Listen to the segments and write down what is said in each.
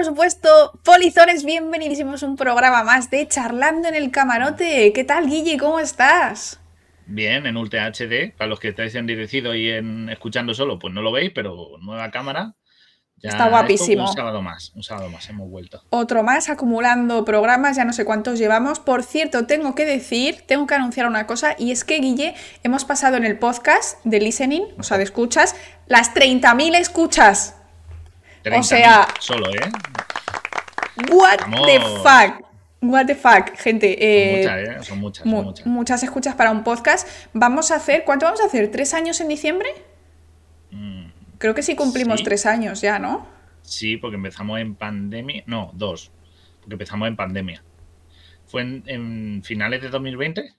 por supuesto, polizones, bienvenidísimos a un programa más de Charlando en el Camarote. ¿Qué tal, Guille? ¿Cómo estás? Bien, en Ultra HD, para los que estáis en direcido y en escuchando solo, pues no lo veis, pero nueva cámara. Está guapísimo. un sábado más, un sábado más, hemos vuelto. Otro más, acumulando programas, ya no sé cuántos llevamos. Por cierto, tengo que decir, tengo que anunciar una cosa, y es que, Guille, hemos pasado en el podcast de listening, o sea, de escuchas, las 30.000 escuchas. O sea. Solo, ¿eh? What the fuck. What the fuck, gente. Eh, son muchas, ¿eh? Son muchas, muchas. escuchas para un podcast. Vamos a hacer. ¿Cuánto vamos a hacer? ¿Tres años en diciembre? Mm, Creo que sí cumplimos tres años ya, ¿no? Sí, porque empezamos en pandemia. No, dos. Porque empezamos en pandemia. Fue en, finales de 2020.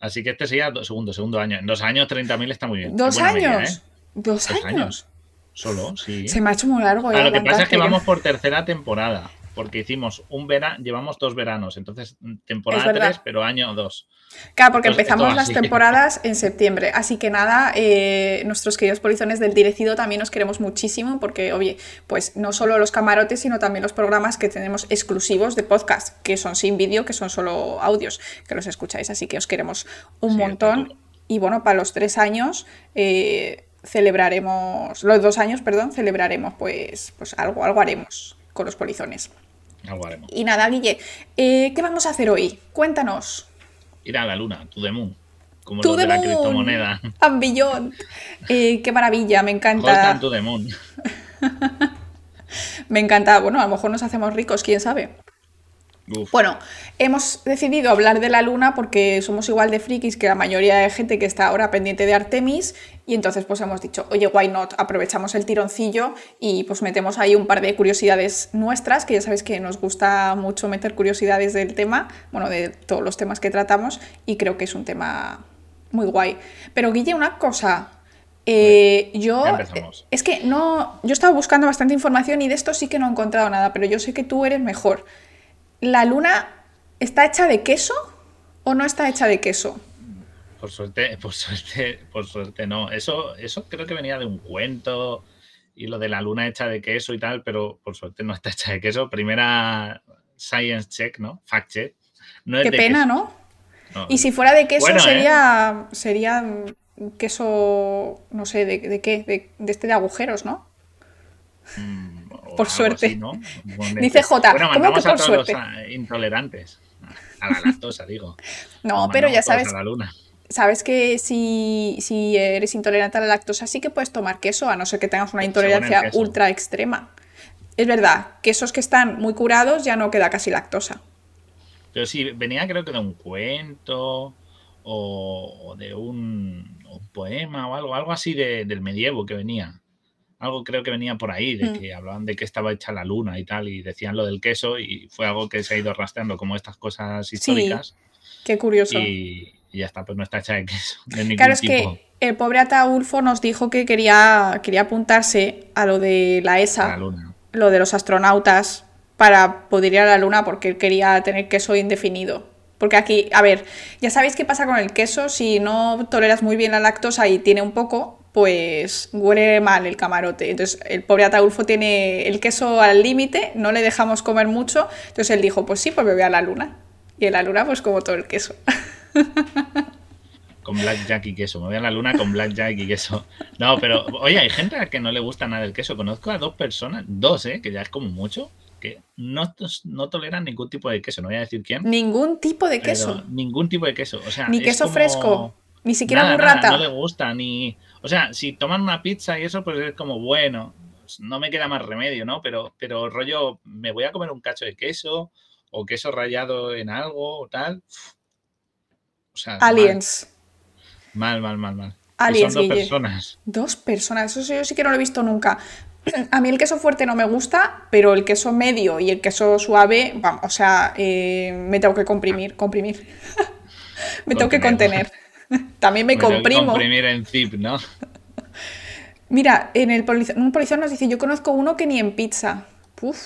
Así que este sería segundo, segundo año. En dos años, 30.000 está muy bien. ¿Dos años? ¿eh? ¿Dos, años? Solo, sí. Se me ha hecho muy largo. lo que pasa es que vamos por tercera temporada, porque hicimos un verano, llevamos dos veranos, entonces mm, temporada tres, pero año dos. Claro, porque empezamos las temporadas en septiembre. Así que nada, eh, nuestros queridos polizones del Direcido también nos queremos muchísimo porque, oye, pues no solo los camarotes, sino también los programas que tenemos exclusivos de podcast, que son sin vídeo, que son solo audios, que los escucháis. Así que os queremos un montón. Y bueno, para los tres años, eh, celebraremos, los dos años, perdón, celebraremos pues, pues algo, algo haremos con los polizones. Algo haremos. Y nada, Guille, eh, ¿qué vamos a hacer hoy? Cuéntanos. Ir a la luna, to the moon. Como lo de la criptomoneda. And eh, qué maravilla, me encanta. to the moon. me encanta. Bueno, a lo mejor nos hacemos ricos, quién sabe. Bueno, hemos decidido hablar de la luna porque somos igual de frikis que la mayoría de gente que está ahora pendiente de Artemis y entonces pues hemos dicho, oye, why not, aprovechamos el tironcillo y pues metemos ahí un par de curiosidades nuestras, que ya sabéis que nos gusta mucho meter curiosidades del tema, bueno, de todos los temas que tratamos y creo que es un tema muy guay. Pero Guille, una cosa, eh, yo es que no, yo estaba buscando bastante información y de esto sí que no he encontrado nada, pero yo sé que tú eres mejor. ¿La luna está hecha de queso o no está hecha de queso? Por suerte, por suerte, por suerte no. Eso, eso creo que venía de un cuento y lo de la luna hecha de queso y tal, pero por suerte no está hecha de queso. Primera science check, ¿no? Fact check. Qué pena, ¿no? Y si fuera de queso ¿eh? sería, sería queso, no sé, ¿de, qué? De, este de agujeros, ¿no? Mm, por suerte. Dice J, ¿cómo que por suerte? intolerantes a la lactosa, digo. No, pero ya sabes. Sabes que si, eres intolerante a la lactosa sí que puedes tomar queso, a no ser que tengas una intolerancia ultra extrema. Es verdad, quesos que están muy curados ya no queda casi lactosa. Pero sí, venía creo que de un cuento o, de un, poema o algo, algo así del medievo que venía algo creo que venía por ahí, de mm. que hablaban de que estaba hecha la luna y tal, y decían lo del queso, y fue algo que se ha ido rastreando como estas cosas históricas. qué curioso. Y, ya está, pues no está hecha de queso. claro, es que el pobre Ataulfo nos dijo que quería, quería apuntarse a lo de la ESA, lo de los astronautas, para poder ir a la luna porque él quería tener queso indefinido. Porque aquí, a ver, ya sabéis qué pasa con el queso, si no toleras muy bien la lactosa y tiene un poco, pues huele mal el camarote. Entonces el pobre Ataulfo tiene el queso al límite, no le dejamos comer mucho, entonces él dijo, pues sí, pues me voy a la luna. Y en la luna pues como todo el queso. Con blackjack y queso, me voy a la luna con blackjack y queso. No, pero oye, hay gente a la que no le gusta nada el queso. Conozco a dos personas, dos, ¿eh? que ya es como mucho, que no, no toleran ningún tipo de queso, no voy a decir quién. Ningún tipo de queso. Ningún tipo de queso. O sea, Ni queso fresco. Ni siquiera un rata. no le gusta, ni. O sea, si toman una pizza y eso, pues es como bueno, no me queda más remedio, ¿no? Pero, pero rollo, me voy a comer un cacho de queso o queso rallado en algo o tal. Sea, Aliens. Mal, mal, mal, mal. Aliens, son dos personas. Dos personas, eso yo sí que no lo he visto nunca. A mí el queso fuerte no me gusta, pero el queso medio y el queso suave, vamos, o sea, eh, me tengo que comprimir, comprimir. me tengo que contener. También me, comprimo. comprimir en zip, ¿no? Mira, en el un policía nos dice, yo conozco uno que ni en pizza. Uf,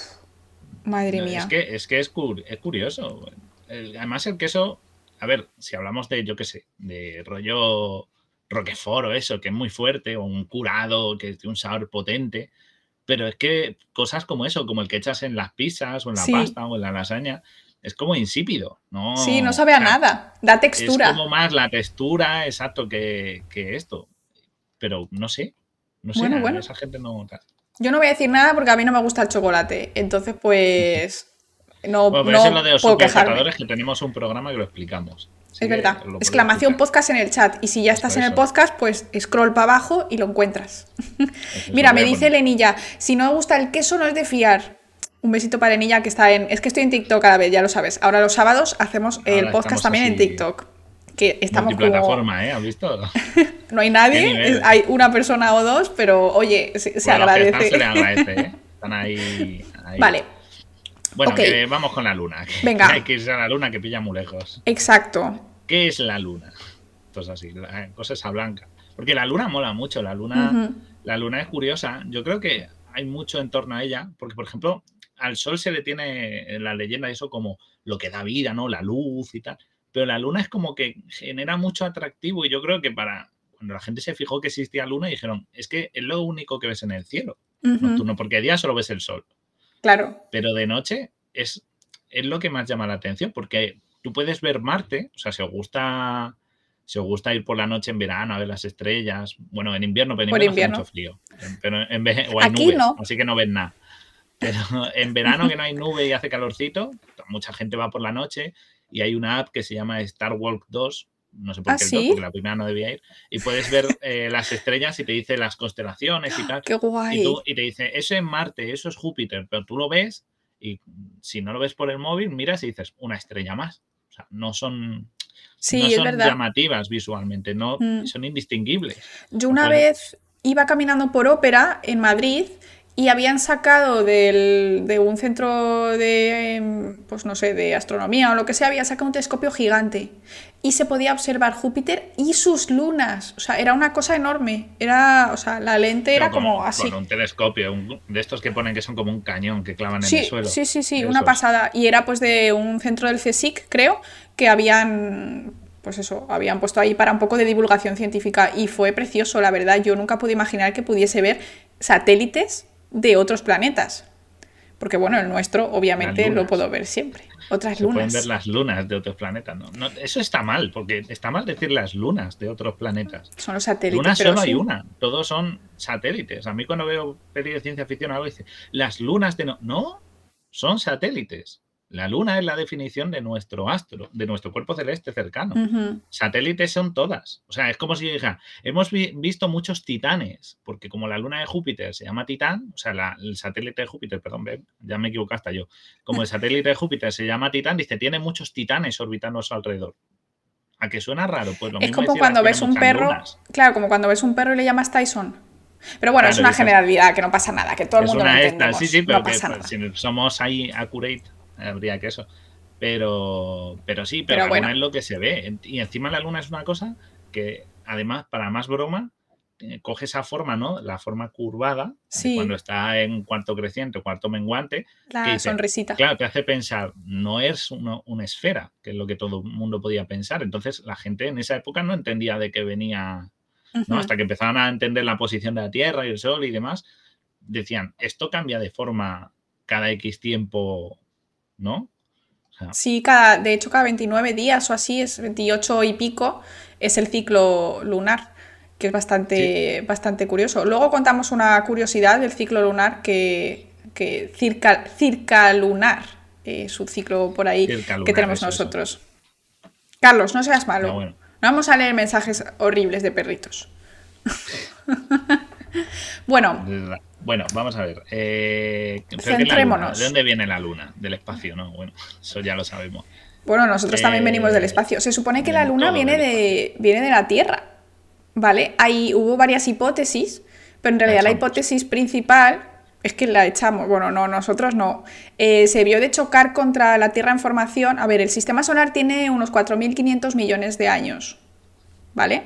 madre mía. Es que es, que es, curioso. además el queso, a ver, si hablamos de, yo qué sé, de rollo roquefort o eso, que es muy fuerte, o un curado, que tiene un sabor potente, Pero es que cosas como eso, como el que echas en las pizzas o en la pasta o en la lasaña, es como insípido. No, sí, no sabe a nada. Da textura. Es como más la textura, exacto, que, esto. Pero no sé. No sé, bueno, bueno. esa gente no. Yo no voy a decir nada porque a mí no me gusta el chocolate. Entonces, pues. No, bueno, pero eso es lo de los que tenemos un programa que lo explicamos. es verdad. Exclamación podcast en el chat. Y si ya estás en el podcast, pues scroll para abajo y lo encuentras. Mira, me dice Lenilla, si no me gusta el queso no es de fiar. Un besito para Enilla que está en. Es que estoy en TikTok cada vez, ya lo sabes. Ahora los sábados hacemos el podcast también en TikTok. Que estamos plataforma, ¿eh? ¿Has visto? no hay nadie, hay una persona o dos, pero oye, se, agradece. se le agradece, ¿eh? Están ahí, Vale. Bueno, vamos con la luna. Venga. hay que irse a la luna que pilla muy lejos. Exacto. ¿Qué es la luna? Pues así, la cosa esa blanca. Porque la luna mola mucho, la luna, la luna es curiosa. Yo creo que hay mucho en torno a ella, porque por ejemplo, al sol se le tiene en la leyenda eso como lo que da vida, ¿no? La luz y tal. Pero la luna es como que genera mucho atractivo y yo creo que para cuando la gente se fijó que existía luna dijeron, es que es lo único que ves en el cielo nocturno, porque de día solo ves el sol. Claro. Pero de noche es, es lo que más llama la atención, porque tú puedes ver Marte, o sea, si os gusta si os gusta ir por la noche en verano a ver las estrellas, bueno, en invierno, pero en invierno, hace mucho frío. Pero en vez, o hay nubes, así que no ves nada. Pero en verano que no hay nube y hace calorcito, mucha gente va por la noche y hay una app que se llama Star Walk 2, no sé por ¿Ah, qué porque la primera no debía ir, y puedes ver eh, las estrellas y te dice las constelaciones y tal. ¡Qué guay! Y, te dice, eso es Marte, eso es Júpiter, pero tú lo ves y si no lo ves por el móvil, miras y dices, una estrella más. O sea, no son, sí, son llamativas visualmente, no, mm. son indistinguibles. Yo una vez iba caminando por ópera en Madrid y habían sacado de un centro de, em, pues no sé, de astronomía o lo que sea, había sacado un telescopio gigante y se podía observar Júpiter y sus lunas. O sea, era una cosa enorme. Era, o sea, la lente era como, así. Con un telescopio, de estos que ponen que son como un cañón que clavan en el suelo. Sí, sí, sí, una pasada. Y era pues de un centro del CSIC, creo, que habían pues eso, habían puesto ahí para un poco de divulgación científica y fue precioso, la verdad. Yo nunca pude imaginar que pudiese ver satélites de otros planetas. Porque bueno, el nuestro obviamente lo puedo ver siempre. Otras Se lunas. Pueden ver las lunas de otros planetas. ¿no? eso está mal, porque está mal decir las lunas de otros planetas. Son los satélites. Lunas solo hay una. Todos son satélites. A mí cuando veo pelis de ciencia ficción algo dice, las lunas de no. No, son satélites. La Luna es la definición de nuestro astro, de nuestro cuerpo celeste cercano. Satélites son todas. O sea, es como si dijera, hemos visto muchos titanes, porque como la Luna de Júpiter se llama Titán, o sea, el satélite de Júpiter, perdón, ya me equivoqué hasta yo. Como el satélite de Júpiter se llama Titán, dice, tiene muchos titanes orbitando a su alrededor. ¿A qué suena raro? Pues lo es como cuando ves un perro, claro, como cuando ves un perro y le llamas Tyson. Pero bueno, es una generalidad, que no pasa nada, que todo el mundo lo entiende. Sí, sí, pero si somos ahí accurate, habría que eso. Pero, pero sí, pero, la luna es lo que se ve. Y encima la luna es una cosa que, además, para más broma, eh, coge esa forma, ¿no? La forma curvada, cuando está en cuarto creciente o cuarto menguante. La sonrisita. Claro, te hace pensar, no es una esfera, que es lo que todo el mundo podía pensar. Entonces, la gente en esa época no entendía de qué venía, ¿no? Hasta que empezaron a entender la posición de la Tierra y el Sol y demás, decían, esto cambia de forma cada X tiempo ¿no? sí, cada, de hecho cada 29 días o así, es 28 y pico, es el ciclo lunar, que es bastante, bastante curioso. Luego contamos una curiosidad del ciclo lunar que, que circa, circa lunar, eh, su ciclo por ahí que tenemos nosotros. Carlos, no seas malo. No vamos a leer mensajes horribles de perritos. bueno. Bueno, vamos a ver. Eh, Centrémonos. ¿De dónde viene la Luna? Del espacio, ¿no? Bueno, eso ya lo sabemos. Bueno, nosotros también venimos del eh, espacio. Se supone que la Luna viene de, viene de la Tierra. ¿Vale? Ahí hubo varias hipótesis, pero en realidad la, hipótesis principal es que la echamos. Bueno, no, nosotros no. Eh, se vio de chocar contra la Tierra en formación. A ver, el sistema solar tiene unos 4.500 millones de años. ¿Vale?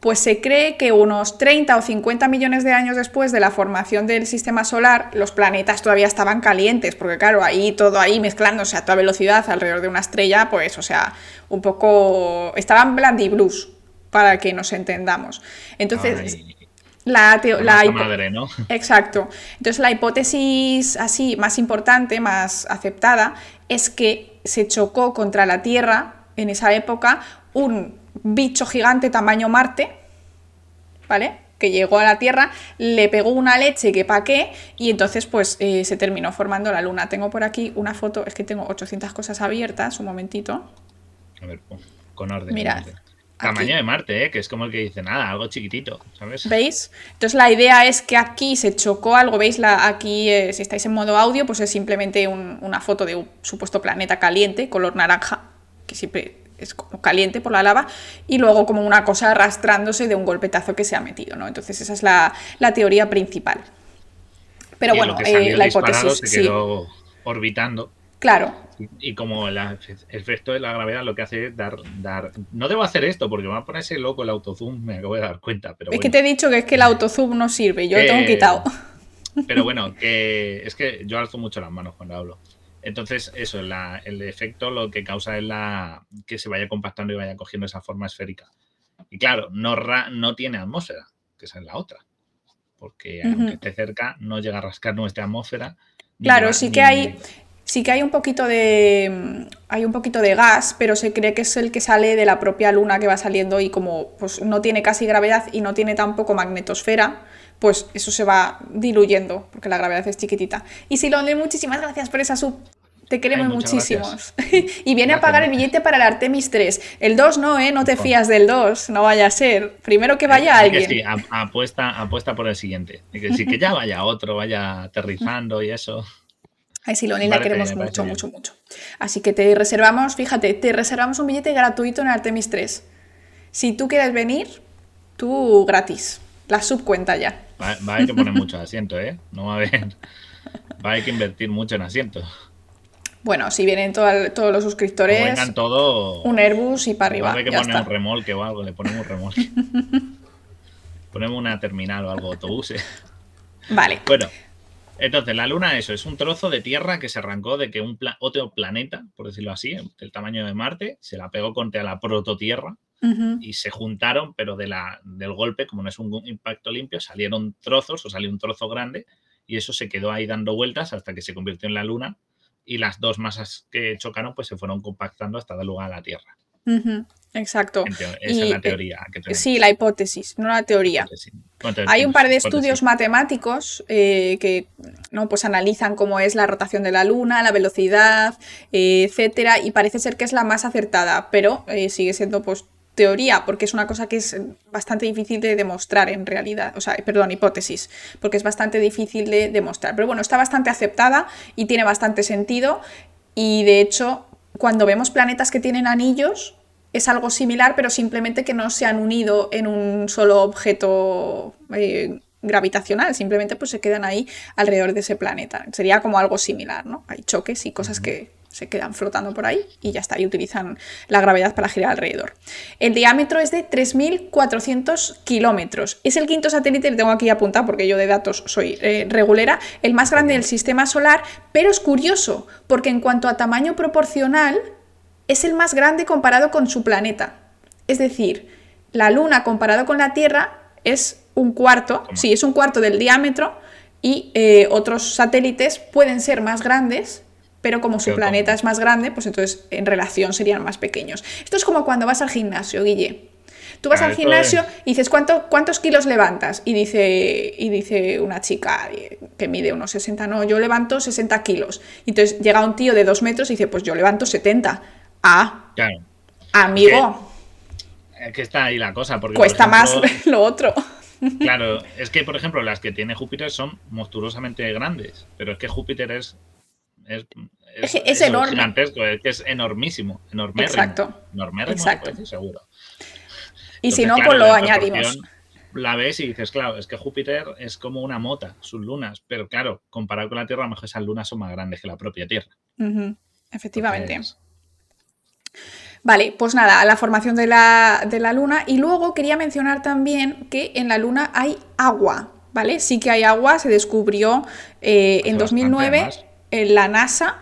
Pues se cree que unos 30 o 50 millones de años después de la formación del sistema solar, los planetas todavía estaban calientes, porque claro, ahí todo ahí mezclándose a toda velocidad alrededor de una estrella, pues, o sea, un poco... estaban blandiblues, para que nos entendamos. Entonces... La, madre, ¿no? Exacto. Entonces la hipótesis así más importante, más aceptada, es que se chocó contra la Tierra en esa época un bicho gigante tamaño Marte, ¿vale? Que llegó a la Tierra, le pegó una leche que pa' qué, y entonces pues eh, se terminó formando la Luna. Tengo por aquí una foto, es que tengo 800 cosas abiertas, un momentito. A ver, con orden. Mirad. Tamaño de Marte, ¿eh? que es como el que dice nada, algo chiquitito, ¿sabes? ¿Veis? Entonces la idea es que aquí se chocó algo, ¿veis? La, aquí, eh, si estáis en modo audio, pues es simplemente una foto de un supuesto planeta caliente, color naranja, que siempre es como caliente por la lava, y luego como una cosa arrastrándose de un golpetazo que se ha metido, ¿no? Entonces esa es la, teoría principal. Pero bueno, eh, la hipótesis... Se quedó orbitando. Claro, y como el efecto de la gravedad lo que hace es dar, dar... No debo hacer esto porque me va a ponerse loco el autozoom, me acabo de dar cuenta. Pero es que te he dicho que es que el autozoom no sirve, yo lo tengo quitado. Pero bueno, que es que yo alzo mucho las manos cuando hablo. Entonces, eso, el efecto lo que causa es la que se vaya compactando y vaya cogiendo esa forma esférica. Y claro, no, no tiene atmósfera, que esa es la otra. Porque aunque esté cerca, no llega a rascar nuestra atmósfera. Claro, sí que hay Sí que hay un poquito de hay un poquito de gas, pero se cree que es el que sale de la propia luna que va saliendo y como pues, no tiene casi gravedad y no tiene tampoco magnetosfera, pues eso se va diluyendo porque la gravedad es chiquitita. Y Silonde, muchísimas gracias por esa sub. Te queremos muchísimos. y viene a pagar el billete para el Artemis 3. El 2 no, ¿eh? No te fías del 2, no vaya a ser. Primero que vaya alguien. sí, apuesta, apuesta por el siguiente. Que, sí, que ya vaya otro, vaya aterrizando y eso. A Siloni la queremos mucho, mucho, mucho. Así que te reservamos, fíjate, te reservamos un billete gratuito en Artemis 3. Si tú quieres venir, tú gratis. La subcuenta ya. Va, a haber que poner mucho asiento, ¿eh? No va a haber. Va a haber que invertir mucho en asientos. Bueno, si vienen todos los suscriptores. vengan. Un Airbus y para arriba. Hay que poner un remolque o algo, le ponemos un remolque. ponemos una terminal o algo, autobuses. Vale. Bueno, entonces, la Luna, eso, es un trozo de tierra que se arrancó de que un otro planeta, por decirlo así, del tamaño de Marte, se la pegó contra la prototierra y se juntaron, pero de la, del golpe, como no es un impacto limpio, salieron trozos o salió un trozo grande y eso se quedó ahí dando vueltas hasta que se convirtió en la Luna y las dos masas que chocaron pues se fueron compactando hasta dar lugar a la Tierra. Exacto. Esa es la eh, teoría. sí, la hipótesis, no la teoría. Hay un par de estudios matemáticos eh, que ¿no? pues analizan cómo es la rotación de la Luna, la velocidad, eh, etcétera, y parece ser que es la más acertada, pero sigue siendo pues teoría, porque es una cosa que es bastante difícil de demostrar en realidad, o sea, perdón, hipótesis, porque es bastante difícil de demostrar. Pero bueno, está bastante aceptada y tiene bastante sentido, y de hecho, cuando vemos planetas que tienen anillos, es algo similar, pero simplemente que no se han unido en un solo objeto eh, gravitacional, simplemente pues se quedan ahí alrededor de ese planeta. Sería como algo similar, ¿no? Hay choques y cosas que se quedan flotando por ahí y ya está, y utilizan la gravedad para girar alrededor. El diámetro es de 3.400 kilómetros. Es el quinto satélite, lo tengo aquí apuntado porque yo de datos soy eh, regulera, el más grande del sistema solar, pero es curioso porque en cuanto a tamaño proporcional, es el más grande comparado con su planeta. Es decir, la Luna comparado con la Tierra es un cuarto, sí, es un cuarto del diámetro y eh, otros satélites pueden ser más grandes, pero como su planeta es más grande, pues entonces en relación serían más pequeños. Esto es como cuando vas al gimnasio, Guille. Tú vas ah, al gimnasio y dices, ¿cuánto, ¿cuántos kilos levantas? Y dice, y dice una chica eh, que mide unos 60, no, yo levanto 60 kilos. Y entonces llega un tío de 2 metros y dice, pues yo levanto 70. Ah, claro. amigo. Es que, está ahí la cosa. Porque, Cuesta más lo otro. Claro, es que, por ejemplo, las que tiene Júpiter son monstruosamente grandes, pero es que Júpiter es. Es, es, enorme. Gigantesco, es que es enormísimo. Enormérrimo. Exacto. Enormérrimo, Exacto. seguro. Y si no, pues lo añadimos. La ves y dices, claro, es que Júpiter es como una mota, sus lunas, pero claro, comparado con la Tierra, a lo mejor esas lunas son más grandes que la propia Tierra. Efectivamente. Vale, pues nada, la formación de la, Luna. Y luego quería mencionar también que en la Luna hay agua, ¿vale? Sí que hay agua, se descubrió eh, en 2009, en la NASA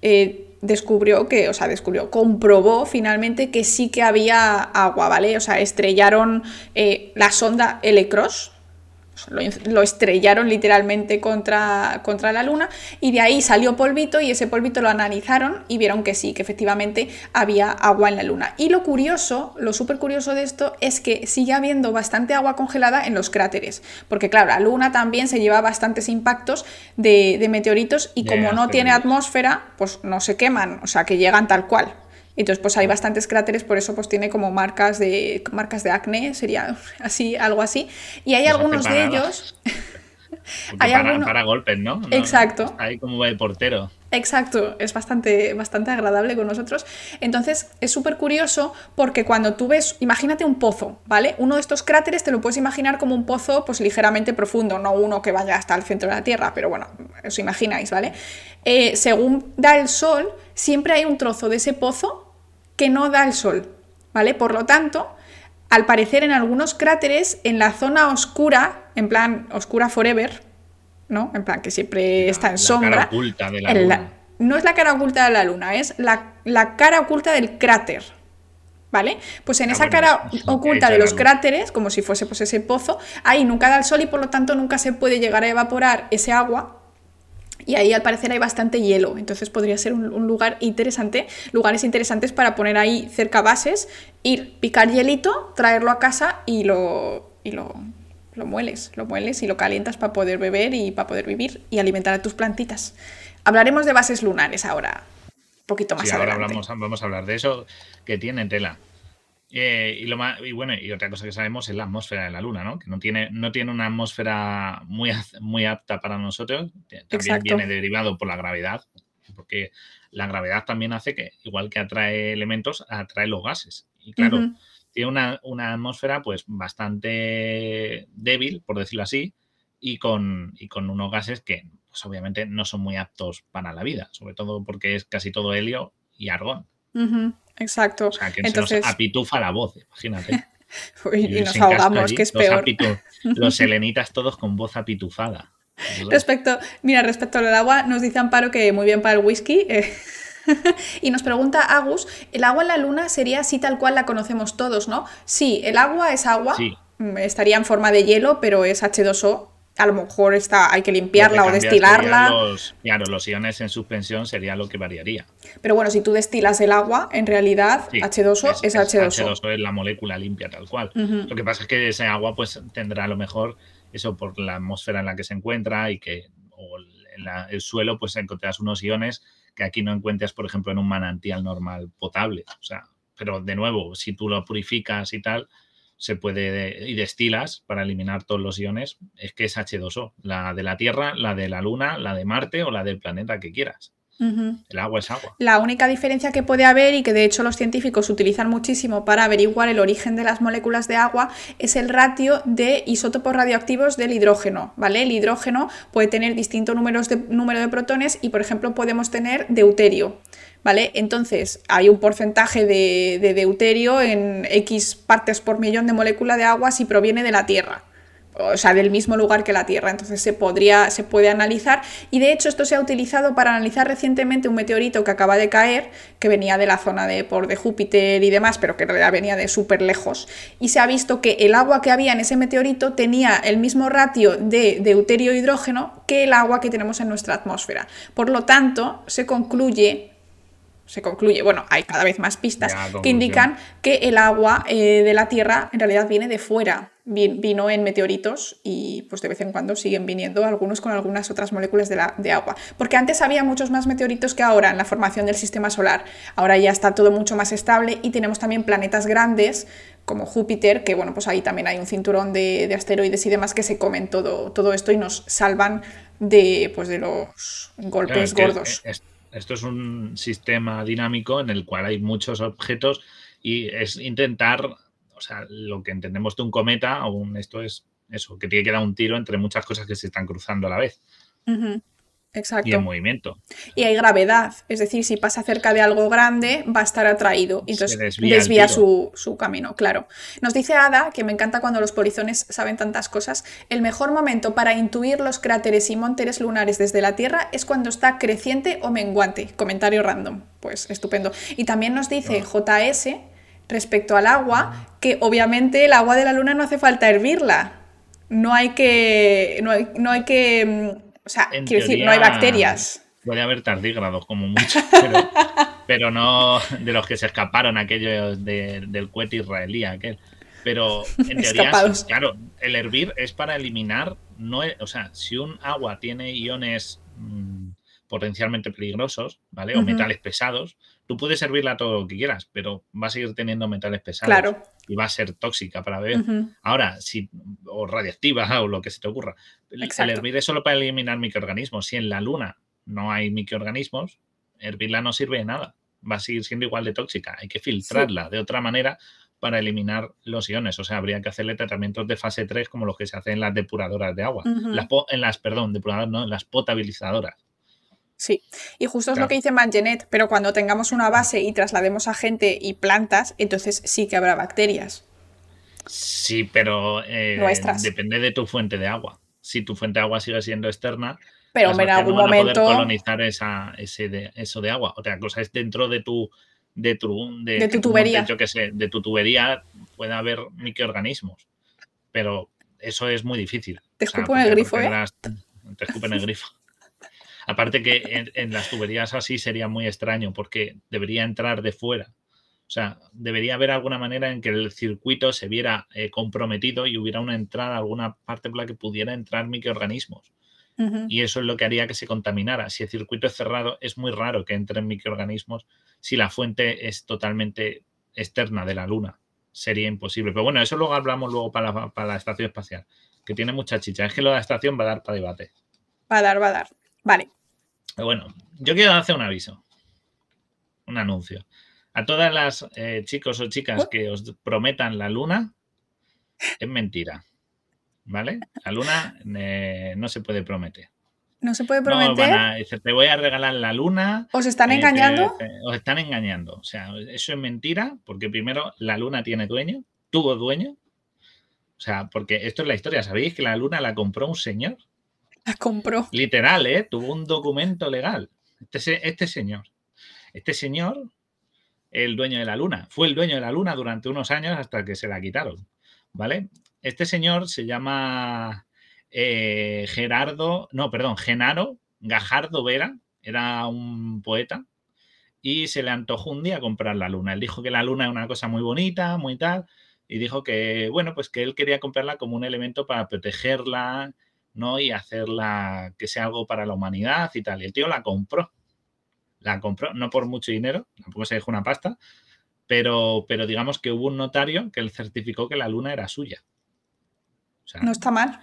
eh, descubrió que, o sea, descubrió, comprobó finalmente que sí que había agua, ¿vale? O sea, estrellaron eh, la sonda Elecros, lo, estrellaron literalmente contra, contra la luna y de ahí salió polvito y ese polvito lo analizaron y vieron que sí, que efectivamente había agua en la luna. Y lo curioso, lo súper curioso de esto es que sigue habiendo bastante agua congelada en los cráteres, porque claro, la luna también se lleva bastantes impactos de, meteoritos y como no tiene atmósfera, pues no se queman, o sea que llegan tal cual. Entonces, pues hay bastantes cráteres, por eso pues tiene como marcas de, marcas de acné, sería así, algo así. Y hay algunos de ellos... hay para, para, golpes, ¿no? Exacto. Ahí como el portero. Exacto, es bastante, bastante agradable con nosotros. Entonces, es súper curioso porque cuando tú ves, imagínate un pozo, ¿vale? Uno de estos cráteres te lo puedes imaginar como un pozo pues ligeramente profundo, no uno que vaya hasta el centro de la Tierra, pero bueno, os imagináis, ¿vale? Eh, según da el sol, siempre hay un trozo de ese pozo que no da el sol, ¿vale? Por lo tanto, al parecer en algunos cráteres, en la zona oscura, en plan oscura forever, ¿no? En plan que siempre está en sombra. Cara oculta de la luna. no es la cara oculta de la luna, es la, cara oculta del cráter. ¿Vale? Pues en ah, esa cara oculta de los cráteres, como si fuese pues, ese pozo, ahí nunca da el sol y por lo tanto nunca se puede llegar a evaporar ese agua y ahí al parecer hay bastante hielo, entonces podría ser un, lugar interesante, lugares interesantes para poner ahí cerca bases, ir, picar hielito, traerlo a casa y lo, y lo, lo mueles, lo mueles y lo calientas para poder beber y para poder vivir y alimentar a tus plantitas. Hablaremos de bases lunares ahora, un poquito más sí, ahora hablamos, vamos a hablar de eso que tiene tela. Eh, y, lo más, y bueno, y otra cosa que sabemos es la atmósfera de la Luna, ¿no? Que no tiene, no tiene una atmósfera muy, muy apta para nosotros. También viene derivado por la gravedad, porque la gravedad también hace que, igual que atrae elementos, atrae los gases. Y claro, tiene una, una, atmósfera pues bastante débil, por decirlo así, y con, y con unos gases que pues, obviamente no son muy aptos para la vida, sobre todo porque es casi todo helio y argón. Exacto. O sea, que Entonces... se nos apitufa la voz, imagínate. y, nos ahogamos, que es peor. los selenitas todos con voz apitufada. Respecto, mira, respecto al agua, nos dice Amparo que muy bien para el whisky. Eh, y nos pregunta Agus, ¿el agua en la luna sería así tal cual la conocemos todos, no? Sí, el agua es agua, mm, estaría en forma de hielo, pero es H2O a lo mejor está, hay que limpiarla o destilarla. claro, los iones en suspensión sería lo que variaría. Pero bueno, si tú destilas el agua, en realidad H2O es, H2O. H2O es la molécula limpia tal cual. Lo que pasa es que ese agua pues tendrá a lo mejor eso por la atmósfera en la que se encuentra y que o en el suelo pues encontrarás unos iones que aquí no encuentras, por ejemplo, en un manantial normal potable. O sea, pero de nuevo, si tú lo purificas y tal, se puede y destilas para eliminar todos los iones, es que es H2O, la de la Tierra, la de la Luna, la de Marte o la del planeta que quieras. El agua es agua. La única diferencia que puede haber y que de hecho los científicos utilizan muchísimo para averiguar el origen de las moléculas de agua es el ratio de isótopos radioactivos del hidrógeno, ¿vale? El hidrógeno puede tener distintos números de, número de protones y por ejemplo podemos tener deuterio. ¿vale? Entonces, hay un porcentaje de, deuterio en X partes por millón de molécula de agua si proviene de la Tierra o sea, del mismo lugar que la Tierra. Entonces se, podría, se puede analizar y de hecho esto se ha utilizado para analizar recientemente un meteorito que acaba de caer, que venía de la zona de, por de Júpiter y demás, pero que en realidad venía de súper lejos. Y se ha visto que el agua que había en ese meteorito tenía el mismo ratio de deuterio-hidrógeno que el agua que tenemos en nuestra atmósfera. Por lo tanto, se concluye se concluye, bueno, hay cada vez más pistas que indican que el agua eh, de la Tierra en realidad viene de fuera, vino en meteoritos y pues de vez en cuando siguen viniendo algunos con algunas otras moléculas de, la, de agua. Porque antes había muchos más meteoritos que ahora en la formación del sistema solar. Ahora ya está todo mucho más estable y tenemos también planetas grandes como Júpiter, que bueno, pues ahí también hay un cinturón de, asteroides y demás que se comen todo, todo esto y nos salvan de, pues, de los golpes gordos esto es un sistema dinámico en el cual hay muchos objetos y es intentar, o sea, lo que entendemos de un cometa, o un, esto es eso, que tiene que dar un tiro entre muchas cosas que se están cruzando a la vez. Exacto. Y en movimiento. Y hay gravedad, es decir, si pasa cerca de algo grande, va a estar atraído. Y entonces desvía, su, camino, claro. Nos dice Ada, que me encanta cuando los polizones saben tantas cosas, el mejor momento para intuir los cráteres y monteres lunares desde la Tierra es cuando está creciente o menguante. Comentario random. Pues estupendo. Y también nos dice JS respecto al agua, que obviamente el agua de la luna no hace falta hervirla no hay que. No hay, no hay que. O sea, quiero decir, no hay bacterias. Puede haber tardígrados, como mucho, pero, no de los que se escaparon aquellos del cohete israelí, aquel. Pero en teoría, claro, el hervir es para eliminar, no o sea, si un agua tiene iones mm, potencialmente peligrosos, ¿vale? O metales pesados, tú puedes servirla todo lo que quieras, pero va a seguir teniendo metales pesados y va a ser tóxica para beber. Ahora, si, o radiactiva o lo que se te ocurra. El hervir es solo para eliminar microorganismos. Si en la luna no hay microorganismos, hervirla no sirve de nada. Va a seguir siendo igual de tóxica. Hay que filtrarla de otra manera para eliminar los iones. O sea, habría que hacerle tratamientos de fase 3 como los que se hacen en las depuradoras de agua. en las, perdón, depuradoras no, en las potabilizadoras. Sí, y justo es lo que dice Mangenet, pero cuando tengamos una base y traslademos a gente y plantas, entonces sí que habrá bacterias. Sí, pero eh, depende de tu fuente de agua. Si tu fuente de agua sigue siendo externa, pero en algún momento colonizar esa, ese de, eso de agua. Otra cosa es dentro de tu de tu, de, tu tubería. Yo que sé, de tu tubería puede haber microorganismos, pero eso es muy difícil. Te escupo en el grifo, ¿eh? te escupen el grifo. Aparte que en, las tuberías así sería muy extraño porque debería entrar de fuera. O sea, debería haber alguna manera en que el circuito se viera eh, comprometido y hubiera una entrada, alguna parte por la que pudiera entrar microorganismos. Y eso es lo que haría que se contaminara. Si el circuito es cerrado, es muy raro que entren microorganismos si la fuente es totalmente externa de la Luna. Sería imposible. Pero bueno, eso luego hablamos luego para la, para la estación espacial, que tiene mucha chicha. Es que lo de la estación va a dar para debate. Va a dar, va a dar. Vale. Bueno, yo quiero hacer un aviso, un anuncio. A todas las eh, chicos o chicas que os prometan la luna, es mentira. ¿Vale? La luna eh, no se puede prometer. No se puede prometer. te voy a regalar la luna. ¿Os están eh, engañando? os están engañando. O sea, eso es mentira, porque primero la luna tiene dueño, tuvo dueño. O sea, porque esto es la historia. ¿Sabéis que la luna la compró un señor? La compró. Literal, ¿eh? Tuvo un documento legal. Este, este señor. Este señor, el dueño de la luna. Fue el dueño de la luna durante unos años hasta que se la quitaron. ¿Vale? Este señor se llama eh, Gerardo, no, perdón, Genaro Gajardo Vera. Era un poeta. Y se le antojó un día comprar la luna. Él dijo que la luna es una cosa muy bonita, muy tal. Y dijo que, bueno, pues que él quería comprarla como un elemento para protegerla, ¿no? Y hacerla que sea algo para la humanidad y tal. Y el tío la compró. La compró, no por mucho dinero, tampoco se dejó una pasta, pero, pero digamos que hubo un notario que le certificó que la luna era suya. no está mal.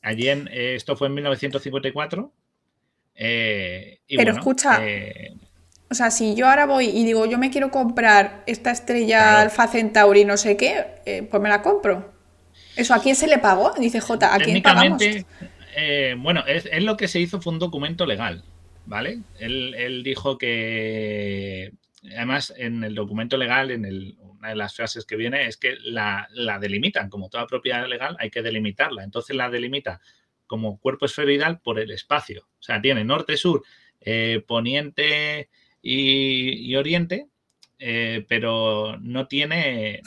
Allí en, eh, esto fue en 1954. Eh, pero escucha, eh, o sea, si yo ahora voy y digo, yo me quiero comprar esta estrella Alfa Centauri, no sé qué, pues me la compro. ¿Eso a quién se le pagó? Dice J, ¿a quién pagamos? Eh, bueno, es, lo que se hizo fue un documento legal, ¿vale? Él, dijo que, además, en el documento legal, en una de las frases que viene, es que la, delimitan, como toda propiedad legal, hay que delimitarla. Entonces la delimita como cuerpo esferoidal por el espacio. O sea, tiene norte, sur, eh, poniente y, oriente, eh, pero no tiene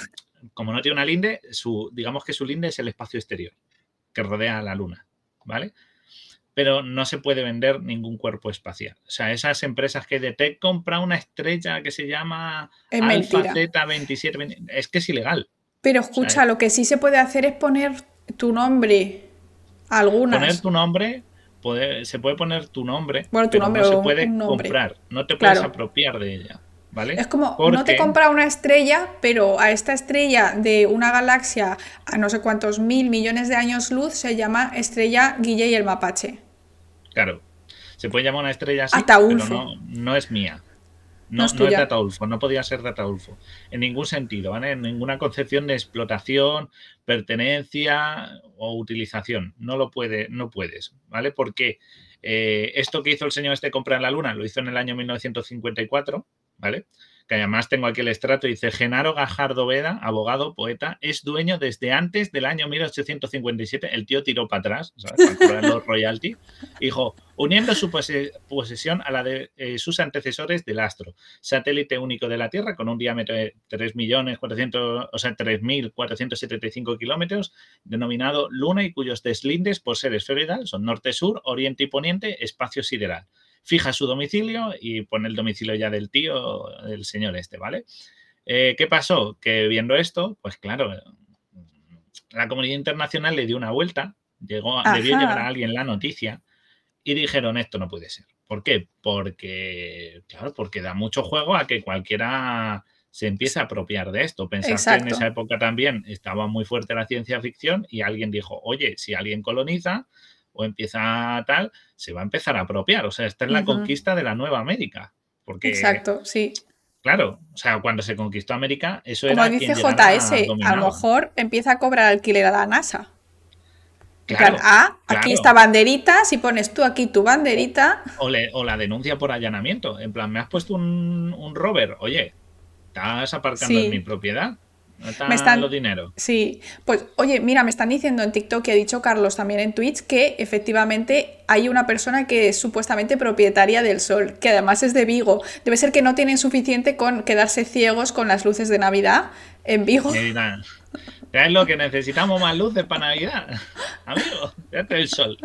como no tiene una linde, su, digamos que su linde es el espacio exterior que rodea a la Luna, ¿vale? Pero no se puede vender ningún cuerpo espacial. O sea, esas empresas que de compra una estrella que se llama Alpha Z27, es que es ilegal. Pero escucha, lo que sí se puede hacer es poner tu nombre. Algunas. Poner tu nombre, se puede poner tu nombre, bueno, tu nombre no se puede comprar, no te puedes apropiar de ella. Es como, no te compra una estrella, pero a esta estrella de una galaxia a no sé cuántos mil millones de años luz se llama estrella Guille y el Mapache. Claro, se puede llamar una estrella así, pero no, es mía. No, es, no es Ataulfo, no podía ser Ataulfo. En ningún sentido, ¿vale? En ninguna concepción de explotación, pertenencia o utilización. No lo puede, no puedes, ¿vale? Porque eh, esto que hizo el señor este comprar en la Luna lo hizo en el año 1954 ¿vale? que además tengo aquí el estrato, dice Genaro Gajardo Veda, abogado, poeta, es dueño desde antes del año 1857. El tío tiró para atrás, ¿sabes? Los royalty. Dijo, uniendo su posesión a la de eh, sus antecesores del astro, satélite único de la Tierra con un diámetro de 3.400, o sea, 3.475 kilómetros, denominado Luna y cuyos deslindes por ser esferoidal son norte-sur, oriente y poniente, espacio sideral fija su domicilio y pone el domicilio ya del tío, del señor este, ¿vale? Eh, ¿Qué pasó? Que viendo esto, pues claro, la comunidad internacional le dio una vuelta, llegó, debió llegar a alguien la noticia y dijeron esto no puede ser. ¿Por qué? Porque, claro, porque da mucho juego a que cualquiera se empiece a apropiar de esto. Pensar que en esa época también estaba muy fuerte la ciencia ficción y alguien dijo, oye, si alguien coloniza, o empieza tal, se va a empezar a apropiar. O sea, esta es la conquista de la nueva América. Porque, Exacto, sí. Claro, o sea, cuando se conquistó América, eso Como era. dice JS, a, lo mejor empieza a cobrar alquiler a la NASA. Claro, ah, aquí está banderita, si pones tú aquí tu banderita. O, o la denuncia por allanamiento. En plan, me has puesto un, un rover, oye, estás aparcando en mi propiedad me están los dinero. Sí, pues oye, mira, me están diciendo en TikTok y ha dicho Carlos también en Twitch que efectivamente hay una persona que es supuestamente propietaria del sol, que además es de Vigo. Debe ser que no tienen suficiente con quedarse ciegos con las luces de Navidad en Vigo. Es lo que necesitamos más luces para Navidad. Amigo, fíjate el sol.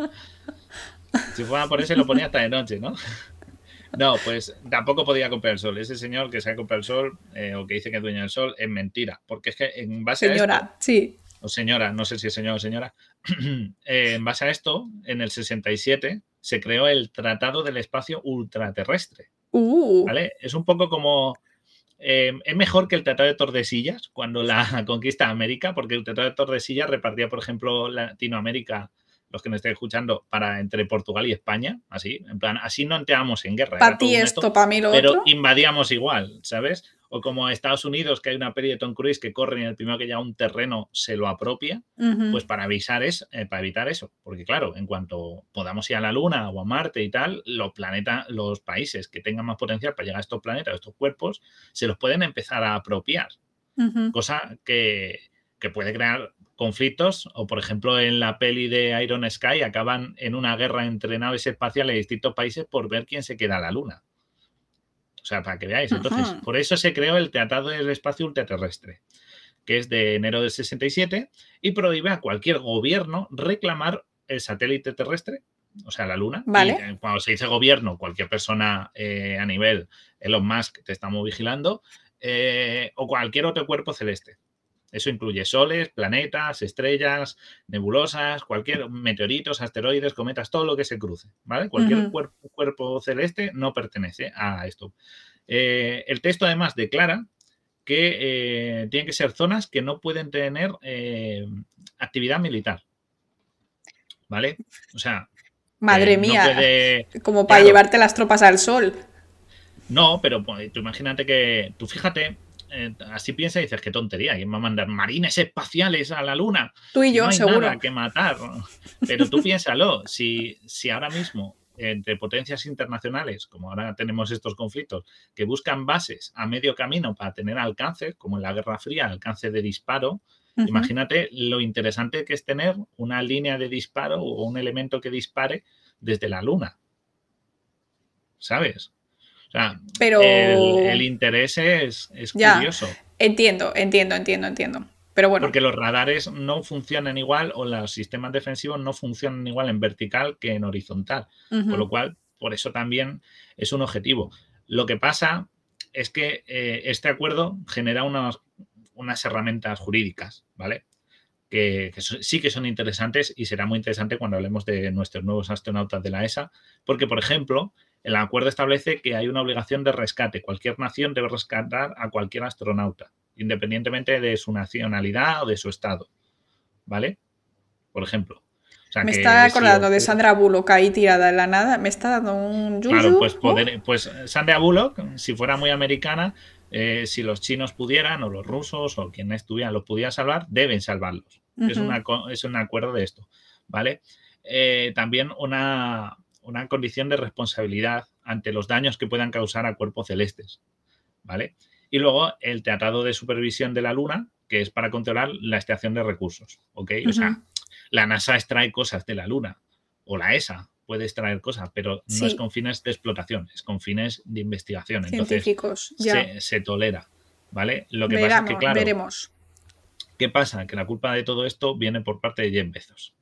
Si fuera por eso lo ponía hasta de noche, ¿no? No, pues tampoco podía comprar el sol. Ese señor que se ha comprado el sol eh, o que dice que es dueño del sol es mentira. Porque es que en base señora, a. Señora, sí. O señora, no sé si es señor o señora. Eh, en base a esto, en el 67 se creó el Tratado del Espacio Ultraterrestre. Uh. ¿Vale? Es un poco como. Eh, es mejor que el Tratado de Tordesillas cuando la conquista América, porque el Tratado de Tordesillas repartía, por ejemplo, Latinoamérica los que me estén escuchando, para entre Portugal y España, así, en plan, así no entramos en guerra. Para ti esto, para mí lo Pero invadíamos igual, ¿sabes? O como Estados Unidos, que hay una peli de Tom Cruise que corre y el primero que llega a un terreno se lo apropia, pues para avisar es, eh, para evitar eso. Porque claro, en cuanto podamos ir a la Luna o a Marte y tal, los planetas, los países que tengan más potencial para llegar a estos planetas, a estos cuerpos, se los pueden empezar a apropiar. Cosa que, que puede crear conflictos, o por ejemplo en la peli de Iron Sky acaban en una guerra entre naves espaciales de distintos países por ver quién se queda a la Luna. O sea, para que veáis. Entonces, por eso se creó el Tratado del Espacio Ultraterrestre, que es de enero del 67, y prohíbe a cualquier gobierno reclamar el satélite terrestre, o sea, la Luna. Vale. Eh, cuando se dice gobierno, cualquier persona eh, a nivel Elon Musk te estamos vigilando, eh, o cualquier otro cuerpo celeste. Eso incluye soles, planetas, estrellas, nebulosas, cualquier meteoritos, asteroides, cometas, todo lo que se cruce, ¿vale? Cualquier cuerpo, celeste no pertenece a esto. Eh, el texto además declara que eh, tienen que ser zonas que no pueden tener eh, actividad militar, ¿vale? O sea, madre mía, como para llevarte las tropas al sol. No, pero pues, tú imagínate que, tú fíjate, eh, así piensa y dices, qué tontería, ¿quién va a mandar marines espaciales a la luna? Tú y yo, no hay seguro. Nada que matar. Pero tú piénsalo, si, si ahora mismo entre potencias internacionales, como ahora tenemos estos conflictos, que buscan bases a medio camino para tener alcance, como en la Guerra Fría, alcance de disparo, imagínate lo interesante que es tener una línea de disparo o un elemento que dispare desde la Luna. ¿Sabes? Pero... el, interés es, curioso. Entiendo, entiendo, entiendo, entiendo. Pero bueno. Porque los radares no funcionan igual o los sistemas defensivos no funcionan igual en vertical que en horizontal. Con lo cual, por eso también es un objetivo. Lo que pasa es que eh, este acuerdo genera unas, unas herramientas jurídicas, ¿vale? Que, sí que son interesantes y será muy interesante cuando hablemos de nuestros nuevos astronautas de la ESA, porque, por ejemplo, el acuerdo establece que hay una obligación de rescate. Cualquier nación debe rescatar a cualquier astronauta, independientemente de su nacionalidad o de su estado. ¿Vale? Por ejemplo. me está acordando de Sandra Bullock ahí tirada en la nada. Me está dando un Claro, pues, poder, pues Sandra Bullock, si fuera muy americana, eh, si los chinos pudieran, o los rusos, o quien estuviera, los pudiera salvar, deben salvarlos. es, es, un acuerdo de esto. ¿Vale? Eh, también una, una condición de responsabilidad ante los daños que puedan causar a cuerpos celestes. ¿Vale? Y luego el Tratado de Supervisión de la Luna, que es para controlar la extracción de recursos. ¿Ok? O sea, la NASA extrae cosas de la Luna o la ESA puede extraer cosas, pero no es con fines de explotación, es con fines de investigación. Científicos, Entonces, Se, tolera. ¿Vale? Lo que pasa es que, claro. Veremos. ¿Qué pasa? Que la culpa de todo esto viene por parte de Jeff Bezos.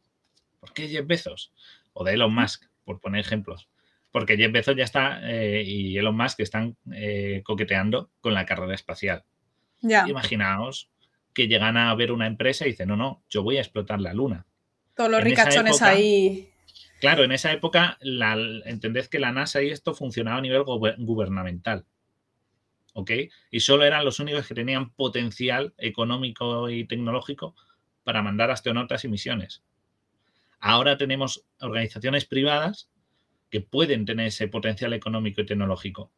¿Por qué Jeff Bezos? O de Elon Musk, por poner ejemplos. Porque Jeff Bezos ya está eh, y Elon Musk están eh, coqueteando con la carrera espacial. Ya. Imaginaos que llegan a ver una empresa y dicen, no, no, yo voy a explotar la luna. Todos los ricachones ahí. Claro, en esa época la, entended que la NASA y esto funcionaba a nivel gubernamental. ¿Ok? Y solo eran los únicos que tenían potencial económico y tecnológico para mandar astronautas y misiones. Ahora tenemos organizaciones privadas que pueden tener ese potencial económico y tecnológico.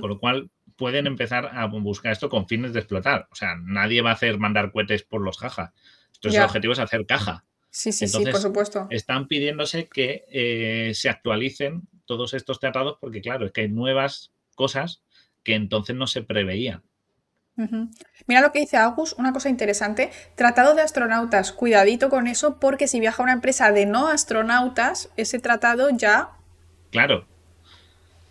Por lo cual pueden empezar a buscar esto con fines de explotar. O sea, nadie va a hacer mandar cohetes por los jajas. Entonces el objetivo es hacer caja. Sí, sí, sí, por supuesto. Están pidiéndose que eh, se actualicen todos estos tratados porque, claro, es que hay nuevas cosas que entonces no se preveían. Mira lo que dice August, una cosa interesante. Tratado de astronautas, cuidadito con eso, porque si viaja una empresa de no astronautas, ese tratado ya. Claro,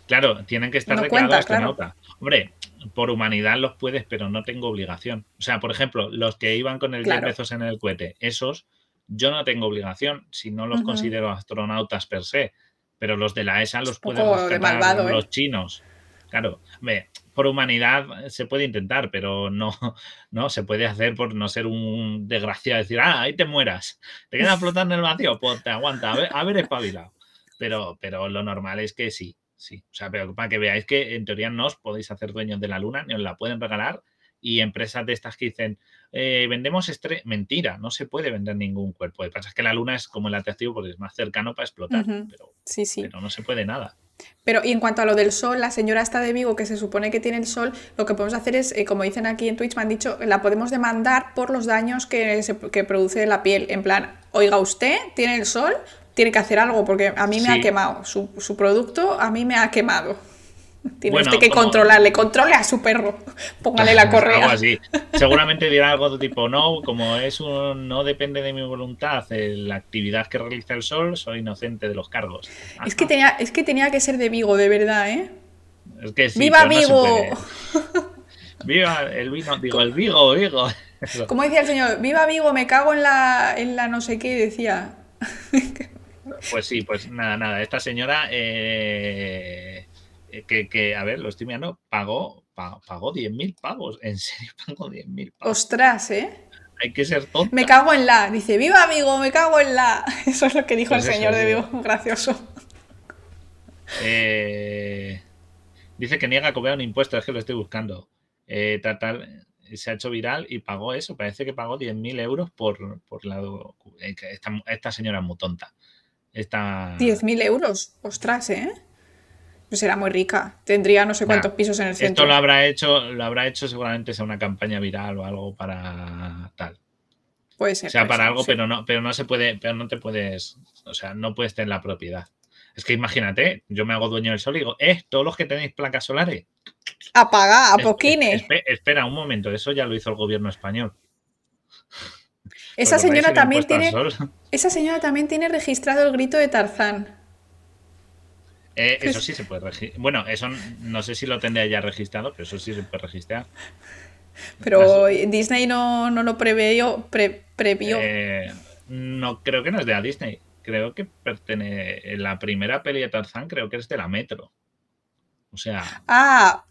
claro, tienen que estar declarados astronautas. Hombre, por humanidad los puedes, pero no tengo obligación. O sea, por ejemplo, los que iban con el claro. en el cohete, esos yo no tengo obligación si no los considero astronautas per se, pero los de la ESA los pueden rescatar ¿eh? los chinos. Claro, por humanidad se puede intentar, pero no, no se puede hacer por no ser un desgraciado, decir, ah, ahí te mueras, te quedas flotando en el vacío, pues te aguanta, a ver, a ver espabilado. Pero, pero lo normal es que sí, sí. O sea, pero para que veáis que en teoría no os podéis hacer dueños de la luna, ni os la pueden regalar, y empresas de estas que dicen, eh, vendemos estrés. Mentira, no se puede vender ningún cuerpo. Lo que pasa es que la luna es como el atractivo porque es más cercano para explotar, pero, sí, sí. pero no se puede nada. Pero y en cuanto a lo del sol, la señora está de Vigo, que se supone que tiene el sol, lo que podemos hacer es, eh, como dicen aquí en Twitch, me han dicho, la podemos demandar por los daños que, se, que produce la piel. En plan, oiga, usted tiene el sol, tiene que hacer algo, porque a mí me ha quemado. Su, su producto a mí me ha quemado. Tiene usted que controlarle, controle a su perro, póngale la correa. Algo así. Seguramente dirá algo tipo, no, como es un, no depende de mi voluntad la actividad que realiza el sol, soy inocente de los cargos. Es que tenía, es que tenía que ser de Vigo, de verdad, ¿eh? Es que ¡Viva Vigo! Viva el vino, digo, el Vigo, Vigo. Como decía el señor, viva Vigo, me cago en la, en la no sé qué, decía. Pues sí, pues nada, nada. Esta señora eh, eh, que, a ver, lo estoy mirando, pagó, pagó, 10.000 pavos. En serio, pagó 10.000 pavos. Ostras, ¿eh? Hay que ser tonto. Me cago en la. Dice, viva amigo, me cago en la. Eso es lo que dijo el pues señor de Vigo. Gracioso. Eh, dice que niega cobrar un impuesto, es que lo estoy buscando. Eh, se ha hecho viral y pagó eso. Parece que pagó 10.000 euros por, por la. Esta, esta señora es muy tonta. Esta... 10.000 euros, ostras, ¿eh? Pues era muy rica. Tendría no sé cuántos pisos en el centro. Esto lo habrá hecho, lo habrá hecho seguramente sea una campaña viral o algo para tal. Puede ser. O sea, para algo, pero no, pero no se puede, pero no te puedes, o sea, no puedes tener la propiedad. Es que imagínate, yo me hago dueño del sol y digo, eh, todos los que tenéis placas solares. Apaga, a poquines. espera un momento, eso ya lo hizo el gobierno español. Esa señora también tiene. Esa señora también tiene registrado el grito de Tarzán. Eh, eso sí se puede registrar. Bueno, eso no sé si lo tendría ya registrado, pero eso sí se puede registrar. Pero Disney no, no lo previó. previó. Eh, no, creo que no es de la Disney. Creo que pertenece. La primera peli de Tarzán creo que es de la Metro. O sea. Ah,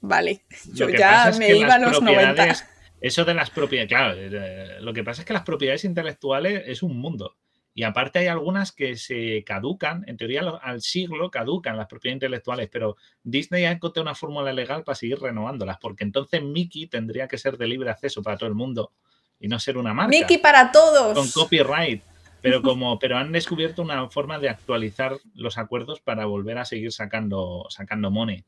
vale. Yo ya me iba a los 90. Eso de las propiedades. Claro, eh, lo que pasa es que las propiedades intelectuales es un mundo. Y aparte hay algunas que se caducan, en teoría al siglo caducan las propiedades intelectuales, pero Disney ha encontrado una fórmula legal para seguir renovándolas, porque entonces Mickey tendría que ser de libre acceso para todo el mundo y no ser una marca. Mickey para todos. Con copyright. Pero como, pero han descubierto una forma de actualizar los acuerdos para volver a seguir sacando, sacando money.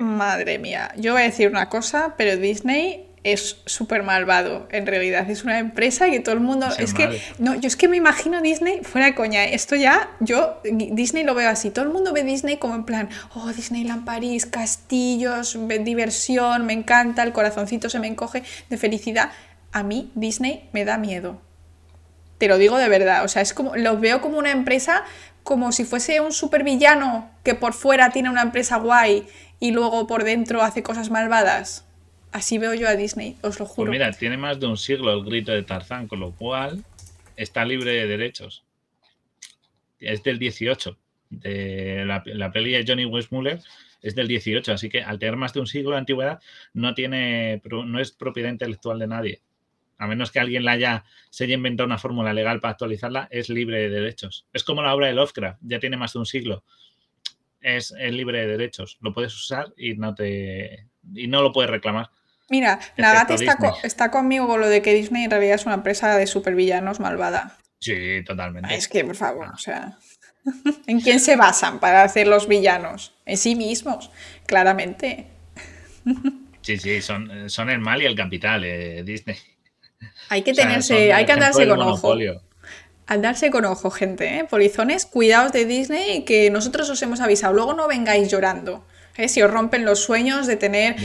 Madre mía, yo voy a decir una cosa, pero Disney es súper malvado, en realidad. Es una empresa que todo el mundo. Es, que. No, yo es que me imagino Disney, fuera de coña. Esto ya, yo Disney lo veo así. Todo el mundo ve Disney como en plan, oh, Disneyland París, castillos, diversión, me encanta, el corazoncito se me encoge de felicidad. A mí, Disney me da miedo. Te lo digo de verdad. O sea, es como. Lo veo como una empresa como si fuese un supervillano que por fuera tiene una empresa guay y luego por dentro hace cosas malvadas. Así veo yo a Disney, os lo juro. Pues mira, tiene más de un siglo el grito de Tarzán, con lo cual está libre de derechos. Es del 18. De la, la peli de Johnny Westmuller es del 18, así que al tener más de un siglo de antigüedad no tiene no es propiedad intelectual de nadie. A menos que alguien la haya se haya inventado una fórmula legal para actualizarla, es libre de derechos. Es como la obra de Lovecraft, ya tiene más de un siglo. Es, es libre de derechos. Lo puedes usar y no te y no lo puedes reclamar. Mira, Nagate está, está, conmigo con lo de que Disney en realidad es una empresa de supervillanos malvada. Sí, totalmente. Es que, por favor, ah. o sea. ¿En quién se basan para hacer los villanos? En sí mismos, claramente. Sí, sí, son, son el mal y el capital, eh, Disney. Hay que tenerse, hay que andarse con ojo. Andarse con ojo, gente, ¿eh? Polizones, cuidaos de Disney, que nosotros os hemos avisado. Luego no vengáis llorando. ¿Eh? si os rompen los sueños de tener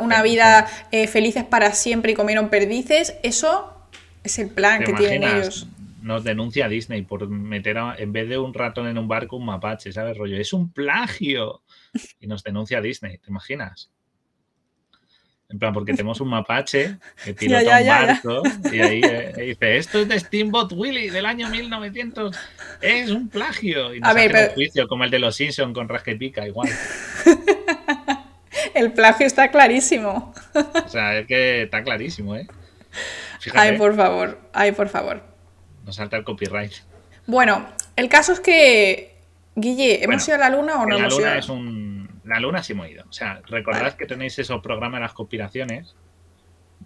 una, vida eh, felices para siempre y comieron perdices, eso es el plan que tienen ellos. Nos denuncia Disney por meter en vez de un ratón en un barco un mapache, ¿sabes? Rollo, es un plagio. Y nos denuncia Disney, ¿te imaginas? En plan, porque tenemos un mapache que pilota un barco y ahí eh, dice, esto es de Steamboat Willie del año 1900, es un plagio. Y nos a ver, un juicio como el de los Simpsons con Rasca y Pica, igual. el plagio está clarísimo. o sea, es que está clarísimo, ¿eh? Ay, por favor, ay, por favor. Nos salta el copyright. Bueno, el caso es que, Guille, ¿hemos ido a la luna o no hemos ido? La luna es un la luna sí hemos ido. O sea, recordad que tenéis esos programas de las conspiraciones,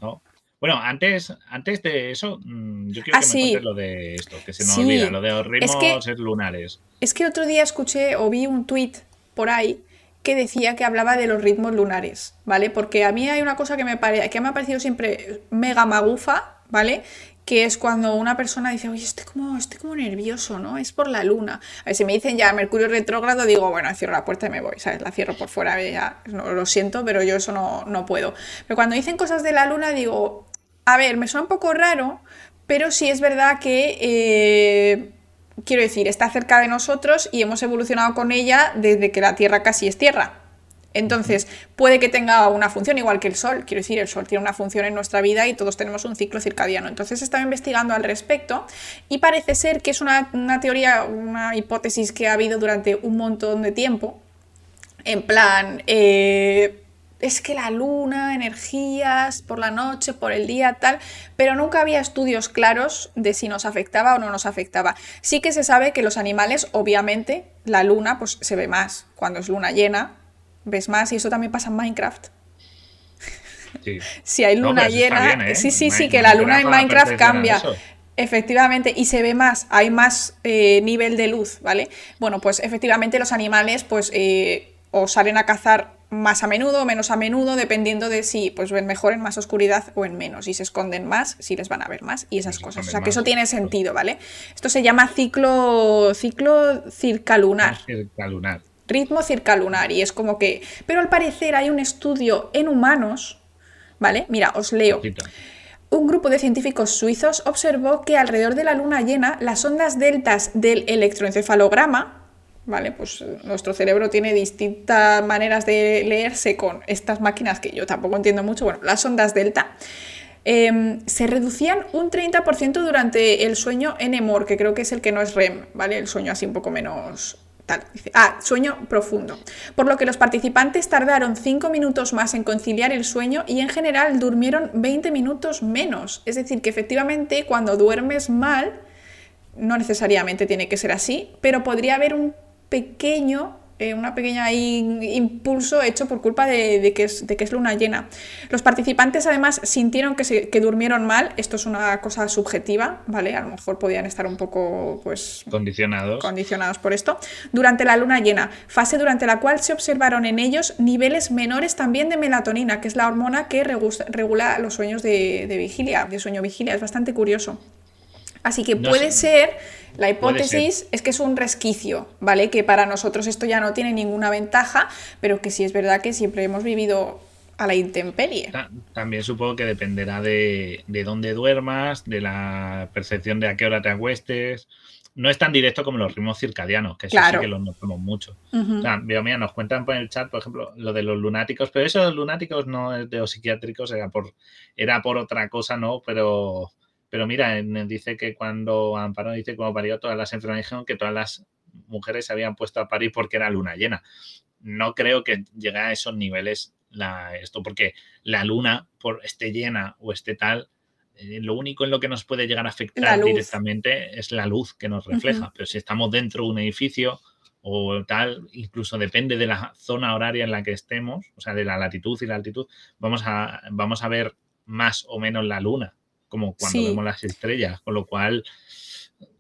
¿no? Bueno, antes, antes de eso, mm, yo quiero ah, que me cuentes lo de esto, que se nos olvida, lo de los ritmos lunares. Es que otro día escuché o vi un tuit por ahí que decía que hablaba de los ritmos lunares, ¿vale? Porque a mí hay una cosa que me, pare, que me ha parecido siempre mega magufa, ¿vale? que es cuando una persona dice, oye, estoy como, estoy como nervioso, ¿no? Es por la luna. A ver, si me dicen ya Mercurio retrógrado, digo, bueno, cierro la puerta y me voy, ¿sabes? La cierro por fuera, ya, no, lo siento, pero yo eso no, no puedo. Pero cuando dicen cosas de la luna, digo, a ver, me suena un poco raro, pero sí es verdad que... Eh, quiero decir, está cerca de nosotros y hemos evolucionado con ella desde que la Tierra casi es Tierra. Entonces, puede que tenga una función igual que el Sol. Quiero decir, el Sol tiene una función en nuestra vida y todos tenemos un ciclo circadiano. Entonces, estaba investigando al respecto y parece ser que es una, teoría, una hipótesis que ha habido durante un montón de tiempo. En plan, eh, es que la luna, energías por la noche, por el día, tal, pero nunca había estudios claros de si nos afectaba o no nos afectaba. Sí que se sabe que los animales, obviamente, la luna pues se ve más cuando es luna llena, ves más y eso también pasa en Minecraft. si hay luna llena, ¿eh? sí, sí, sí, que la luna en Minecraft cambia. Efectivamente, y se ve más, hay más eh, nivel de luz, ¿vale? Bueno, pues efectivamente los animales pues eh, o salen a cazar más a menudo o menos a menudo, dependiendo de si pues ven mejor en más oscuridad o en menos, y se esconden más, si les van a ver más, y esas cosas. O sea que eso tiene sentido, ¿vale? Esto se llama ciclo, ciclo circalunar. Circalunar ritmo circalunar y es como que... Pero al parecer hay un estudio en humanos, ¿vale? Mira, os leo. Un grupo de científicos suizos observó que alrededor de la luna llena las ondas deltas del electroencefalograma, ¿vale? Pues eh, nuestro cerebro tiene distintas maneras de leerse con estas máquinas que yo tampoco entiendo mucho, bueno, las ondas delta. Em, se reducían un 30% durante el sueño NMOR, que creo que es el que no es REM, ¿vale? El sueño así un poco menos ah, sueño profundo. Por lo que los participantes tardaron 5 minutos más en conciliar el sueño y en general durmieron 20 minutos menos. Es decir, que efectivamente cuando duermes mal, no necesariamente tiene que ser así, pero podría haber un pequeño eh, una pequeña impulso hecho por culpa de, que es, de, que es, luna llena. Los participantes además sintieron que, se, que durmieron mal, esto es una cosa subjetiva, ¿vale? A lo mejor podían estar un poco pues condicionados. condicionados por esto, durante la luna llena, fase durante la cual se observaron en ellos niveles menores también de melatonina, que es la hormona que regula los sueños de, de vigilia, de sueño vigilia, es bastante curioso. Así que puede ser, la hipótesis es que es un resquicio, ¿vale? Que para nosotros esto ya no tiene ninguna ventaja, pero que sí es verdad que siempre hemos vivido a la intemperie. También supongo que dependerá de, dónde duermas, de la percepción de a qué hora te acuestes. No es tan directo como los ritmos circadianos, que eso sí que los notamos mucho. mira, nos cuentan por el chat, por ejemplo, lo de los lunáticos, pero eso de los lunáticos no es de los psiquiátricos, era por, era por otra cosa, ¿no? Pero pero mira, dice que cuando Amparo dice que cuando parió todas las enfermeras dijeron que todas las mujeres se habían puesto a parir porque era luna llena. No creo que llegue a esos niveles la, esto, porque la luna, por esté llena o esté tal, eh, lo único en lo que nos puede llegar a afectar directamente es la luz que nos refleja. Pero si estamos dentro de un edificio o tal, incluso depende de la zona horaria en la que estemos, o sea, de la latitud y la altitud, vamos a, vamos a ver más o menos la luna como cuando vemos las estrellas, con lo cual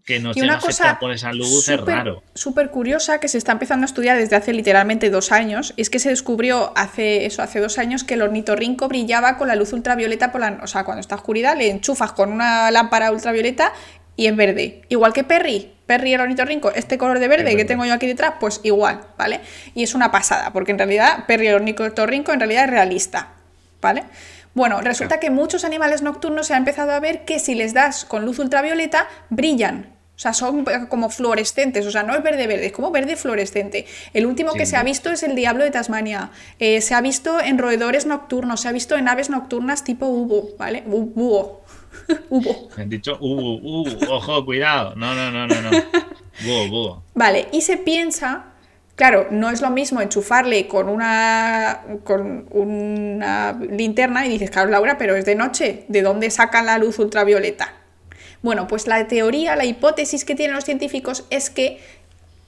que nos llega a por esa luz es raro. Súper curiosa que se está empezando a estudiar desde hace literalmente dos años, es que se descubrió hace eso, hace dos años que el ornitorrinco brillaba con la luz ultravioleta por la, o sea, cuando está oscuridad le enchufas con una lámpara ultravioleta y es verde. Igual que Perry, Perry el ornitorrinco, este color de verde que tengo yo aquí detrás, pues igual, ¿vale? Y es una pasada, porque en realidad Perry el ornitorrinco en realidad es realista, ¿vale? Bueno, resulta que muchos animales nocturnos se ha empezado a ver que si les das con luz ultravioleta, brillan. O sea, son como fluorescentes, o sea, no es verde verde, es como verde fluorescente. El último que se ha visto es el diablo de Tasmania. Eh, se ha visto en roedores nocturnos, se ha visto en aves nocturnas tipo hubo, ¿vale? Búho. hubo. Me han dicho hubo, ojo, cuidado. No, no, no, no, no. Búho, búho. Vale, y se piensa Claro, no es lo mismo enchufarle con una, con una linterna y dices, claro, Laura, pero es de noche, ¿de dónde sacan la luz ultravioleta? Bueno, pues la teoría, la hipótesis que tienen los científicos es que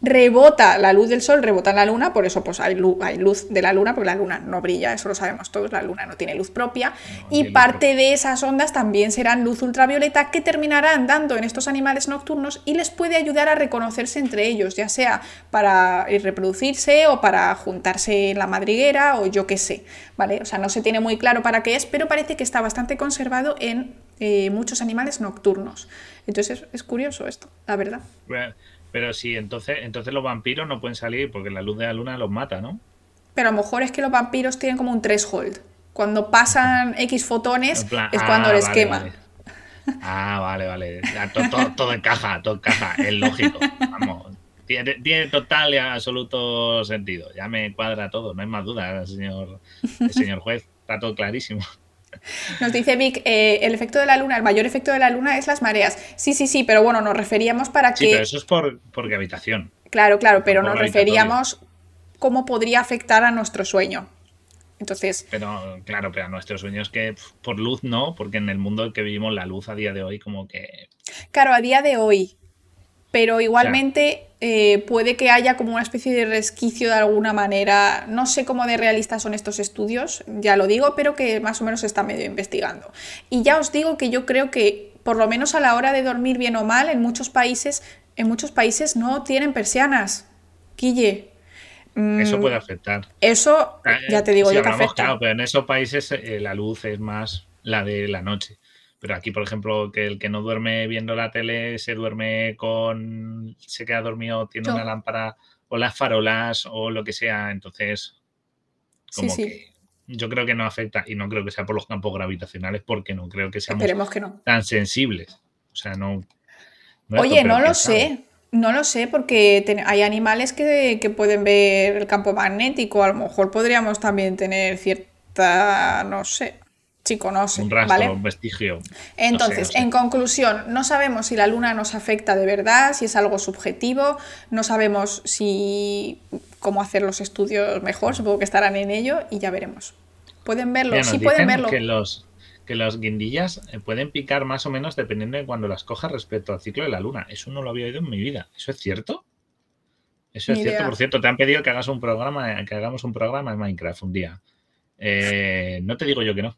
rebota la luz del sol, rebota en la luna, por eso pues hay luz, hay luz de la luna, porque la luna no brilla, eso lo sabemos todos, la luna no tiene luz propia, y parte de esas ondas también serán luz ultravioleta que terminarán dando en estos animales nocturnos y les puede ayudar a reconocerse entre ellos, ya sea para reproducirse o para juntarse en la madriguera o yo qué sé, ¿vale? O sea, no se tiene muy claro para qué es, pero parece que está bastante conservado en eh, muchos animales nocturnos. Entonces es, curioso esto, la verdad. Pero sí, entonces, entonces los vampiros no pueden salir porque la luz de la luna los mata, ¿no? Pero a lo mejor es que los vampiros tienen como un threshold. Cuando pasan X fotones es cuando ah, les quema. Ah, vale, vale. Todo, todo, encaja, todo encaja, es lógico. Vamos, tiene, tiene, total y absoluto sentido. Ya me cuadra todo, no hay más duda, señor, señor juez. Está todo clarísimo. Nos dice Vic, eh, el efecto de la luna, el mayor efecto de la luna es las mareas. Sí, sí, sí, pero bueno, nos referíamos para que... Sí, pero eso es por, por gravitación. Claro, claro, pero nos referíamos cómo podría afectar a nuestro sueño. Entonces... Pero claro, pero a nuestro sueño es que por luz no, porque en el mundo en que vivimos la luz a día de hoy como que... Claro, a día de hoy, pero igualmente eh, puede que haya como una especie de resquicio de alguna manera. No sé cómo de realistas son estos estudios, ya lo digo, pero que más o menos se está medio investigando. Y ya os digo que yo creo que, por lo menos a la hora de dormir bien o mal, en muchos países, en muchos países no tienen persianas. Guille. Mm, eso puede afectar. Eso, eh, ya te digo yo que afecta. Claro, pero en esos países eh, la luz es más la de la noche. Pero aquí, por ejemplo, que el que no duerme viendo la tele se duerme con. se queda dormido, tiene una lámpara o las farolas o lo que sea. Entonces, como que yo creo que no afecta y no creo que sea por los campos gravitacionales porque no creo que seamos tan sensibles. O sea, no. Oye, no lo sé. No lo sé, porque hay animales que, que, pueden ver el campo magnético. A lo mejor podríamos también tener cierta, no sé, sí conoce. Un rastro, un vestigio. Entonces, en conclusión, no sabemos si la luna nos afecta de verdad, si es algo subjetivo, no sabemos si cómo hacer los estudios mejor, supongo que estarán en ello y ya veremos. Pueden verlo, sí pueden verlo. Que los, que las guindillas eh, pueden picar más o menos dependiendo de cuando las cojas respecto al ciclo de la luna. Eso no lo había oído en mi vida. ¿Eso es cierto? Eso es cierto, por cierto, te han pedido que hagas un programa, que hagamos un programa en Minecraft un día. Eh, no te digo yo que no.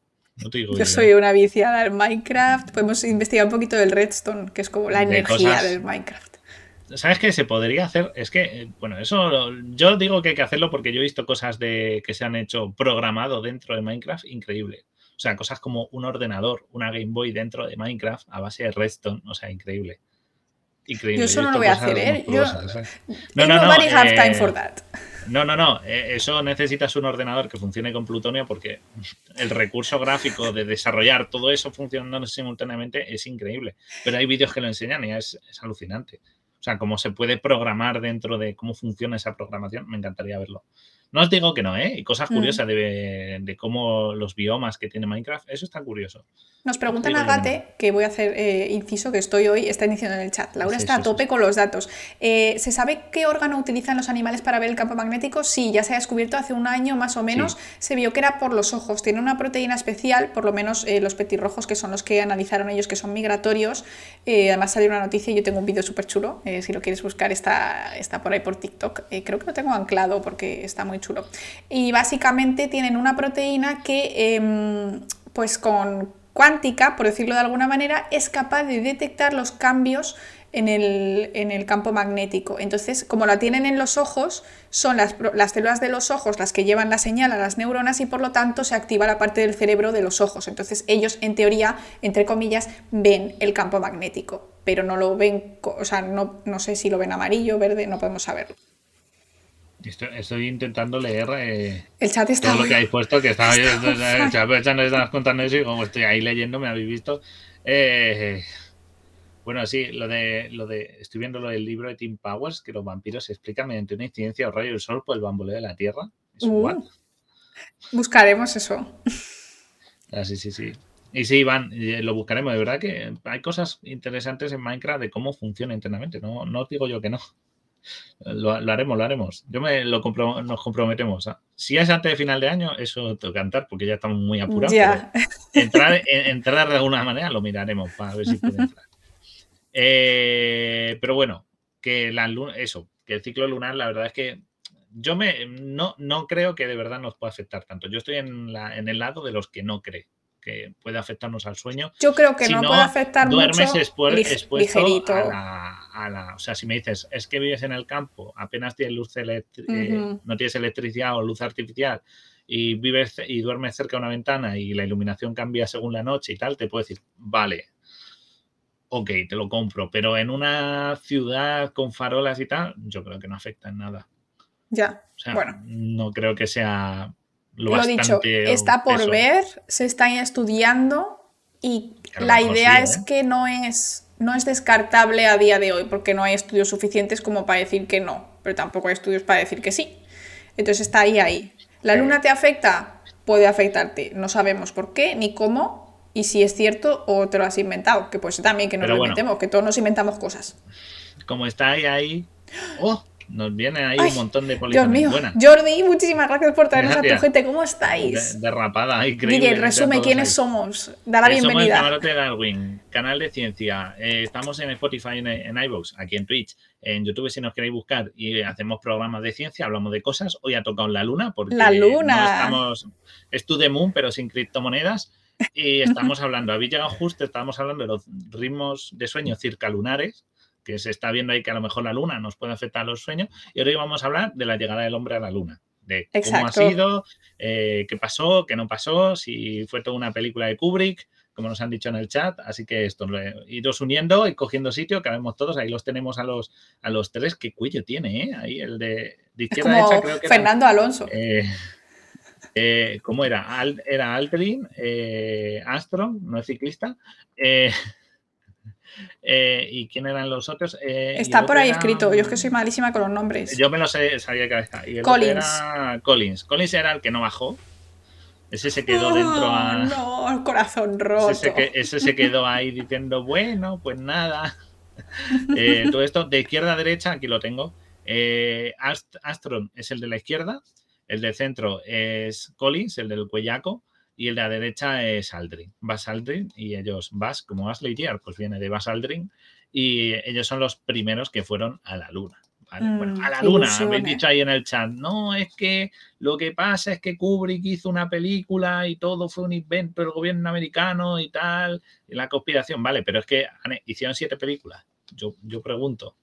Yo soy una viciada en Minecraft. Podemos investigar un poquito del Redstone, que es como la energía del Minecraft. ¿Sabes qué se podría hacer? Es que, eh, bueno, eso yo digo que hay que hacerlo porque yo he visto cosas de que se han hecho programado dentro de Minecraft increíble. O sea, cosas como un ordenador, una Game Boy dentro de Minecraft a base de Redstone, o sea, increíble. Increíble. Yo eso no lo voy a hacer, ¿eh? Yo... No, no, no. Have time for that. No, no, no. Eh, eso necesitas un ordenador que funcione con plutonio porque el recurso gráfico de desarrollar todo eso funcionando simultáneamente es increíble. Pero hay vídeos que lo enseñan y es, es alucinante. O sea, cómo se puede programar dentro de cómo funciona esa programación, me encantaría verlo. No os digo que no, ¿eh? Y cosas mm. curiosas de, cómo los biomas que tiene Minecraft, eso está curioso. Nos preguntan a Gate, que voy a hacer eh, inciso, que estoy hoy, está iniciando en el chat. Laura está a tope con los datos. Eh, ¿Se sabe qué órgano utilizan los animales para ver el campo magnético? Sí, ya se ha descubierto hace un año más o menos. Se vio que era por los ojos. Tiene una proteína especial, por lo menos eh, los petirrojos, que son los que analizaron ellos, que son migratorios. además salió una noticia y yo tengo un vídeo súper chulo. si lo quieres buscar, está, está por ahí por TikTok. creo que lo tengo anclado porque está muy chulo. Y básicamente tienen una proteína que, em, pues con cuántica, por decirlo de alguna manera, es capaz de detectar los cambios en el, campo magnético. Entonces, como la tienen en los ojos, son las, las, células de los ojos las que llevan la señal a las neuronas y por lo tanto se activa la parte del cerebro de los ojos. Entonces, ellos, en teoría, entre comillas, ven el campo magnético, pero no lo ven, o sea, no, no sé si lo ven amarillo, verde, no podemos saberlo. Estoy, intentando leer eh, el chat está todo lo que habéis puesto, que estaba el chat contando eso y como estoy ahí leyendo, me habéis visto. Eh, bueno, sí, lo de, lo de, estoy viendo lo del libro de Tim Powers, que los vampiros se explican mediante una incidencia o rayo del sol por el bamboleo de la Tierra. Uh, buscaremos eso. Ah, sí, sí, sí. Y sí, Iván, lo buscaremos. De verdad que hay cosas interesantes en Minecraft de cómo funciona internamente. No, no os digo yo que no. Lo, haremos, lo haremos. Yo me lo nos comprometemos. Si es antes de final de año, eso tengo que cantar porque ya estamos muy apurados. Entrar, entrar, de alguna manera lo miraremos para ver si puede entrar. Eh, pero bueno, que la eso, que el ciclo lunar, la verdad es que yo me no, no creo que de verdad nos pueda afectar tanto. Yo estoy en, la, en el lado de los que no cree que puede afectarnos al sueño. Yo creo que no, puede afectar duermes mucho. Duermes expuesto a la, O sea, si me dices, es que vives en el campo, apenas tienes luz eh, no tienes electricidad o luz artificial y vives y duermes cerca de una ventana y la iluminación cambia según la noche y tal, te puedo decir, vale, ok, te lo compro, pero en una ciudad con farolas y tal, yo creo que no afecta en nada. Ya, bueno. No creo que sea lo, dicho, está por ver, se está estudiando y la idea es ¿eh? que no es, no es descartable a día de hoy porque no hay estudios suficientes como para decir que no, pero tampoco hay estudios para decir que sí. Entonces está ahí, ahí. ¿La luna te afecta? Puede afectarte. No sabemos por qué ni cómo y si es cierto o te lo has inventado. Que pues también que nos lo inventemos, que todos nos inventamos cosas. Como está ahí, ahí. ¡Oh! Nos viene ahí un montón de. Dios mío. Jordi, muchísimas gracias por traernos a tu gente. ¿Cómo estáis? derrapada, increíble. Miguel, resume quiénes somos. Da la bienvenida. Somos el Darwin, canal de ciencia. Eh, estamos en Spotify, en, en iVoox, aquí en Twitch, en YouTube si nos queréis buscar y hacemos programas de ciencia, hablamos de cosas. Hoy ha tocado la luna porque la luna. no estamos, es to the moon, pero sin criptomonedas. Y estamos hablando, habéis llegado justo, estábamos hablando de los ritmos de sueño circalunares, que se está viendo ahí que a lo mejor la luna nos puede afectar a los sueños. Y hoy vamos a hablar de la llegada del hombre a la luna, de cómo ha sido, eh, qué pasó, qué no pasó, si fue toda una película de Kubrick, como nos han dicho en el chat. Así que esto, iros uniendo y cogiendo sitio, que vemos todos, ahí los tenemos a los, a los tres. Qué cuello tiene, ¿eh? Ahí el de, izquierda derecha, creo que Fernando Alonso. Eh, eh, ¿Cómo era? era Aldrin, Astro, no es ciclista. Eh, ¿Y quién eran los otros? Eh, Está por ahí escrito. Yo es que soy malísima con los nombres. Yo me lo sé, sabía que estaba. Y Collins. Era Collins. Collins era el que no bajó. Ese se quedó dentro a... No, el corazón roto. Ese se, quedó ahí diciendo, bueno, pues nada. Eh, todo esto de izquierda a derecha, aquí lo tengo. Astron es el de la izquierda. El de centro es Collins, el del cuellaco y el de la derecha es Aldrin, Bas Aldrin, y ellos, Bas, como Bas Lightyear, pues viene de Bas Aldrin, y ellos son los primeros que fueron a la Luna, bueno, mm, a la luna, habéis dicho ahí en el chat. No, es que lo que pasa es que Kubrick hizo una película y todo fue un invento del gobierno americano y tal, y la conspiración, vale, pero es que hicieron siete películas. Yo, yo pregunto,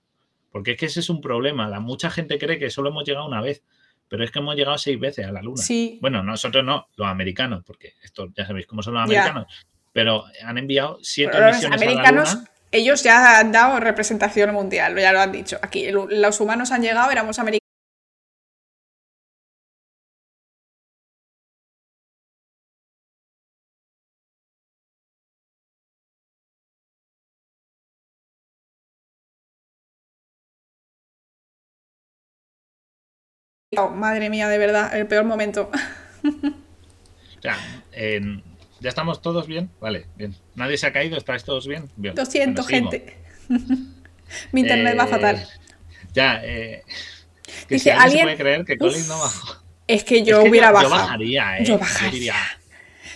porque es que ese es un problema. La, mucha gente cree que solo hemos llegado una vez, pero es que hemos llegado seis veces a la luna. Sí. Bueno, nosotros no, los americanos, porque esto ya sabéis cómo son los americanos, pero han enviado siete misiones a la luna ellos ya han dado representación mundial, ya lo han dicho. Aquí los humanos han llegado, éramos americanos. Oh, madre mía, de verdad, el peor momento. Ya, en, ¿Ya estamos todos bien? Vale, bien. ¿Nadie se ha caído? ¿Estáis todos bien? bien. Lo siento, gente. Mi internet va fatal. Eh, ya, eh, que Dice, si alguien, se puede creer que Colin no bajó. Es que yo hubiera bajado. Yo bajaría, ¿eh? Yo bajaría. Yo diría,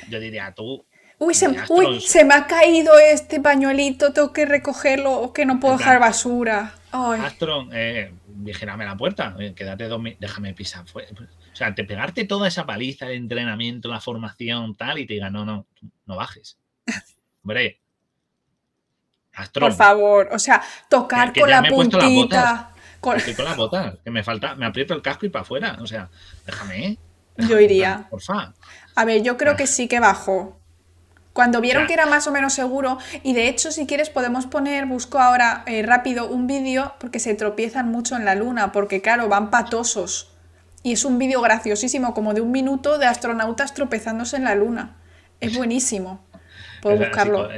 yo diría tú. Uy se, uy, se, me ha caído este pañuelito, tengo que recogerlo o que no puedo dejar basura. Ay. Astron, eh, vigérame la puerta, quédate dos déjame pisar. O sea, te pegarte toda esa paliza de entrenamiento, la formación, tal, y te diga, no, no, no bajes. Hombre. Por favor, o sea, tocar con la puntita. Con... con las botas, que me falta, me aprieto el casco y para afuera. O sea, déjame. yo iría. Porfa. A ver, yo creo que sí que bajó. Cuando vieron que era más o menos seguro, y de hecho, si quieres, podemos poner, busco ahora eh, rápido un vídeo, porque se tropiezan mucho en la luna, porque claro, van patosos. Y es un vídeo graciosísimo, como de un minuto de astronautas tropezándose en la luna. Es buenísimo. Puedo buscarlo.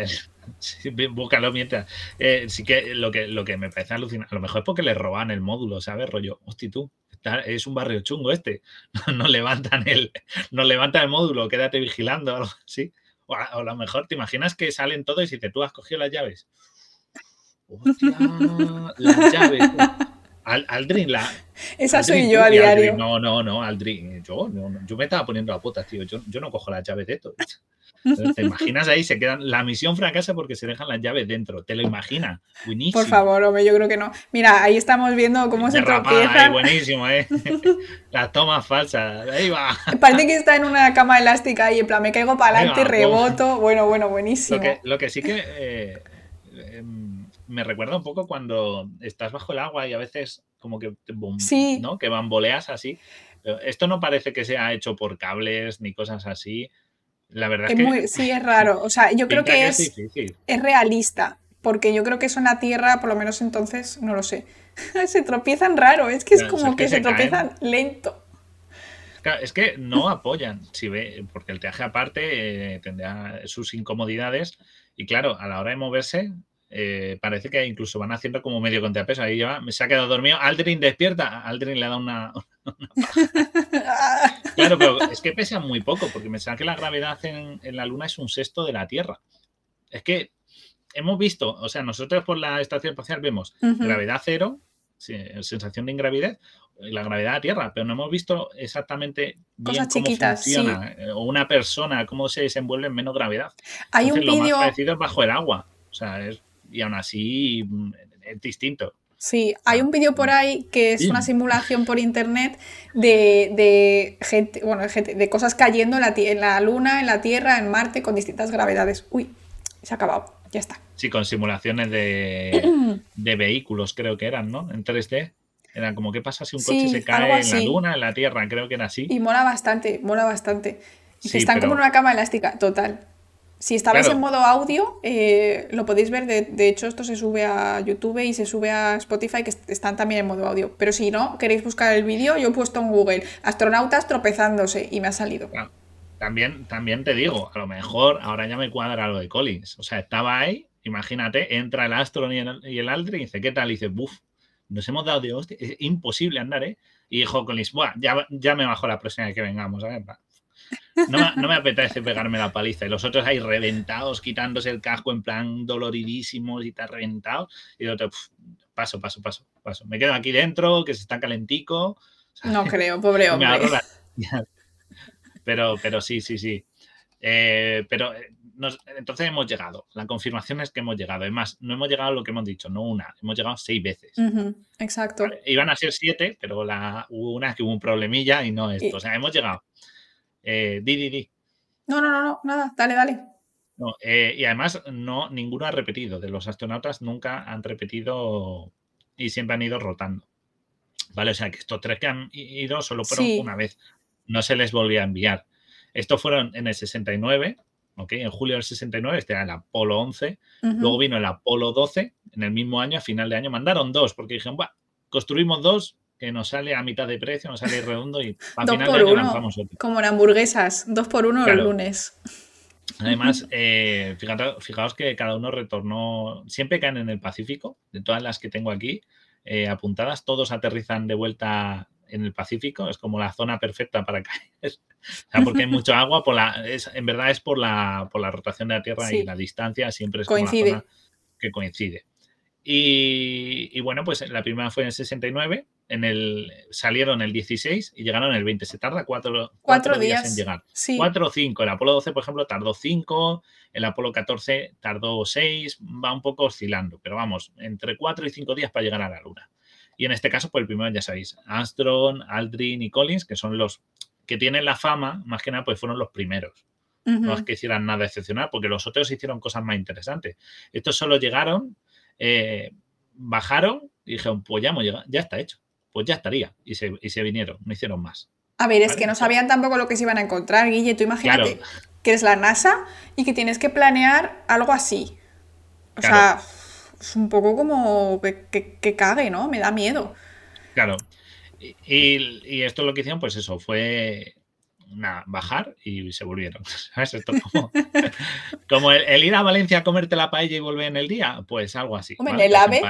Sí, búscalo mientras. Eh, sí que lo, que lo que me parece alucinante, a lo mejor es porque le roban el módulo, ¿sabes? Rollo, hostia, tú, es un barrio chungo este. No, levantan el, no levantan el módulo, quédate vigilando, algo así. O a, lo mejor te imaginas que salen todos y dices, tú has cogido las llaves. Hostia, las llaves. Aldrin, la. Esa soy yo a diario. no, no, no, Aldrin. Yo, yo me estaba poniendo a puta, tío. Yo, yo no cojo las llaves de esto. ¿Te imaginas ahí? Se quedan. La misión fracasa porque se dejan las llaves dentro. ¿Te lo imaginas? Buenísimo. Por favor, hombre, yo creo que no. Mira, ahí estamos viendo cómo se tropieza. buenísimo, ¿eh? Las tomas falsas. Ahí va. Parece que está en una cama elástica y en plan, me caigo para adelante, reboto. Bueno, bueno, buenísimo. Lo que, sí que. Eh, em, me recuerda un poco cuando estás bajo el agua y a veces como que, ¿no? que bamboleas así. esto no parece que sea hecho por cables ni cosas así. La verdad es, que... sí, es raro. O sea, yo creo que, es, es, realista, porque yo creo que eso en la Tierra, por lo menos entonces, no lo sé. se tropiezan raro, es que es como que, se, tropiezan lento. es que no apoyan, si ve, porque el teaje aparte eh, tendrá sus incomodidades y claro, a la hora de moverse eh, parece que incluso van haciendo como medio contrapeso. Ahí ya se ha quedado dormido. Aldrin despierta. Aldrin le da una. claro, pero es que pesa muy poco, porque me que la gravedad en, la Luna es un sexto de la Tierra. Es que hemos visto, o sea, nosotros por la estación espacial vemos gravedad cero, sensación de ingravidez, la gravedad de la Tierra, pero no hemos visto exactamente bien cómo funciona eh, o una persona cómo se desenvuelve en menos gravedad. Hay un lo más parecido es bajo el agua. O sea, es y aún así mm, es distinto. Sí, hay un vídeo por ahí que es una simulación por internet de, gente, bueno, de cosas cayendo en la, en la Luna, en la Tierra, en Marte, con distintas gravedades. Uy, se ha acabado, ya está. Sí, con simulaciones de, vehículos, creo que eran, ¿no? En 3D. Eran como, ¿qué pasa si un coche se cae en la Luna, en la Tierra? Creo que era así. Y mola bastante, mola bastante. Y están como en una cama elástica, total. Si estabais en modo audio, eh, lo podéis ver. De, hecho, esto se sube a YouTube y se sube a Spotify, que están también en modo audio. Pero si no, queréis buscar el vídeo, yo he puesto en Google astronautas tropezándose y me ha salido. También, también te digo, a lo mejor ahora ya me cuadra lo de Collins. O sea, estaba ahí, imagínate, entra el Astron y el, y Aldrin y dice, ¿qué tal? Y dice, buf, nos hemos dado de hostia, es imposible andar, ¿eh? Y dijo Collins, Buah, ya, ya me bajo la próxima vez que vengamos, a ver, no, me apetece pegarme la paliza. Y los otros ahí reventados, quitándose el casco en plan doloridísimos y tal, reventados. Y otro, paso, paso, paso, paso. Me quedo aquí dentro, que se está calentico. No creo, pobre hombre. Pero, pero sí, sí, sí. Eh, pero eh, entonces hemos llegado. La confirmación es que hemos llegado. Además, no hemos llegado a lo que hemos dicho, no una, hemos llegado seis veces. exacto. iban a ser siete, pero la, hubo una que hubo un problemilla y no esto. O sea, hemos llegado. Eh, di, di, di. No, no, no, no, nada, dale, dale. Eh, y además, no, ninguno ha repetido. De los astronautas nunca han repetido y siempre han ido rotando. ¿Vale? O sea que estos tres que han ido solo fueron una vez. No se les volvía a enviar. Estos fueron en el 69, ¿ok? En julio del 69, este era el Apolo 11. Luego vino el Apolo 12 en el mismo año, a final de año. Mandaron dos porque dijeron, bueno, construimos dos que nos sale a mitad de precio, nos sale redondo y a final de año lanzamos otro. Como en hamburguesas, dos por uno el lunes. Además, eh, fijaos que cada uno retornó, siempre caen en el Pacífico, de todas las que tengo aquí eh, apuntadas, todos aterrizan de vuelta en el Pacífico, es como la zona perfecta para caer, porque hay mucho agua, por la, en verdad es por la, por la rotación de la Tierra y la distancia, siempre es como la zona que coincide. Y, bueno, pues la primera fue en el 69, en el, salieron el 16 y llegaron el 20. Se tarda cuatro, cuatro, días. en llegar. Cuatro o cinco. El Apolo 12, por ejemplo, tardó cinco. El Apolo 14 tardó seis. Va un poco oscilando, pero vamos, entre cuatro y cinco días para llegar a la Luna. Y en este caso, pues el primero ya sabéis, Armstrong, Aldrin y Collins, que son los que tienen la fama, más que nada, pues fueron los primeros. No es que hicieran nada excepcional, porque los otros hicieron cosas más interesantes. Estos solo llegaron, eh, bajaron y dijeron, pues ya, hemos llegado, ya está hecho, pues ya estaría. Y se, y se vinieron, no hicieron más. A ver, es que no sabían tampoco lo que se iban a encontrar, Guille. Tú imagínate que eres la NASA y que tienes que planear algo así. O sea, es un poco como que, que, cague, ¿no? Me da miedo. Claro. Y, y, esto lo que hicieron, pues eso, fue bajar y se volvieron. ¿Sabes? Esto como, como el, ir a Valencia a comerte la paella y volver en el día, pues algo así. Hombre, en el AVE,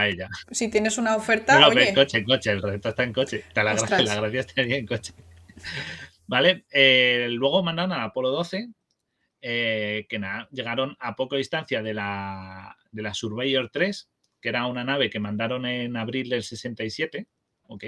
si tienes una oferta. No, oye. coche, en coche, el resto está en coche. la, gracia, la gracia estaría en coche. ¿Vale? Eh, luego mandaron a Apolo 12, eh, que nada, llegaron a poca distancia de la, de la Surveyor 3, que era una nave que mandaron en abril del 67, ¿ok?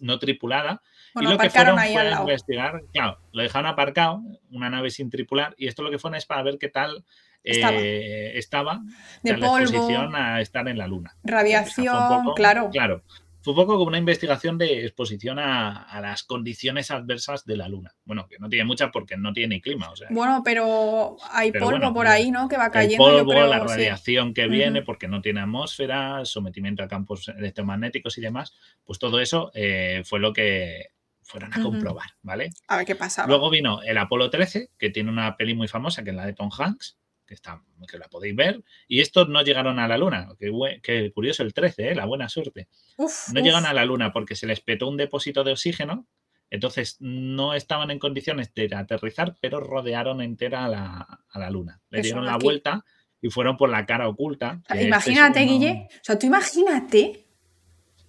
no tripulada. y lo que fueron fue a investigar, claro, lo dejaron aparcado, una nave sin tripular, y esto lo que fue es para ver qué tal estaba, eh, estaba de polvo, exposición a estar en la Luna. Radiación, claro. Claro un poco como una investigación de exposición a, las condiciones adversas de la Luna. Bueno, que no tiene mucha porque no tiene clima. bueno, pero hay polvo por ahí, ¿no? Que va cayendo. El polvo, la radiación que viene porque no tiene atmósfera, sometimiento a campos electromagnéticos y demás, pues todo eso eh, fue lo que fueron a comprobar, ¿vale? A ver qué pasa. Luego vino el Apolo 13, que tiene una peli muy famosa, que es la de Tom Hanks, que, está, que la podéis ver. Y estos no llegaron a la Luna. Qué, curioso el 13, ¿eh? la buena suerte. no llegan a la Luna porque se les petó un depósito de oxígeno. Entonces no estaban en condiciones de aterrizar, pero rodearon entera a la, a la Luna. Le dieron la vuelta y fueron por la cara oculta. Imagínate, Guille. O sea, tú imagínate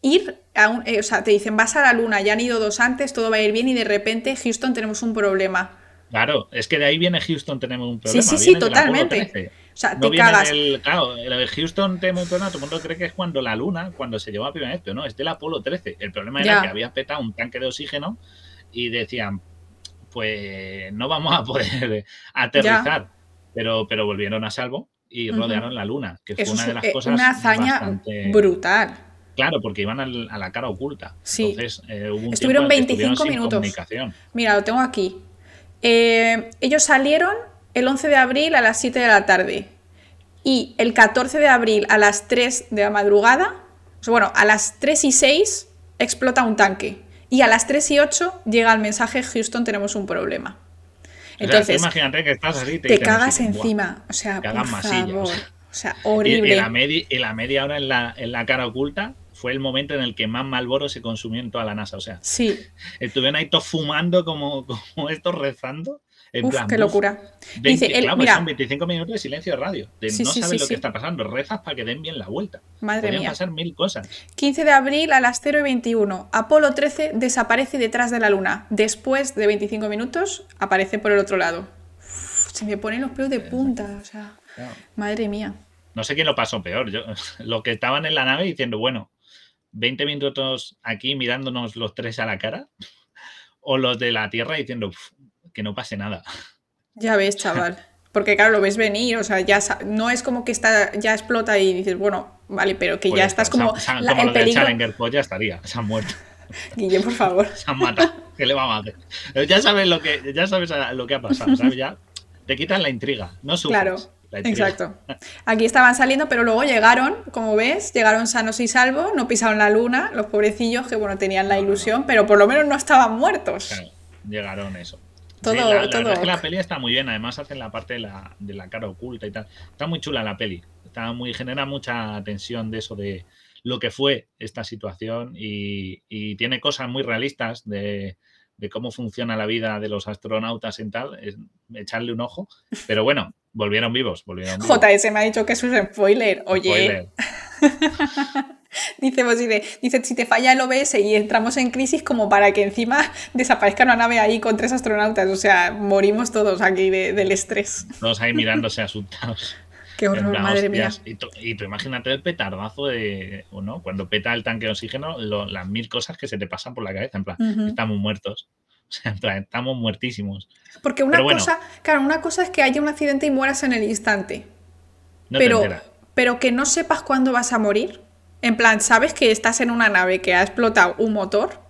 ir a un, eh, o sea, te dicen vas a la luna, ya han ido dos antes, todo va a ir bien y de repente, Houston, tenemos un problema. Claro, es que de ahí viene Houston, tenemos un problema. Sí, sí, sí, totalmente. O sea, te cagas. El, claro, el Houston tenemos un problema, todo el mundo cree que es cuando la Luna, cuando se llevó a primera vez, pero no, es del Apolo 13. El problema era que había petado un tanque de oxígeno y decían, pues no vamos a poder aterrizar. Pero, pero volvieron a salvo y rodearon la Luna, que fue una de las eh, cosas. Una hazaña brutal. Claro, porque iban a la cara oculta. Sí. Entonces, eh, hubo un estuvieron 25 minutos. Mira, lo tengo aquí. Eh, ellos salieron el 11 de abril a las 7 de la tarde y el 14 de abril a las 3 de la madrugada, bueno, a las 3 y 6 explota un tanque y a las 3 y 8 llega el mensaje Houston tenemos un problema. Entonces, imagínate que estás así, te, cagas encima, o sea, por favor, o sea, horrible. Y, la media, y la media hora en la, en la cara oculta fue el momento en el que más Malboro se consumió en toda la NASA. O sea, sí. estuvieron ahí todos fumando como, como estos rezando. En Uf, qué locura. Dice, claro, pues son 25 minutos de silencio de radio. De no sabes lo que está pasando. Rezas para que den bien la vuelta. Madre Podrían mía. pasar mil cosas. 15 de abril a las 0 y 21. Apolo 13 desaparece detrás de la Luna. Después de 25 minutos, aparece por el otro lado. se me ponen los pelos de punta. O sea, madre mía. No sé quién lo pasó peor. Yo, los que estaban en la nave diciendo, bueno, 20 minutos aquí mirándonos los tres a la cara, o los de la Tierra diciendo que no pase nada. Ya ves, chaval. Porque claro, lo ves venir, o sea, ya no es como que está, ya explota y dices, bueno, vale, pero que ya pues estás como... la, como el peligro... Challenger, pues ya estaría, se han muerto. Guille, por favor. Se han matado. ¿Qué le vamos a hacer? Ya sabes lo que, ya sabes lo que ha pasado, ¿sabes? Ya te quitan la intriga, no sufres. Claro. Exacto. Aquí estaban saliendo, pero luego llegaron, como ves, llegaron sanos y salvos, no pisaron la luna, los pobrecillos que, bueno, tenían la ilusión, pero por lo menos no estaban muertos. Claro, llegaron eso. Todo, la, todo. que la peli está muy bien, además hacen la parte de la, de la cara oculta y tal. Está muy chula la peli, está muy, genera mucha tensión de eso de lo que fue esta situación y, y tiene cosas muy realistas de, de cómo funciona la vida de los astronautas en tal, es echarle un ojo. Pero bueno, volvieron vivos, volvieron vivos. JS me ha dicho que eso es spoiler. Oye. dice, pues, dice, si te falla el OBS y entramos en crisis como para que encima desaparezca una nave ahí con tres astronautas. O sea, morimos todos aquí del estrés. Todos ahí mirándose asustados. Qué horror, madre mía. Y tú, imagínate el petardazo de, ¿no? Cuando peta el tanque de oxígeno, las mil cosas que se te pasan por la cabeza, en plan, estamos muertos. O sea, en plan, estamos muertísimos. Porque una cosa, claro, una cosa es que haya un accidente y mueras en el instante. pero, pero que no sepas cuándo vas a morir. En plan, sabes que estás en una nave que ha explotado un motor,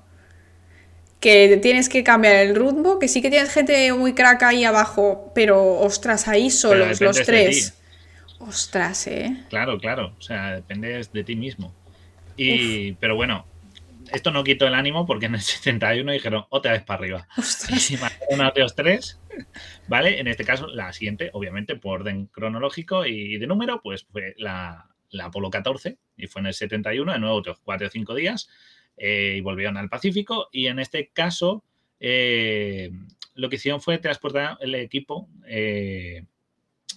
que tienes que cambiar el rumbo, que sí que tienes gente muy crack ahí abajo, pero ostras, ahí solos, los tres. Ostras, ¿eh? Claro, claro. O sea, depende de ti mismo. Y, pero bueno, esto no quitó el ánimo porque en el 71 dijeron otra vez para arriba. Ostras. Y una de los tres, ¿vale? En este caso, la siguiente, obviamente, por orden cronológico y de número, pues fue la, la Apolo 14 y fue en el 71, de nuevo otros cuatro o cinco días eh, y volvieron al Pacífico. Y en este caso, eh, lo que hicieron fue transportar el equipo.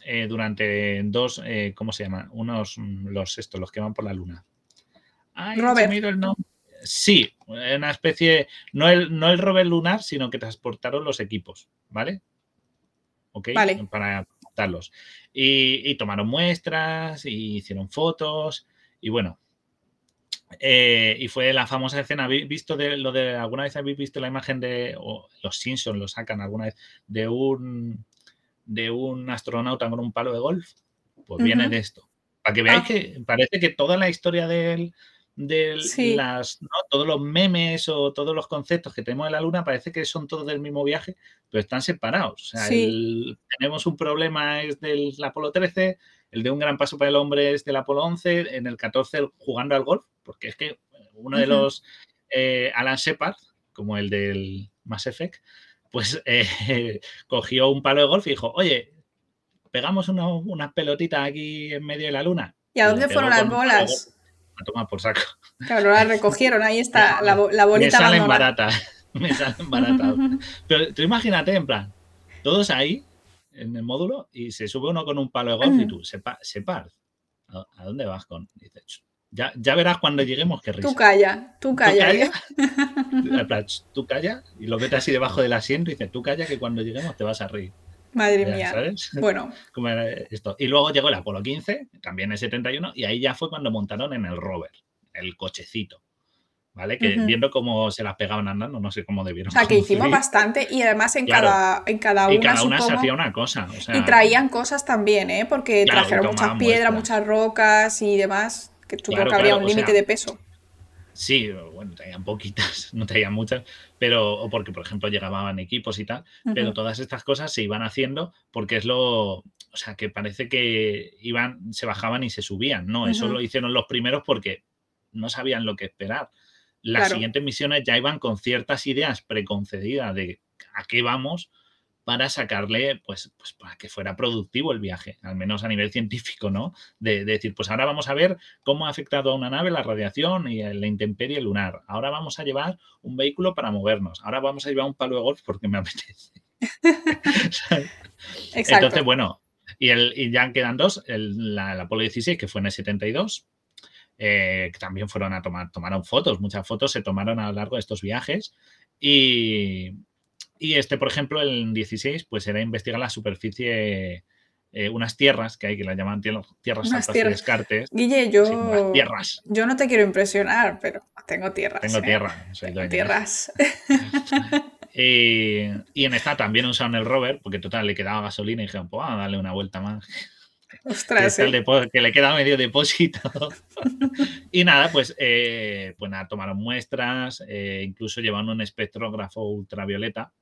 Eh, durante dos, eh, ¿cómo se llama? Unos, mm, los estos, los que van por la luna. Ay, Robert. el nombre. Sí, una especie, no el, no el rover lunar, sino que transportaron los equipos, ¿vale? ¿Ok? Vale. Para transportarlos. Y, tomaron muestras, y hicieron fotos, y bueno. Eh, y fue la famosa escena, ¿habéis visto de lo de, alguna vez habéis visto la imagen de, los Simpsons lo sacan alguna vez, de un, de un astronauta con un palo de golf, pues viene de esto. Para que veáis ah. que parece que toda la historia del, de las, todos los memes o todos los conceptos que tenemos de la Luna parece que son todos del mismo viaje, pero están separados. O sea, tenemos un problema es del Apolo 13, el de un gran paso para el hombre es del Apolo 11, en el 14 jugando al golf, porque es que uno de los eh, Alan Shepard, como el del Mass Effect, pues eh, cogió un palo de golf y dijo, oye, pegamos unas pelotitas aquí en medio de la luna. ¿Y a dónde fueron las bolas? A tomar por saco. Claro, las recogieron, ahí está la, la bolita. Me salen baratas, me salen baratas. Pero tú imagínate, en plan, todos ahí en el módulo y se sube uno con un palo de golf y tú, separ, separ. ¿A dónde vas con? Dices, ya, verás cuando lleguemos qué risa. Tú calla, tú calla. Tú calla, y lo metes así debajo del asiento y dices, tú calla que cuando lleguemos te vas a reír. Madre mía. Bueno. esto? Y luego llegó el Apolo 15, también el 71, y ahí ya fue cuando montaron en el rover, el cochecito. ¿Vale? Que viendo cómo se las pegaban andando, no sé cómo debieron. O sea, que hicimos bastante y además en, cada, en cada una. Y cada una se hacía una cosa. y traían cosas también, ¿eh? Porque trajeron muchas piedras, muchas rocas y demás que habría un límite de peso. Sí, bueno, traían poquitas, no traían muchas, pero o porque, por ejemplo, llegaban equipos y tal, pero todas estas cosas se iban haciendo porque es lo, o sea, que parece que iban, se bajaban y se subían, ¿no? Eso lo hicieron los primeros porque no sabían lo que esperar. Las siguientes misiones ya iban con ciertas ideas preconcedidas de a qué vamos para sacarle, pues, pues para que fuera productivo el viaje, al menos a nivel científico, ¿no? De, decir, pues ahora vamos a ver cómo ha afectado a una nave la radiación y la intemperie lunar. Ahora vamos a llevar un vehículo para movernos. Ahora vamos a llevar un palo de golf porque me apetece. Exacto. Entonces, bueno, y, el, y ya quedan dos, el, la, Apolo 16, que fue en el 72, eh, que también fueron a tomar, tomaron fotos, muchas fotos se tomaron a lo largo de estos viajes y, y este, por ejemplo, el 16, pues era investigar la superficie, eh, unas tierras que hay que la llaman tierras, tierras altas de Descartes. Guille, yo, tierras. yo no te quiero impresionar, pero tengo tierras. Tengo ¿eh? tierra. tierras. y en esta también usaron el rover, porque total le quedaba gasolina y dijeron, pues vamos a darle una vuelta más. Ostras, que, le queda medio depósito. y nada, pues, eh, pues nada, tomaron muestras, eh, incluso llevaron un espectrógrafo ultravioleta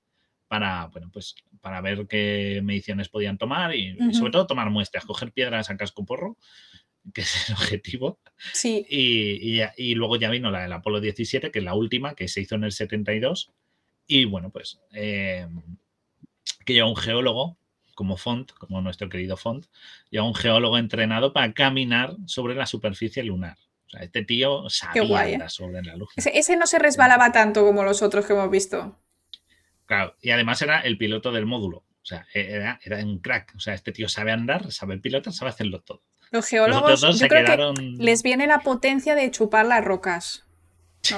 para, bueno, pues, para ver qué mediciones podían tomar y, sobre todo tomar muestras, coger piedras a casco porro, que es el objetivo. Sí. Y, y, luego ya vino la del Apolo 17, que es la última, que se hizo en el 72. Y bueno, pues eh, que lleva un geólogo como Font, como nuestro querido Font, y a un geólogo entrenado para caminar sobre la superficie lunar. O sea, este tío sabía ¿eh? sobre la luz. Ese, no se resbalaba tanto como los otros que hemos visto. Claro, y además era el piloto del módulo. O sea, e-, era, era un crack. O sea, este tío sabe andar, sabe pilotar, sabe hacerlo todo. Los geólogos, yo creo que les viene la potencia de chupar las rocas.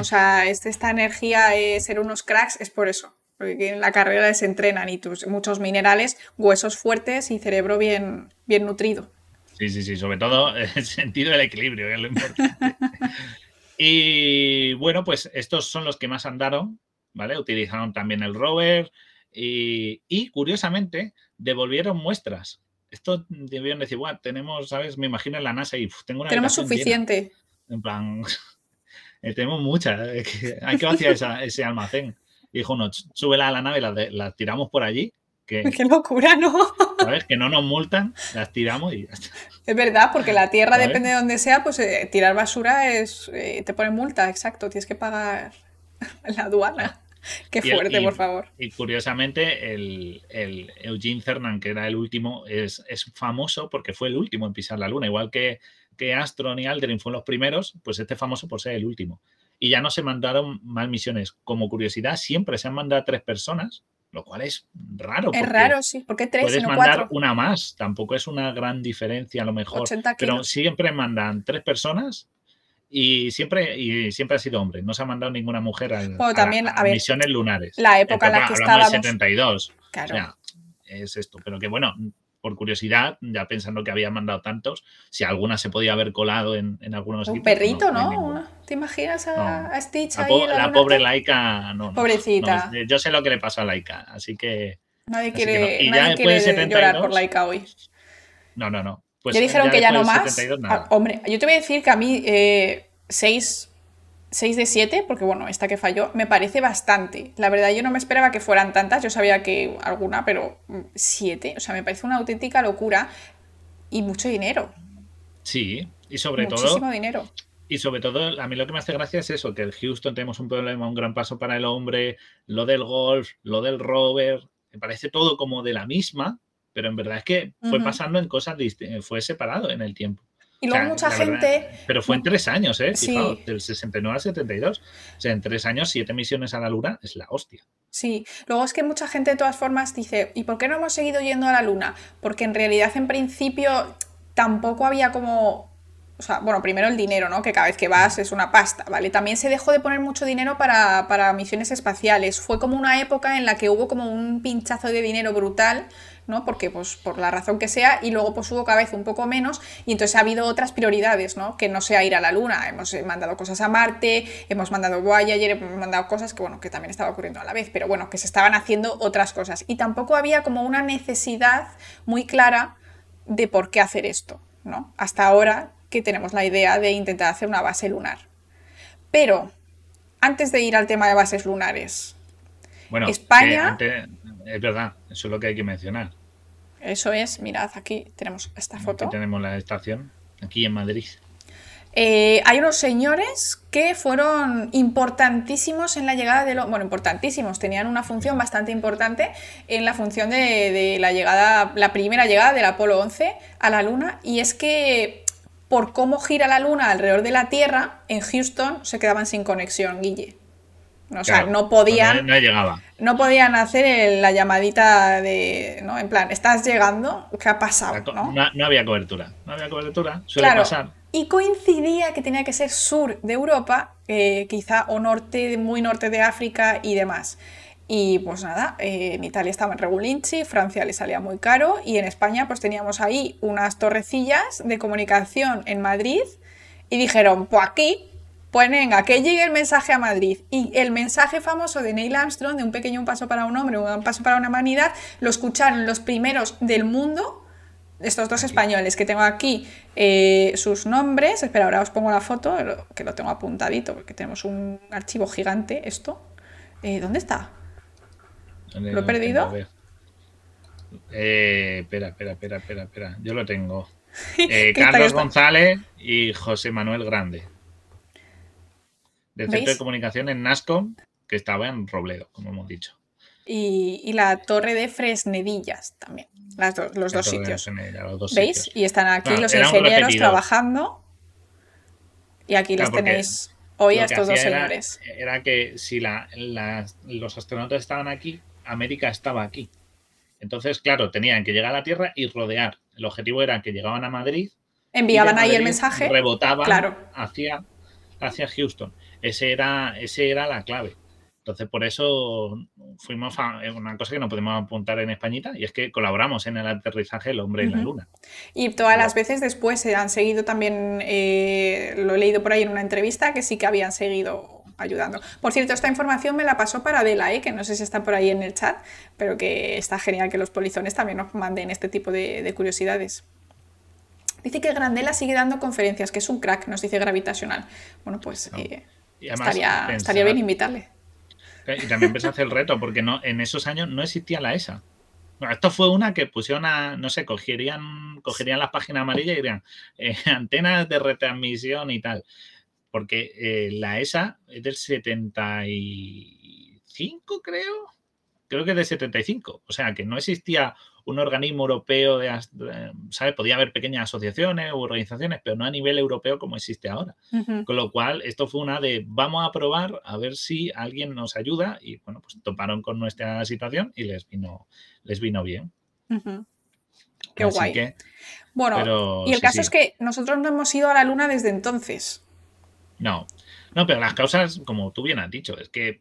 O sea, este, esta energía de ser unos cracks es por eso porque en la carrera les entrenan y tus, muchos minerales, huesos fuertes y cerebro bien, bien nutrido. Sí, sí, sí, sobre todo el sentido del equilibrio, que es lo importante. y bueno, pues estos son los que más andaron, ¿vale? Utilizaron también el rover y, curiosamente devolvieron muestras. Esto debieron decir, bueno, tenemos, ¿sabes? Me imagino en la NASA y tengo una. Tenemos suficiente. En plan, eh, tenemos mucha, hay que vaciar ese almacén dijo, no, súbela a la nave, las la tiramos por allí. Que, Qué locura, ¿no? ¿Sabes? Que no nos multan, las tiramos y ya está. Es verdad, porque la tierra, depende de donde sea, pues eh, tirar basura es eh, te pone multa, exacto, tienes que pagar la aduana. Qué fuerte, por favor. Y curiosamente, el, Eugene Cernan, que era el último, es, famoso porque fue el último en pisar la luna, igual que, que Astron y Aldrin fueron los primeros, pues este es famoso por ser el último y ya no se mandaron más misiones. Como curiosidad, siempre se han mandado tres personas, lo cual es raro. Es raro, sí. porque tres? Puedes mandar una más, tampoco es una gran diferencia a lo mejor. Pero siempre mandan tres personas y siempre, y siempre ha sido hombre. No se ha mandado ninguna mujer a, también, a, misiones lunares. La época en la que estábamos. 72. Claro. O sea, es esto. Pero que bueno, por curiosidad, ya pensando que había mandado tantos, si alguna se podía haber colado en, en algunos Un perrito, ¿no? ¿Te imaginas a, Stitch la, ahí? la, pobre Laika, no. Pobrecita. yo sé lo que le pasó a Laika, así que. Nadie quiere, nadie quiere llorar por Laika hoy. No, no, no. Pues ya dijeron que ya no más. Ah, hombre, yo te voy a decir que a mí eh, seis 6 de 7, porque bueno, esta que falló, me parece bastante. La verdad, yo no me esperaba que fueran tantas, yo sabía que alguna, pero 7, o sea, me parece una auténtica locura y mucho dinero. Sí, y sobre todo. Muchísimo dinero. Y sobre todo, a mí lo que me hace gracia es eso, que el Houston tenemos un problema, un gran paso para el hombre, lo del golf, lo del rover, me parece todo como de la misma, pero en verdad es que fue pasando en cosas, fue separado en el tiempo. Y luego mucha gente... pero fue en tres años, ¿eh? del 69 al 72. O sea, en tres años, siete misiones a la Luna es la hostia. Sí, luego es que mucha gente de todas formas dice, ¿y por qué no hemos seguido yendo a la Luna? Porque en realidad en principio tampoco había como o sea, bueno, primero el dinero, ¿no? Que cada vez que vas es una pasta, ¿vale? También se dejó de poner mucho dinero para, para, misiones espaciales. Fue como una época en la que hubo como un pinchazo de dinero brutal ¿no? Porque, pues, por la razón que sea, y luego pues hubo cada vez un poco menos, y entonces ha habido otras prioridades, ¿no? Que no sea ir a la Luna. Hemos eh, mandado cosas a Marte, hemos mandado Voyager, hemos mandado cosas que, bueno, que también estaba ocurriendo a la vez, pero bueno, que se estaban haciendo otras cosas. Y tampoco había como una necesidad muy clara de por qué hacer esto, ¿no? Hasta ahora que tenemos la idea de intentar hacer una base lunar. Pero, antes de ir al tema de bases lunares, bueno, España... es verdad, eso es lo que hay que mencionar. Eso es, mirad, aquí tenemos esta foto. Aquí tenemos la estación, aquí en Madrid. Eh, hay unos señores que fueron importantísimos en la llegada de los. Bueno, importantísimos, tenían una función bastante importante en la función de, la llegada, la primera llegada del Apolo 11 a la Luna, y es que por cómo gira la Luna alrededor de la Tierra, en Houston se quedaban sin conexión, Guille. O sea, no podían. No, podían hacer la llamadita de. ¿no? En plan, ¿estás llegando? ¿Qué ha pasado? ¿no? No, había cobertura. No había cobertura. Suele pasar. Y coincidía que tenía que ser sur de Europa, eh, quizá o norte, muy norte de África y demás. Y pues nada, eh, en Italia estaba en Regulinci, Francia le salía muy caro y en España pues teníamos ahí unas torrecillas de comunicación en Madrid y dijeron, pues aquí Pues venga, que llegue el mensaje a Madrid. Y el mensaje famoso de Neil Armstrong, de un pequeño paso para un hombre, un paso para una humanidad, lo escucharon los primeros del mundo, estos dos españoles, que tengo aquí eh, sus nombres. Espera, ahora os pongo la foto, que lo tengo apuntadito, porque tenemos un archivo gigante, esto. Eh, ¿Dónde está? ¿Lo he perdido? Eh, espera, espera, espera, espera, espera. Yo lo tengo. Carlos González y José Manuel Grande del Centro de Comunicación en NASCOM, que estaba en Robledo, como hemos dicho. Y, la Torre de Fresnedillas también, los dos sitios. ¿Veis? Y están aquí los ingenieros trabajando. Y aquí les tenéis hoy a estos dos señores. Era que si los astronautas estaban aquí, América estaba aquí. Entonces, claro, tenían que llegar a la Tierra y rodear. El objetivo era que llegaban a Madrid. Enviaban ahí el mensaje. Rebotaban hacia, hacia Houston. Ese era, ese era la clave. Entonces, por eso fuimos a una cosa que no podemos apuntar en Españita, y es que colaboramos en el aterrizaje del hombre en la luna. Y todas las veces después se han seguido también, eh, lo he leído por ahí en una entrevista, que sí que habían seguido ayudando. Por cierto, esta información me la pasó para Adela, ¿eh? que no sé si está por ahí en el chat, pero que está genial que los polizones también nos manden este tipo de curiosidades. Dice que Grandela sigue dando conferencias, que es un crack, nos dice Gravitacional. Bueno, pues eh, estaría, bien invitarle. Y también pensé hacer el reto, porque no, en esos años no existía la ESA. esto fue una que pusieron a, no sé, cogerían, cogerían las páginas amarillas y dirían eh, antenas de retransmisión y tal. Porque eh, la ESA es del 75, creo. Creo que es del 75. O sea, que no existía un organismo europeo de, ¿sabes? Podía haber pequeñas asociaciones u organizaciones, pero no a nivel europeo como existe ahora. Con lo cual, esto fue una de vamos a probar a ver si alguien nos ayuda y bueno, pues toparon con nuestra situación y les vino, les vino bien. Qué guay. bueno, y el caso es que nosotros no hemos ido a la luna desde entonces. No, no, pero las causas, como tú bien has dicho, es que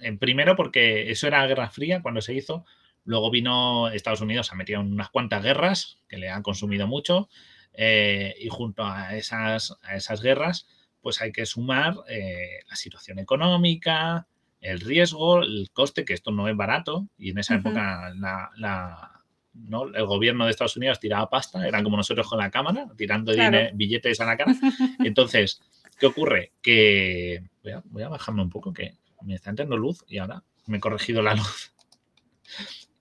en primero porque eso era Guerra Fría cuando se hizo, Luego vino Estados Unidos, ha metido en unas cuantas guerras que le han consumido mucho. Eh, y junto a esas, a esas guerras, pues hay que sumar eh, la situación económica, el riesgo, el coste, que esto no es barato. Y en esa época la, ¿no? el gobierno de Estados Unidos tiraba pasta, eran como nosotros con la cámara, tirando billetes a la cara. Entonces, ¿qué ocurre? Que voy a, voy a bajarme un poco, que me está entrando luz y ahora me he corregido la luz.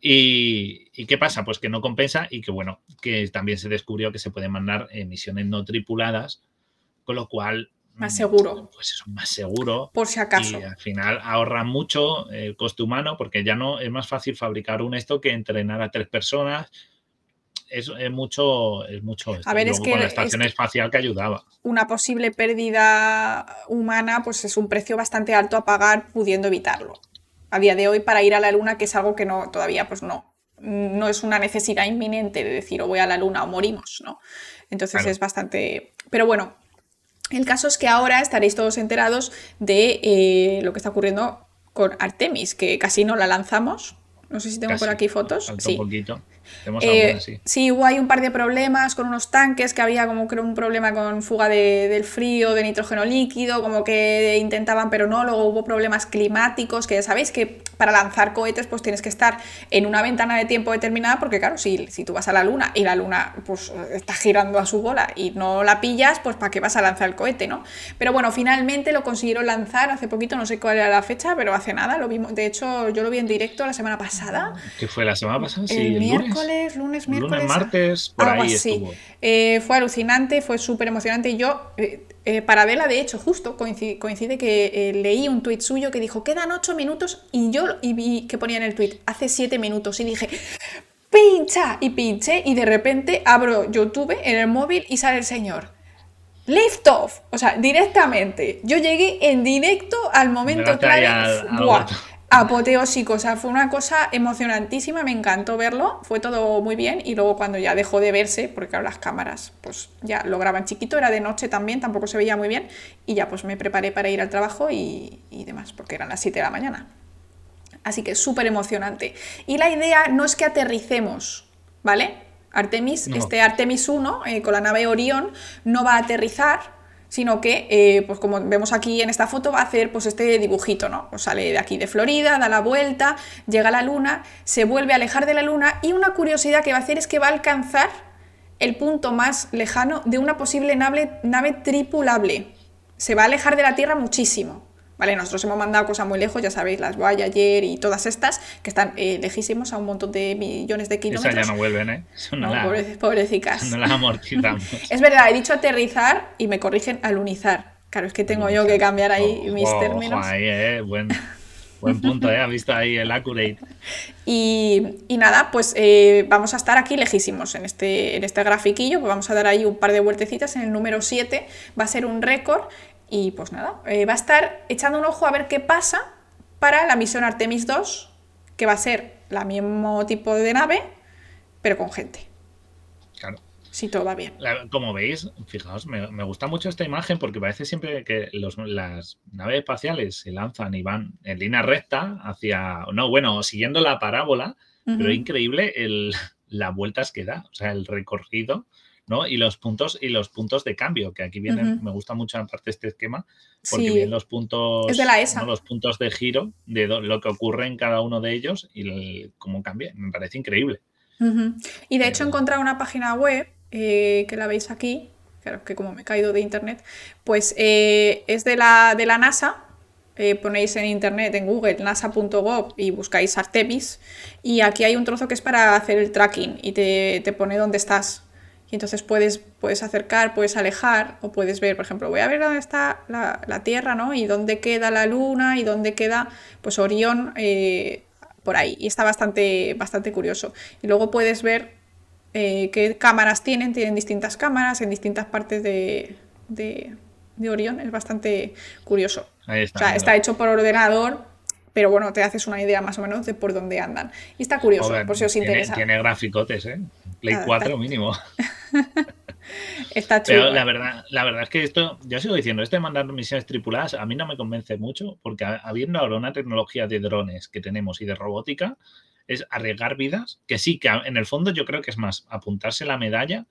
Y, qué pasa? Pues que no compensa y que bueno, que también se descubrió que se pueden mandar misiones no tripuladas, con lo cual... Más seguro. Pues eso, más seguro. Por si acaso. Y al final ahorra mucho el coste humano porque ya no es más fácil fabricar un esto que entrenar a tres personas. Es, es mucho, es mucho. A ver, es que, con la estación espacial que ayudaba. Una posible pérdida humana, pues es un precio bastante alto a pagar pudiendo evitarlo a día de hoy para ir a la luna, que es algo que no, todavía pues no, no es una necesidad inminente de decir o voy a la luna o morimos, ¿no? Entonces es bastante... Pero bueno, el caso es que ahora estaréis todos enterados de eh, lo que está ocurriendo con Artemis, que casi no la lanzamos. No sé si tengo por aquí fotos. sí. Un poquito. Eh, sí. hubo ahí un par de problemas con unos tanques, que había como creo un problema con fuga del frío, de nitrógeno líquido, como que intentaban, pero no, luego hubo problemas climáticos, que ya sabéis que para lanzar cohetes pues tienes que estar en una ventana de tiempo determinada, porque claro, si, si tú vas a la luna y la luna pues está girando a su bola y no la pillas, pues ¿para qué vas a lanzar el cohete, no? Pero bueno, finalmente lo consiguieron lanzar hace poquito, no sé cuál era la fecha, pero hace nada, lo vimos, de hecho yo lo vi en directo la semana pasada. ¿Qué fue la semana pasada? Sí, el, miércoles, lunes, miércoles. Lunes, martes, por ahí estuvo. Eh, fue alucinante, fue súper emocionante. Y yo, eh, eh, para verla, de hecho, justo coincide, que leí un tuit suyo que dijo, quedan ocho minutos, y yo y vi que ponía en el tuit, hace siete minutos, y dije, pincha, y pinché, y de repente abro YouTube en el móvil y sale el señor. Lift off, o sea, directamente. Yo llegué en directo al momento clave apoteósico, o sea, fue una cosa emocionantísima, me encantó verlo, fue todo muy bien y luego cuando ya dejó de verse, porque claro, las cámaras pues ya lo graban chiquito, era de noche también, tampoco se veía muy bien y ya pues me preparé para ir al trabajo y, demás, porque eran las 7 de la mañana. Así que súper emocionante. Y la idea no es que aterricemos, ¿vale? Artemis, este Artemis 1 eh, con la nave Orión no va a aterrizar, sino que, eh, pues como vemos aquí en esta foto, va a hacer pues este dibujito, ¿no? Pues sale de aquí de Florida, da la vuelta, llega a la Luna, se vuelve a alejar de la Luna y una curiosidad que va a hacer es que va a alcanzar el punto más lejano de una posible nave, nave tripulable. Se va a alejar de la Tierra muchísimo. ¿Vale? Nosotros hemos mandado cosas muy lejos, ya sabéis, las Voyager y todas estas, que están eh, lejísimos a un montón de millones de kilómetros. Esas ya no vuelven, ¿eh? No, pobrecicas. No las amortizamos. es verdad, he dicho aterrizar y me corrigen alunizar. Claro, es que tengo yo que cambiar ahí mis términos. Ahí, eh, buen, buen punto, ¿eh? Has visto ahí el accurate. Y, y nada, pues eh, vamos a estar aquí lejísimos en este, en este grafiquillo, pues vamos a dar ahí un par de vueltecitas. En el número 7 va a ser un récord y pues nada, eh, va a estar echando un ojo a ver qué pasa para la misión Artemis 2, que va a ser la mismo tipo de nave, pero con gente. Claro. Si todo va bien. como veis, fijaos, me, gusta mucho esta imagen porque parece siempre que las naves espaciales se lanzan y van en línea recta hacia, no, bueno, siguiendo la parábola, pero es increíble el, las vueltas que da, o sea, el recorrido y los puntos y los puntos de cambio, que aquí vienen, me gusta mucho aparte este esquema, porque vienen los puntos, de la ESA. los puntos de giro de lo que ocurre en cada uno de ellos y cómo cambia. Me parece increíble. Y de hecho he encontrado una página web eh, que la veis aquí, claro que como me he caído de internet, pues eh, es de la, de la NASA, eh, ponéis en internet, en Google, nasa.gov y buscáis Artemis. Y aquí hay un trozo que es para hacer el tracking y te, te pone dónde estás. Y entonces puedes, puedes acercar, puedes alejar, o puedes ver, por ejemplo, voy a ver dónde está la, Tierra, ¿no? Y dónde queda la Luna y dónde queda, pues, Orión eh, por ahí. Y está bastante, bastante curioso. Y luego puedes ver eh, qué cámaras tienen, tienen distintas cámaras en distintas partes de, de, Orión. Es bastante curioso. Ahí está, o sea, está hecho por ordenador, pero bueno, te haces una idea más o menos de por dónde andan. Y está curioso, por si os interesa. Tiene graficotes, ¿eh? Play 4 mínimo. está chulo. Pero la verdad, la verdad es que esto, yo sigo diciendo, este de mandar misiones tripuladas a mí no me convence mucho, porque habiendo ahora una tecnología de drones que tenemos y de robótica, es arriesgar vidas, que sí, que en el fondo yo creo que es más apuntarse la medalla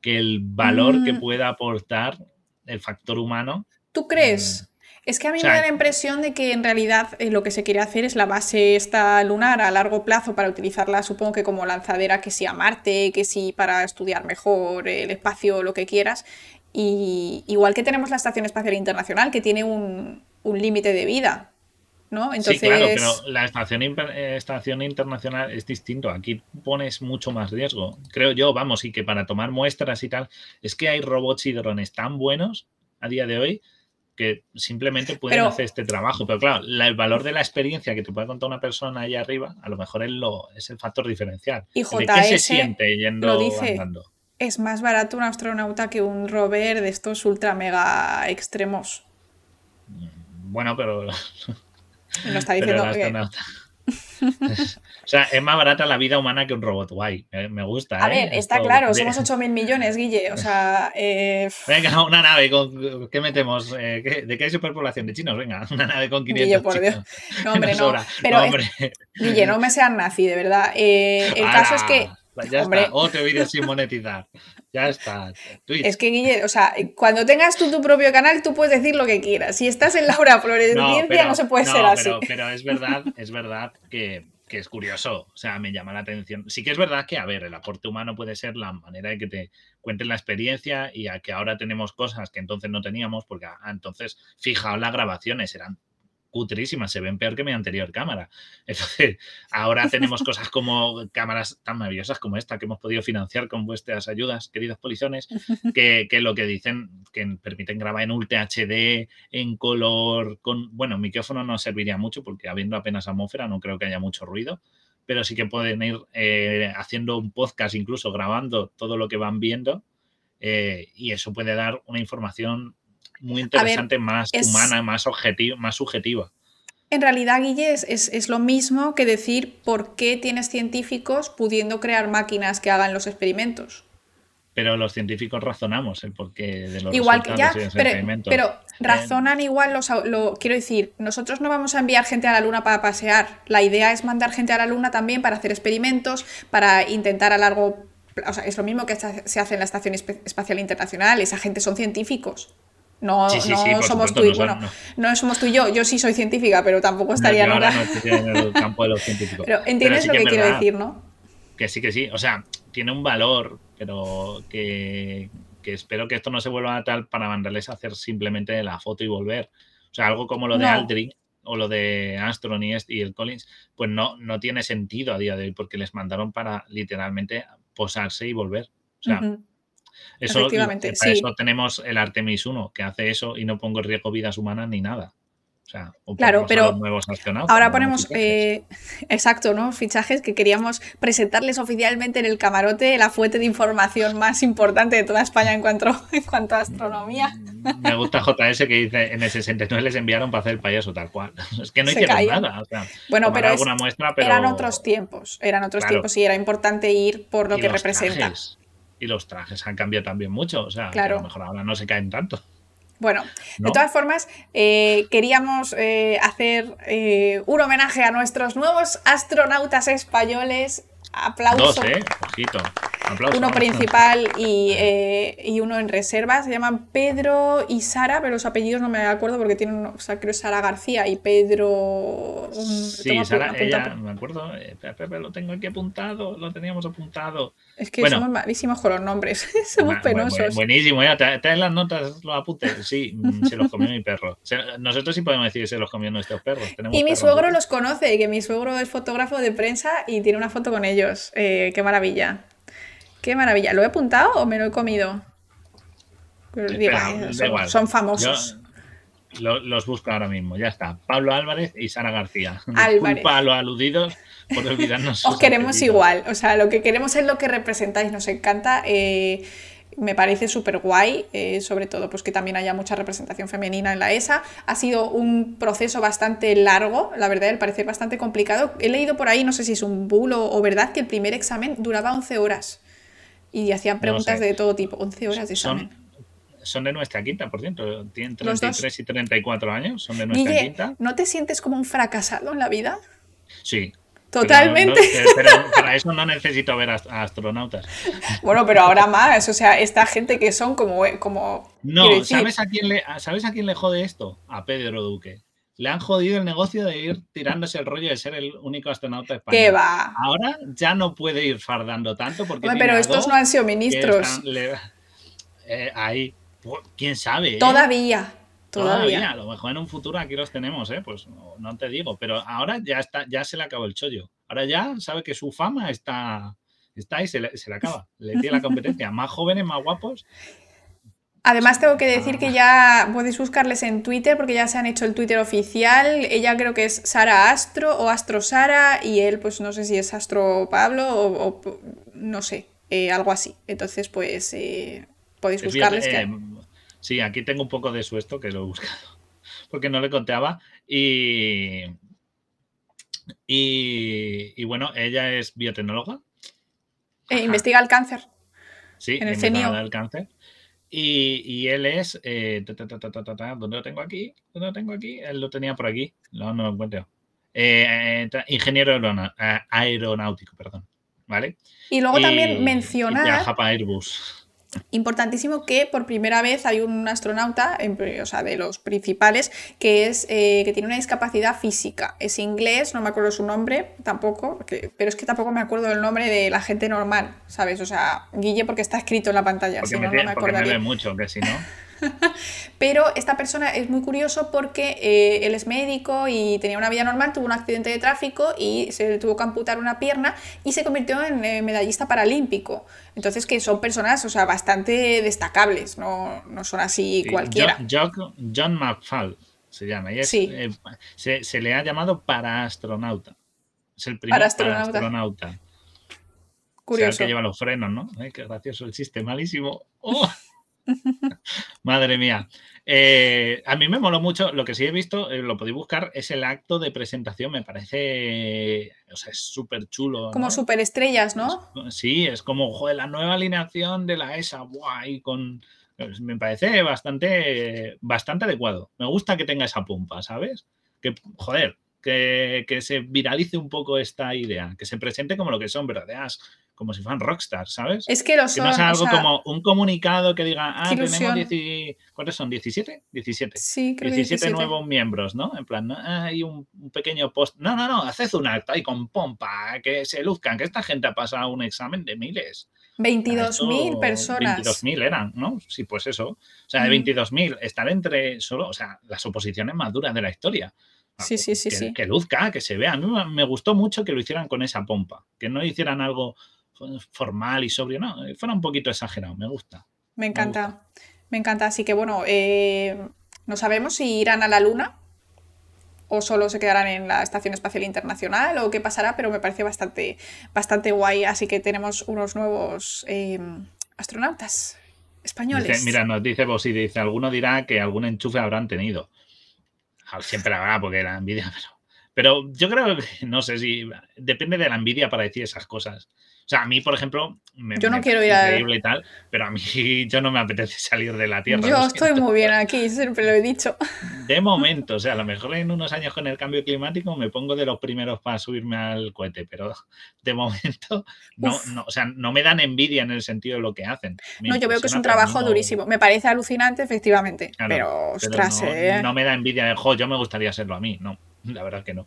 que el valor que mm. pueda aportar el factor humano. ¿Tú crees? Es que a mí me da la impresión de que en realidad eh, lo que se quiere hacer es la base esta lunar a largo plazo para utilizarla, supongo que como lanzadera, que sí a Marte, que sí para estudiar mejor el espacio, lo que quieras. Y igual que tenemos la Estación Espacial Internacional, que tiene un, límite de vida. ¿no? Entonces... Sí, claro, pero la estación, eh, estación internacional es distinto. Aquí pones mucho más riesgo. Creo yo, vamos, y que para tomar muestras y tal, es que hay robots y drones tan buenos a día de hoy que simplemente pueden hacer este trabajo. Pero claro, el valor de la experiencia que te puede contar una persona ahí arriba, a lo mejor es, lo, es el factor diferencial. Y JS qué se siente yendo lo dice, Es más barato un astronauta que un rover de estos ultra mega extremos. Bueno, pero. No está diciendo que. o sea, es más barata la vida humana que un robot guay. Me gusta. A ¿eh? ver, está claro, somos 8.000 millones, Guille. O sea. Eh... Venga, una nave con. ¿Qué metemos? Eh, ¿De qué hay superpoblación? De chinos, venga, una nave con 500 Guille, por Dios. No, hombre, no. Pero, Guille, no me seas nazi, de verdad. Eh, el caso es que. Ya hombre. está. Otro vídeo sin monetizar. Ya está. Es que, Guille, o sea, cuando tengas tú tu propio canal, tú puedes decir lo que quieras. Si estás en Laura Flores no, no se puede ser así. Pero, es verdad, es verdad que, es curioso. O sea, me llama la atención. Sí que es verdad que, a ver, el aporte humano puede ser la manera de que te cuenten la experiencia y a que ahora tenemos cosas que entonces no teníamos, porque ah, entonces, fijaos las grabaciones, eran cutrísimas, se ven peor que mi anterior cámara. Entonces, ahora tenemos cosas como cámaras tan maravillosas como esta que hemos podido financiar con vuestras ayudas, queridos polizones, que, lo que dicen que permiten grabar en Ultra HD, en color, con, bueno, micrófono no serviría mucho porque habiendo apenas atmósfera no creo que haya mucho ruido, pero sí que pueden ir eh, haciendo un podcast, incluso grabando todo lo que van viendo. Eh, y eso puede dar una información muy interesante, más humana, más objetiva, más subjetiva. En realidad, Guille, es, lo mismo que decir por qué tienes científicos pudiendo crear máquinas que hagan los experimentos. Pero los científicos razonamos el porqué de los igual que ya, pero, pero, eh, razonan igual los, lo quiero decir, nosotros no vamos a enviar gente a la luna para pasear. La idea es mandar gente a la luna también para hacer experimentos, para intentar a largo o sea, es lo mismo que se hace en la Estación Espacial Internacional, esa gente son científicos. No, no somos tú y bueno, no. somos tú y yo. Yo sí soy científica, pero tampoco estaría no, nunca. en el campo de los científicos. Pero entiendes lo que, quiero decir, ¿no? Que sí, que sí. O sea, tiene un valor, pero que, espero que esto no se vuelva a tal para mandarles a hacer simplemente la foto y volver. O sea, algo como lo de Aldrin o lo de Astron y, este, y el Collins, pues no, no tiene sentido a día de hoy porque les mandaron para literalmente posarse y volver. O sea, eso, Efectivamente, para eso tenemos el Artemis 1, que hace eso y no pongo en riesgo vidas humanas ni nada. O sea, claro, pero ahora ponemos, eh, exacto, ¿no? Fichajes que queríamos presentarles oficialmente en el camarote, la fuente de información más importante de toda España en cuanto, en cuanto a astronomía. Mm, me gusta JS que dice, en el 69 les enviaron para hacer el payaso tal cual. Es que no hicieron nada. bueno, pero, eran otros tiempos, eran otros tiempos y era importante ir por lo que representa y los trajes han cambiado también mucho. O sea, a lo mejor ahora no se caen tanto. Bueno, de todas formas, eh, queríamos eh, hacer eh, un homenaje a nuestros nuevos astronautas españoles. Aplauso. Dos, ¿eh? Ojito. Uno principal eh, y, uno en reserva. Se llaman Pedro y Sara, pero los apellidos no me acuerdo porque tienen, o sea, creo Sara García y Pedro. Sí, Sara, ella, me acuerdo. Eh, lo tengo aquí apuntado, lo teníamos apuntado. Es que somos malísimos con los nombres, somos penosos. buenísimo, ya, te, las notas los apuntes. Sí, mm, se los comió mi perro. nosotros sí podemos decir que se los comió nuestros perros. y mi suegro los conoce, que mi suegro es fotógrafo de prensa y tiene una foto con ellos. Eh, qué maravilla. Qué maravilla. ¿Lo he apuntado o me lo he comido? son, famosos. los busco ahora mismo, ya está. Pablo Álvarez y Sara García. Disculpa a los aludidos por olvidarnos. Os queremos igual, o sea, lo que queremos es lo que representáis, nos encanta. Eh, me parece súper guay, eh, sobre todo pues que también haya mucha representación femenina en la ESA. Ha sido un proceso bastante largo, la verdad, al parecer bastante complicado. He leído por ahí, no sé si es un bulo o verdad, que el primer examen duraba 11 horas y hacían preguntas de todo tipo, 11 horas de examen. Son, de nuestra quinta, por cierto. Tienen 33 y 34 años, son de nuestra quinta. ¿No te sientes como un fracasado en la vida? Sí, Totalmente. Pero, para eso no necesito ver a, astronautas. Bueno, pero ahora más, o sea, esta gente que son como... como no, ¿sabes a, quién le, ¿sabes a quién le jode esto? A Pedro Duque. Le han jodido el negocio de ir tirándose el rollo de ser el único astronauta español. ¿Qué va? Ahora ya no puede ir fardando tanto porque. pero estos no han sido ministros. Eh, ahí, pues, quién sabe. ¿eh? Todavía. Todavía. A lo mejor en un futuro aquí los tenemos, ¿eh? Pues no, te digo, pero ahora ya está, ya se le acabó el chollo. Ahora ya sabe que su fama está, está ahí, se le, se le acaba. Le tiene la competencia. Más jóvenes, más guapos. Además tengo que decir que ya podéis buscarles en Twitter porque ya se han hecho el Twitter oficial. Ella creo que es Sara Astro o Astro Sara y él pues no sé si es Astro Pablo o, no sé, eh, algo así. Entonces pues eh, podéis buscarles. Eh, sí, aquí tengo un poco de su esto que lo he buscado porque no le conteaba y, y, bueno, ella es biotecnóloga. investiga el cáncer. Sí, en el investiga el cáncer. Y, él es. Eh, ¿Dónde lo tengo aquí? ¿Dónde lo tengo aquí? Él lo tenía por aquí. No, no lo encuentro. Eh, ingeniero aeronáutico, perdón. ¿Vale? Y luego también mencionar. Viaja para Airbus. Importantísimo que por primera vez hay un astronauta, o sea, de los principales, que, es, eh, que tiene una discapacidad física. Es inglés, no me acuerdo su nombre tampoco, pero es que tampoco me acuerdo del nombre de la gente normal, ¿sabes? O sea, Guille porque está escrito en la pantalla, si no, no me acordaría. mucho, que si no... Pero esta persona es muy curioso porque eh, él es médico y tenía una vida normal, tuvo un accidente de tráfico y se tuvo que amputar una pierna y se convirtió en eh, medallista paralímpico. Entonces, que son personas, o sea, bastante destacables, no, son así cualquiera. John, McFall se llama. Y eh, se, le ha llamado para astronauta. Es el primer para astronauta. Curioso. O sea, el que lleva los frenos, ¿no? qué gracioso el chiste, malísimo. ¡Oh! Madre mía. Eh, a mí me moló mucho, lo que sí he visto, eh, lo podéis buscar, es el acto de presentación, me parece, o sea, es súper chulo. Como súper estrellas, ¿no? sí, es como, joder, la nueva alineación de la ESA, guay, con... Pues, me parece bastante, bastante adecuado. Me gusta que tenga esa pompa, ¿sabes? Que, joder, que, que, se viralice un poco esta idea, que se presente como lo que son, ¿verdad? Como si fueran rockstars, ¿sabes? Es que lo son. Que no sea algo como un comunicado que diga, ah, tenemos ¿cuántos son? ¿17? 17. Sí, creo 17, nuevos miembros, ¿no? En plan, hay un, pequeño post. No, no, no, haced un acto ahí con pompa, que se luzcan, que esta gente ha pasado un examen de miles. 22.000 personas. 22.000 eran, ¿no? Sí, pues eso. O sea, de 22.000, estar entre solo, o sea, las oposiciones más duras de la historia. Sí, sí, sí, que, sí. Que luzca, que se vea. A mí me gustó mucho que lo hicieran con esa pompa, que no hicieran algo formal y sobrio, no, eh, fuera un poquito exagerado, me gusta. Me encanta, me, encanta. Así que bueno, eh, no sabemos si irán a la Luna o solo se quedarán en la Estación Espacial Internacional o qué pasará, pero me parece bastante, bastante guay. Así que tenemos unos nuevos em, astronautas españoles. mira, nos dice y dice, alguno dirá que algún enchufe habrán tenido. Siempre habrá, porque era envidia, pero, pero yo creo que, no sé si, depende de la envidia para decir esas cosas. O sea, a mí, por ejemplo, me, yo no quiero ir a... increíble y tal, pero a mí yo no me apetece salir de la Tierra. Yo estoy muy bien aquí, siempre lo he dicho. De momento, o sea, a lo mejor en unos años con el cambio climático me pongo de los primeros para subirme al cohete, pero de momento no, no, o sea, no me dan envidia en el sentido de lo que hacen. no, yo veo que es un trabajo durísimo. Me parece alucinante, efectivamente, pero ostras, no, eh. no me da envidia de, jo, yo me gustaría serlo a mí, no, la verdad que no.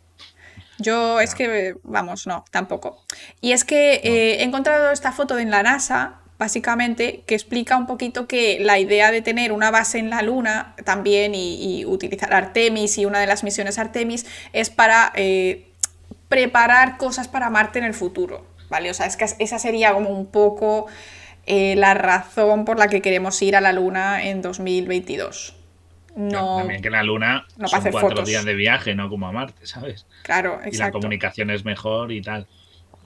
Yo es que, vamos, no, tampoco. Y es que eh, he encontrado esta foto en la NASA, básicamente, que explica un poquito que la idea de tener una base en la Luna también y, utilizar Artemis y una de las misiones Artemis es para eh, preparar cosas para Marte en el futuro, ¿vale? O sea, es que esa sería como un poco eh, la razón por la que queremos ir a la Luna en 2022. No, también que la Luna no son cuatro días de viaje, no como a Marte, ¿sabes? Claro, exacto. Y la comunicación es mejor y tal.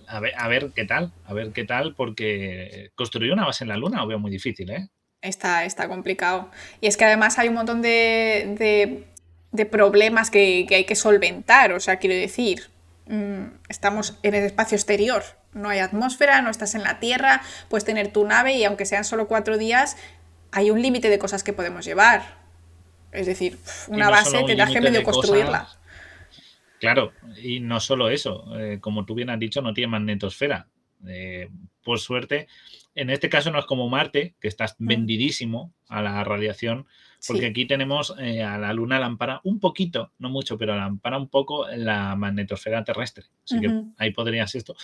A ver, a ver qué tal, a ver qué tal, porque construir una base en la Luna lo veo muy difícil, ¿eh? Está, está complicado. Y es que además hay un montón de, de, problemas que, que, hay que solventar. O sea, quiero decir, mm, estamos en el espacio exterior, no hay atmósfera, no estás en la Tierra, puedes tener tu nave y aunque sean solo cuatro días, hay un límite de cosas que podemos llevar. Es decir, una base tendrás que medio construirla. Claro, y no solo eso, eh, como tú bien has dicho, no tiene magnetosfera. Eh, por suerte, en este caso no es como Marte, que estás mm. vendidísimo a la radiación, porque aquí tenemos eh, a la Luna lámpara un poquito, no mucho, pero lámpara un poco la magnetosfera terrestre. Así que ahí podrías esto,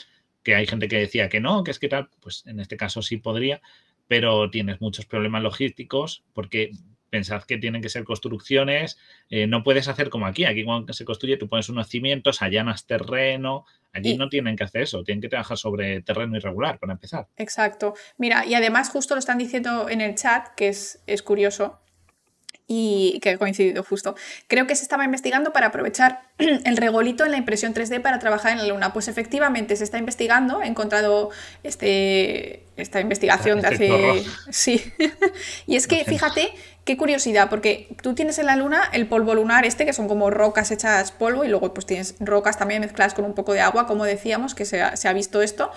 que hay gente que decía que no, que es que tal, pues en este caso sí podría, pero tienes muchos problemas logísticos porque pensad que tienen que ser construcciones, eh, no puedes hacer como aquí, aquí cuando se construye tú pones unos cimientos, allanas terreno, allí no tienen que hacer eso, tienen que trabajar sobre terreno irregular para empezar. Exacto, mira, y además justo lo están diciendo en el chat, que es, es curioso, y que ha coincidido justo. Creo que se estaba investigando para aprovechar el regolito en la impresión 3D para trabajar en la Luna. Pues efectivamente se está investigando, he encontrado este, esta investigación de este hace... Sí, y es que fíjate qué curiosidad, porque tú tienes en la Luna el polvo lunar este, que son como rocas hechas polvo, y luego pues tienes rocas también mezcladas con un poco de agua, como decíamos, que se ha, se ha visto esto,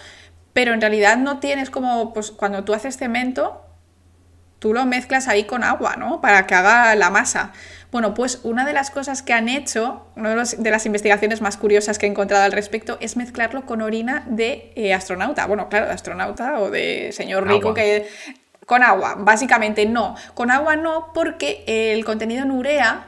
pero en realidad no tienes como, pues cuando tú haces cemento, tú lo mezclas ahí con agua, ¿no? Para que haga la masa. Bueno, pues una de las cosas que han hecho, una de, las investigaciones más curiosas que he encontrado al respecto, es mezclarlo con orina de eh, astronauta. Bueno, claro, de astronauta o de señor rico que... Con agua, básicamente no. Con agua no, porque el contenido en urea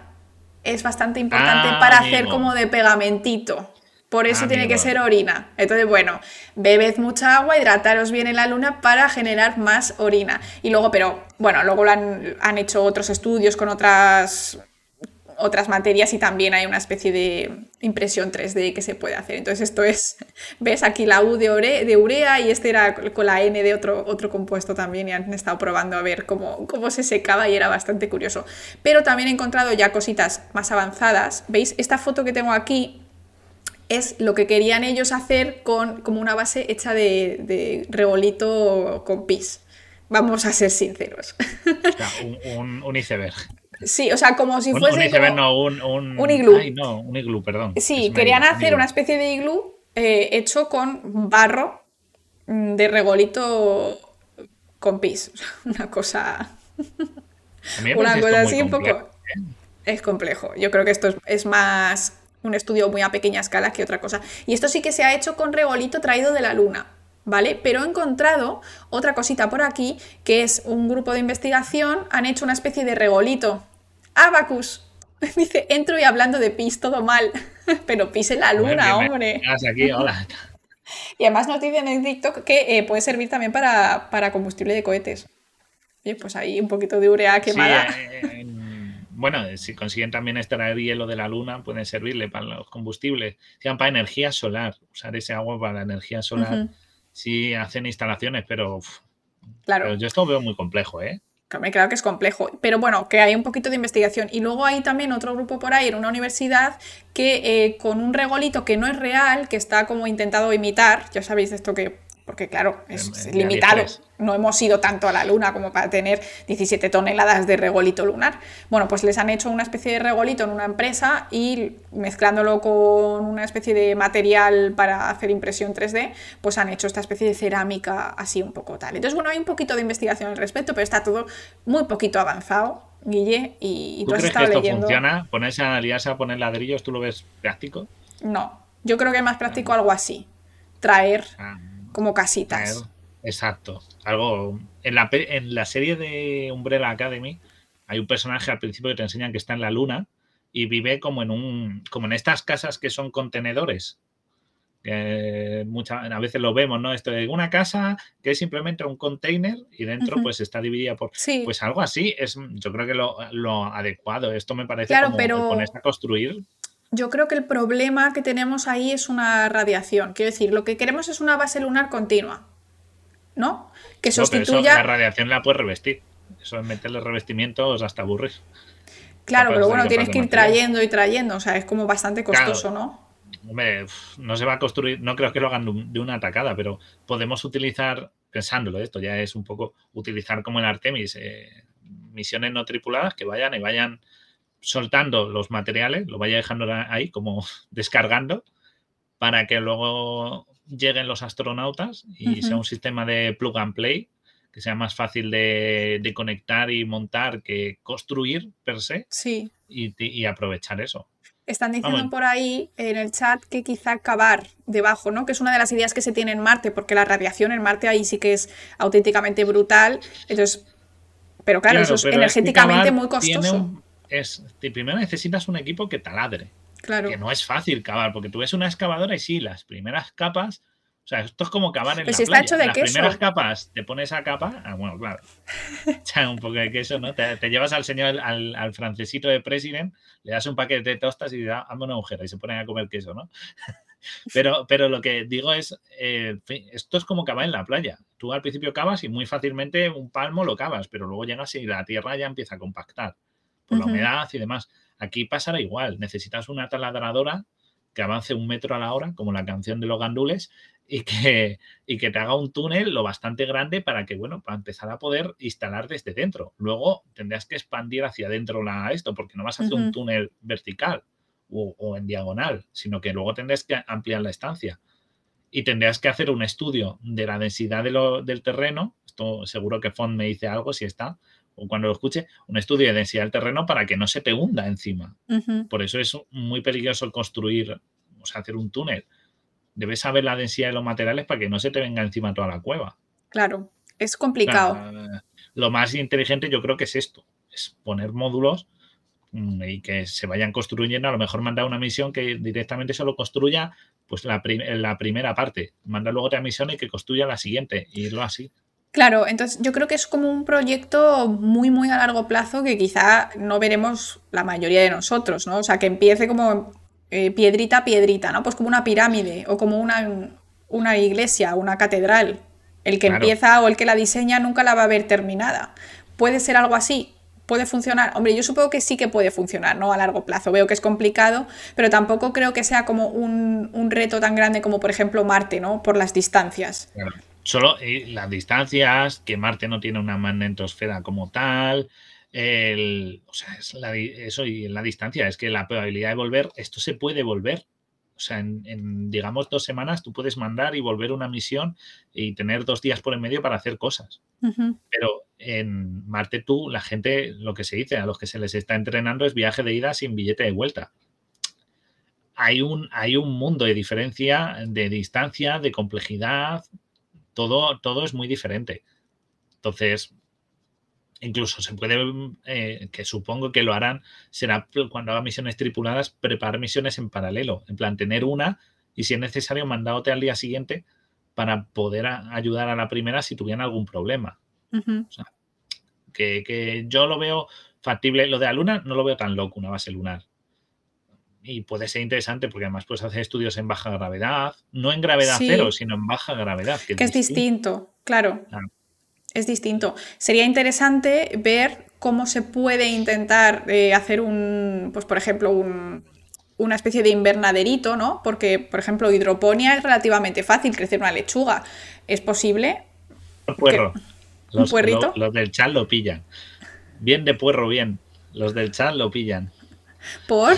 es bastante importante ah, para hacer como de pegamentito. Por eso ah, tiene que ser orina. Entonces, bueno, bebed mucha agua, hidrataros bien en la luna para generar más orina. Y luego, pero bueno, luego lo han, hecho otros estudios con otras, otras materias y también hay una especie de impresión 3D que se puede hacer. Entonces, esto es, ves aquí la U de, de urea y este era con la N de otro, otro compuesto también y han estado probando a ver cómo, cómo se secaba y era bastante curioso. Pero también he encontrado ya cositas más avanzadas. ¿Veis? Esta foto que tengo aquí es lo que querían ellos hacer con como una base hecha de, de regolito con pis. Vamos a ser sinceros. un, un, iceberg. Sí, o sea, como si fuese. Un iceberg, no, un, un, iglú. no, un iglú, perdón. Sí, querían hacer una especie de iglú eh, hecho con barro mm, de regolito con pis. Una cosa. una cosa así un poco. ¿eh? Es complejo. Yo creo que esto es más un estudio muy a pequeña escala que otra cosa. Y esto sí que se ha hecho con regolito traído de la luna. ¿vale? Pero he encontrado otra cosita por aquí, que es un grupo de investigación, han hecho una especie de regolito. Abacus. Dice, entro y hablando de pis, todo mal. Pero pis en la luna, hombre. Aquí, hola. Y además nos dicen en TikTok que eh, puede servir también para, combustible de cohetes. Y pues ahí un poquito de urea quemada. Eh, bueno, si consiguen también extraer hielo de la luna, pueden servirle para los combustibles. Sean para energía solar, usar ese agua para la energía solar. Sí, hacen instalaciones, pero, claro. yo esto lo veo muy complejo, ¿eh? me creo que es complejo, pero bueno, que hay un poquito de investigación. Y luego hay también otro grupo por ahí en una universidad que eh, con un regolito que no es real, que está como intentado imitar, ya sabéis esto que porque claro, es, limitado. No hemos ido tanto a la Luna como para tener 17 toneladas de regolito lunar. Bueno, pues les han hecho una especie de regolito en una empresa y mezclándolo con una especie de material para hacer impresión 3D, pues han hecho esta especie de cerámica así un poco tal. Entonces, bueno, hay un poquito de investigación al respecto, pero está todo muy poquito avanzado. Guille, y, tú has crees estado que esto funciona? ¿Ponerse a aliarse a poner ladrillos, tú lo ves práctico? No, yo creo que es más práctico algo así. Traer ah como casitas. Exacto. Algo. En la, en la serie de Umbrella Academy hay un personaje al principio que te enseñan que está en la luna y vive como en un. como en estas casas que son contenedores. Que muchas, a veces lo vemos, ¿no? Esto de una casa que es simplemente un container y dentro pues está dividida por. Pues algo así es, yo creo que lo, adecuado. Esto me parece claro, como pero... ponerse a construir yo creo que el problema que tenemos ahí es una radiación. Quiero decir, lo que queremos es una base lunar continua. ¿No? Que sustituya. la radiación la puedes revestir. Eso es meterle revestimientos hasta aburrir. Claro, pero bueno, tienes que ir trayendo y trayendo. O sea, es como bastante costoso, ¿no? Hombre, no se va a construir, no creo que lo hagan de una atacada, pero podemos utilizar, pensándolo, esto ya es un poco utilizar como en Artemis, eh, misiones no tripuladas que vayan y vayan soltando los materiales, lo vaya dejando ahí como descargando para que luego lleguen los astronautas y sea un sistema de plug and play que sea más fácil de, conectar y montar que construir per se sí. y, aprovechar eso. Están diciendo por ahí en el chat que quizá cavar debajo, ¿no? Que es una de las ideas que se tiene en Marte, porque la radiación en Marte ahí sí que es auténticamente brutal. Entonces, pero claro, eso es energéticamente muy costoso es, primero necesitas un equipo que taladre. Claro. Que no es fácil cavar, porque tú ves una excavadora y sí, las primeras capas, o sea, esto es como cavar en la playa. Está las primeras capas, te pones a capa, ah, bueno, claro, echa un poco de queso, ¿no? Te, llevas al señor, al, francesito de president, le das un paquete de tostas y le das una agujero y se ponen a comer queso, ¿no? Pero, pero lo que digo es, eh, esto es como cavar en la playa. Tú al principio cavas y muy fácilmente un palmo lo cavas, pero luego llegas y la tierra ya empieza a compactar por la humedad y demás. Aquí pasará igual, necesitas una taladradora que avance un metro a la hora, como la canción de los gandules, y que, y que te haga un túnel lo bastante grande para que, bueno, para empezar a poder instalar desde dentro. Luego tendrás que expandir hacia adentro la, esto, porque no vas a hacer un túnel vertical o, en diagonal, sino que luego tendrás que ampliar la estancia. Y tendrás que hacer un estudio de la densidad del terreno. Esto seguro que Font me dice algo si está, o cuando lo escuche, un estudio de densidad del terreno para que no se te hunda encima. Por eso es muy peligroso construir, o sea, hacer un túnel. Debes saber la densidad de los materiales para que no se te venga encima toda la cueva. Claro, es complicado. lo más inteligente yo creo que es esto, es poner módulos mm, y que se vayan construyendo, a lo mejor mandar una misión que directamente solo construya pues la, la primera parte, manda luego otra misión y que construya la siguiente, y irlo así. Claro, entonces yo creo que es como un proyecto muy, muy a largo plazo que quizá no veremos la mayoría de nosotros, ¿no? O sea, que empiece como eh, piedrita a piedrita, ¿no? Pues como una pirámide o como una, una iglesia, una catedral. El que empieza o el que la diseña nunca la va a ver terminada. ¿Puede ser algo así? ¿Puede funcionar? Hombre, yo supongo que sí que puede funcionar, ¿no? A largo plazo. Veo que es complicado, pero tampoco creo que sea como un, un reto tan grande como, por ejemplo, Marte, ¿no? Por las distancias. Claro. Solo las distancias, que Marte no tiene una magnetosfera como tal, el, o sea, es eso y en la distancia, es que la probabilidad de volver, esto se puede volver. O sea, en, digamos dos semanas tú puedes mandar y volver una misión y tener dos días por en medio para hacer cosas. Pero en Marte tú, la gente, lo que se dice, a los que se les está entrenando es viaje de ida sin billete de vuelta. Hay un, hay un mundo de diferencia, de distancia, de complejidad, todo, todo es muy diferente. Entonces, incluso se puede, eh, que supongo que lo harán, será cuando haga misiones tripuladas, preparar misiones en paralelo. En plan, tener una y si es necesario, mandándote al día siguiente para poder ayudar a la primera si tuvieran algún problema. o sea, que, que, yo lo veo factible. Lo de la luna no lo veo tan loco, una base lunar. Y puede ser interesante porque además puedes hacer estudios en baja gravedad, no en gravedad cero, sino en baja gravedad. Que, es, distinto, claro. Es distinto. Sería interesante ver cómo se puede intentar eh, hacer un, pues por ejemplo, un, una especie de invernaderito, ¿no? Porque, por ejemplo, hidroponía es relativamente fácil crecer una lechuga. ¿Es posible? Puerro. ¿Un los, puerrito? los del chat lo pillan. Bien de puerro, bien. Los del chat lo pillan. ¿Por?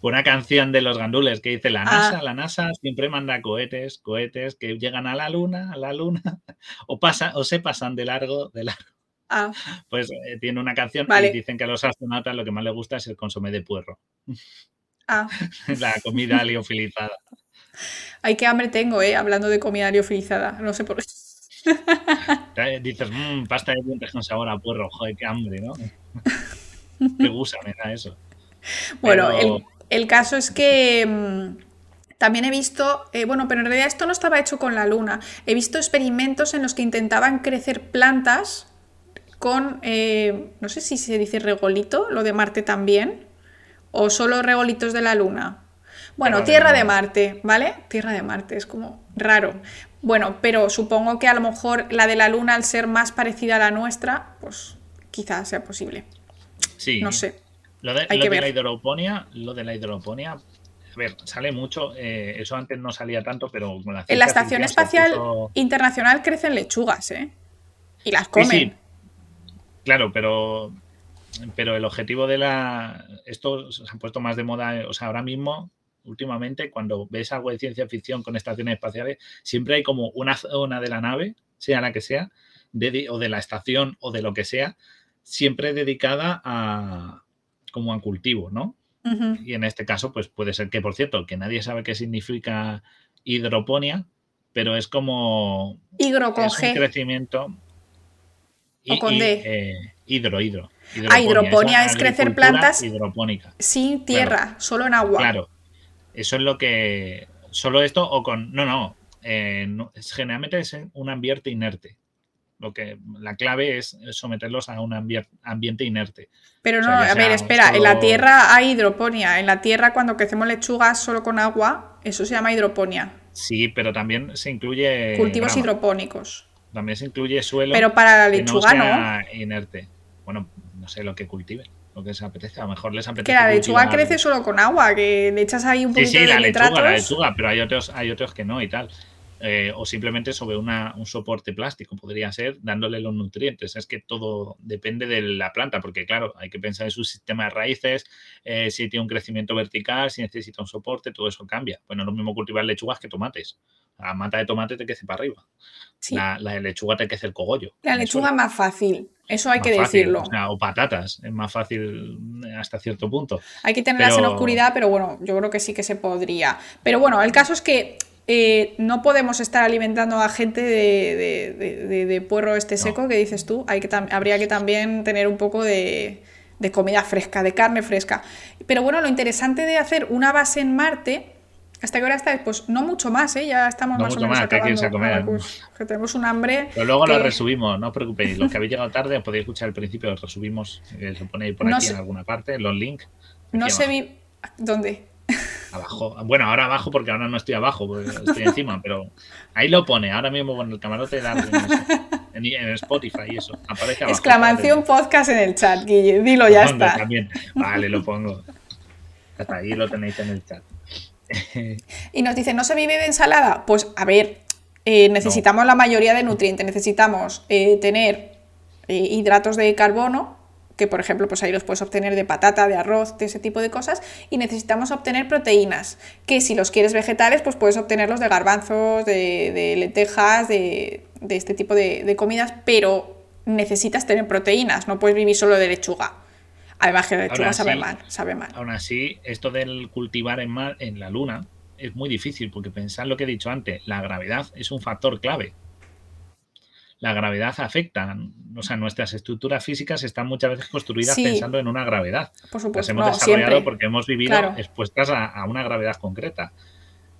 Una canción de los gandules que dice la ah. NASA, la NASA siempre manda cohetes, cohetes que llegan a la luna, a la luna, o pasa, o se pasan de largo, de largo. Ah. Pues eh, tiene una canción y dicen que a los astronautas lo que más les gusta es el consomé de puerro. Ah. La comida liofilizada. Ay, qué hambre tengo, ¿eh? Hablando de comida liofilizada. No sé por qué. Dices, mmm, pasta de dientes con sabor a puerro. Joder, qué hambre, ¿no? qué gusa me da eso. Bueno, el, caso es que... Mm, también he visto, eh, bueno, pero en realidad esto no estaba hecho con la luna. He visto experimentos en los que intentaban crecer plantas con, eh, no sé si se dice regolito, lo de Marte también, o solo regolitos de la Luna. Bueno, Tierra de, Marte, ¿vale? Tierra de Marte, es como raro. Bueno, pero supongo que a lo mejor la de la Luna, al ser más parecida a la nuestra, pues quizás sea posible. Sí. No sé. Lo de, la hidroponía, lo de la hidroponía, a ver, sale mucho, eh, eso antes no salía tanto, pero la En la Estación Espacial Internacional crecen lechugas, ¿eh? Y las comen. Claro, pero pero el objetivo de la. Esto se ha puesto más de moda, o sea, ahora mismo, últimamente, cuando ves algo de ciencia ficción con estaciones espaciales, siempre hay como una zona de la nave, sea la que sea, o de la estación o de lo que sea, siempre dedicada a como a cultivo, ¿no? Y en este caso, pues puede ser que, por cierto, que nadie sabe qué significa hidroponía, pero es como. Hidro con es un crecimiento. o con D. Eh, hidro, hidro. Hidroponía, ah, hidroponía es, crecer plantas hidropónica. sin tierra, solo en agua. Claro, eso es lo que. Solo esto o con. No, no. Eh, generalmente es un ambiente inerte. Lo que la clave es someterlos a un ambiente inerte. Pero no, a ver, espera, en la tierra hay hidroponía. En la tierra, cuando crecemos lechugas solo con agua, eso se llama hidroponía. Sí, pero también se incluye. Cultivos hidropónicos. También se incluye suelo. Pero para la lechuga no. Inerte. Bueno, no sé, lo que cultiven, lo que les apetece. A lo mejor les apetece. Que la lechuga crece solo con agua, que le echas ahí un poquito sí, sí, la lechuga, la lechuga, pero hay otros, hay otros que no y tal. Eh, o simplemente sobre una, un soporte plástico, podría ser, dándole los nutrientes. Es que todo depende de la planta, porque claro, hay que pensar en su sistema de raíces, eh, si tiene un crecimiento vertical, si necesita un soporte, todo eso cambia. Bueno, lo mismo cultivar lechugas que tomates. La mata de tomate te crece para arriba. La, la, lechuga te crece el cogollo. La lechuga es más fácil. Eso hay que decirlo. O, patatas, es más fácil hasta cierto punto. Hay que tenerlas en oscuridad, pero bueno, yo creo que sí que se podría. Pero bueno, el caso es que eh, no podemos estar alimentando a gente de, puerro este seco que dices tú. Hay que habría que también tener un poco de, comida fresca, de carne fresca. Pero bueno, lo interesante de hacer una base en Marte ¿Hasta qué hora estáis? Pues no mucho más, ¿eh? Ya estamos más o menos más, acabando. comer. que tenemos un hambre. Pero luego lo resubimos, no os preocupéis. Los que habéis llegado tarde podéis escuchar el principio, lo resubimos, eh, se pone por aquí en alguna parte, los links. No se vi. ¿Dónde? Abajo. Bueno, ahora abajo porque ahora no estoy abajo, estoy encima, pero ahí lo pone, ahora mismo con el camarote de en, en Spotify y eso. Aparece abajo. Exclamación podcast en el chat, Guille. Dilo, ya está. También. Vale, lo pongo. Hasta ahí lo tenéis en el chat y nos dicen, ¿no se vive de ensalada? Pues a ver, eh, necesitamos la mayoría de nutrientes, necesitamos eh, tener eh, hidratos de carbono, que por ejemplo, pues ahí los puedes obtener de patata, de arroz, de ese tipo de cosas, y necesitamos obtener proteínas, que si los quieres vegetales, pues puedes obtenerlos de garbanzos, de, lentejas, de, este tipo de comidas, pero necesitas tener proteínas, no puedes vivir solo de lechuga. Además que la lechuga sabe mal, sabe mal. Aún así, esto del cultivar en, mar, en la luna es muy difícil porque pensad lo que he dicho antes, la gravedad es un factor clave. La gravedad afecta. O sea, nuestras estructuras físicas están muchas veces construidas pensando en una gravedad. Por supuesto. Las hemos desarrollado porque hemos vivido expuestas a, una gravedad concreta.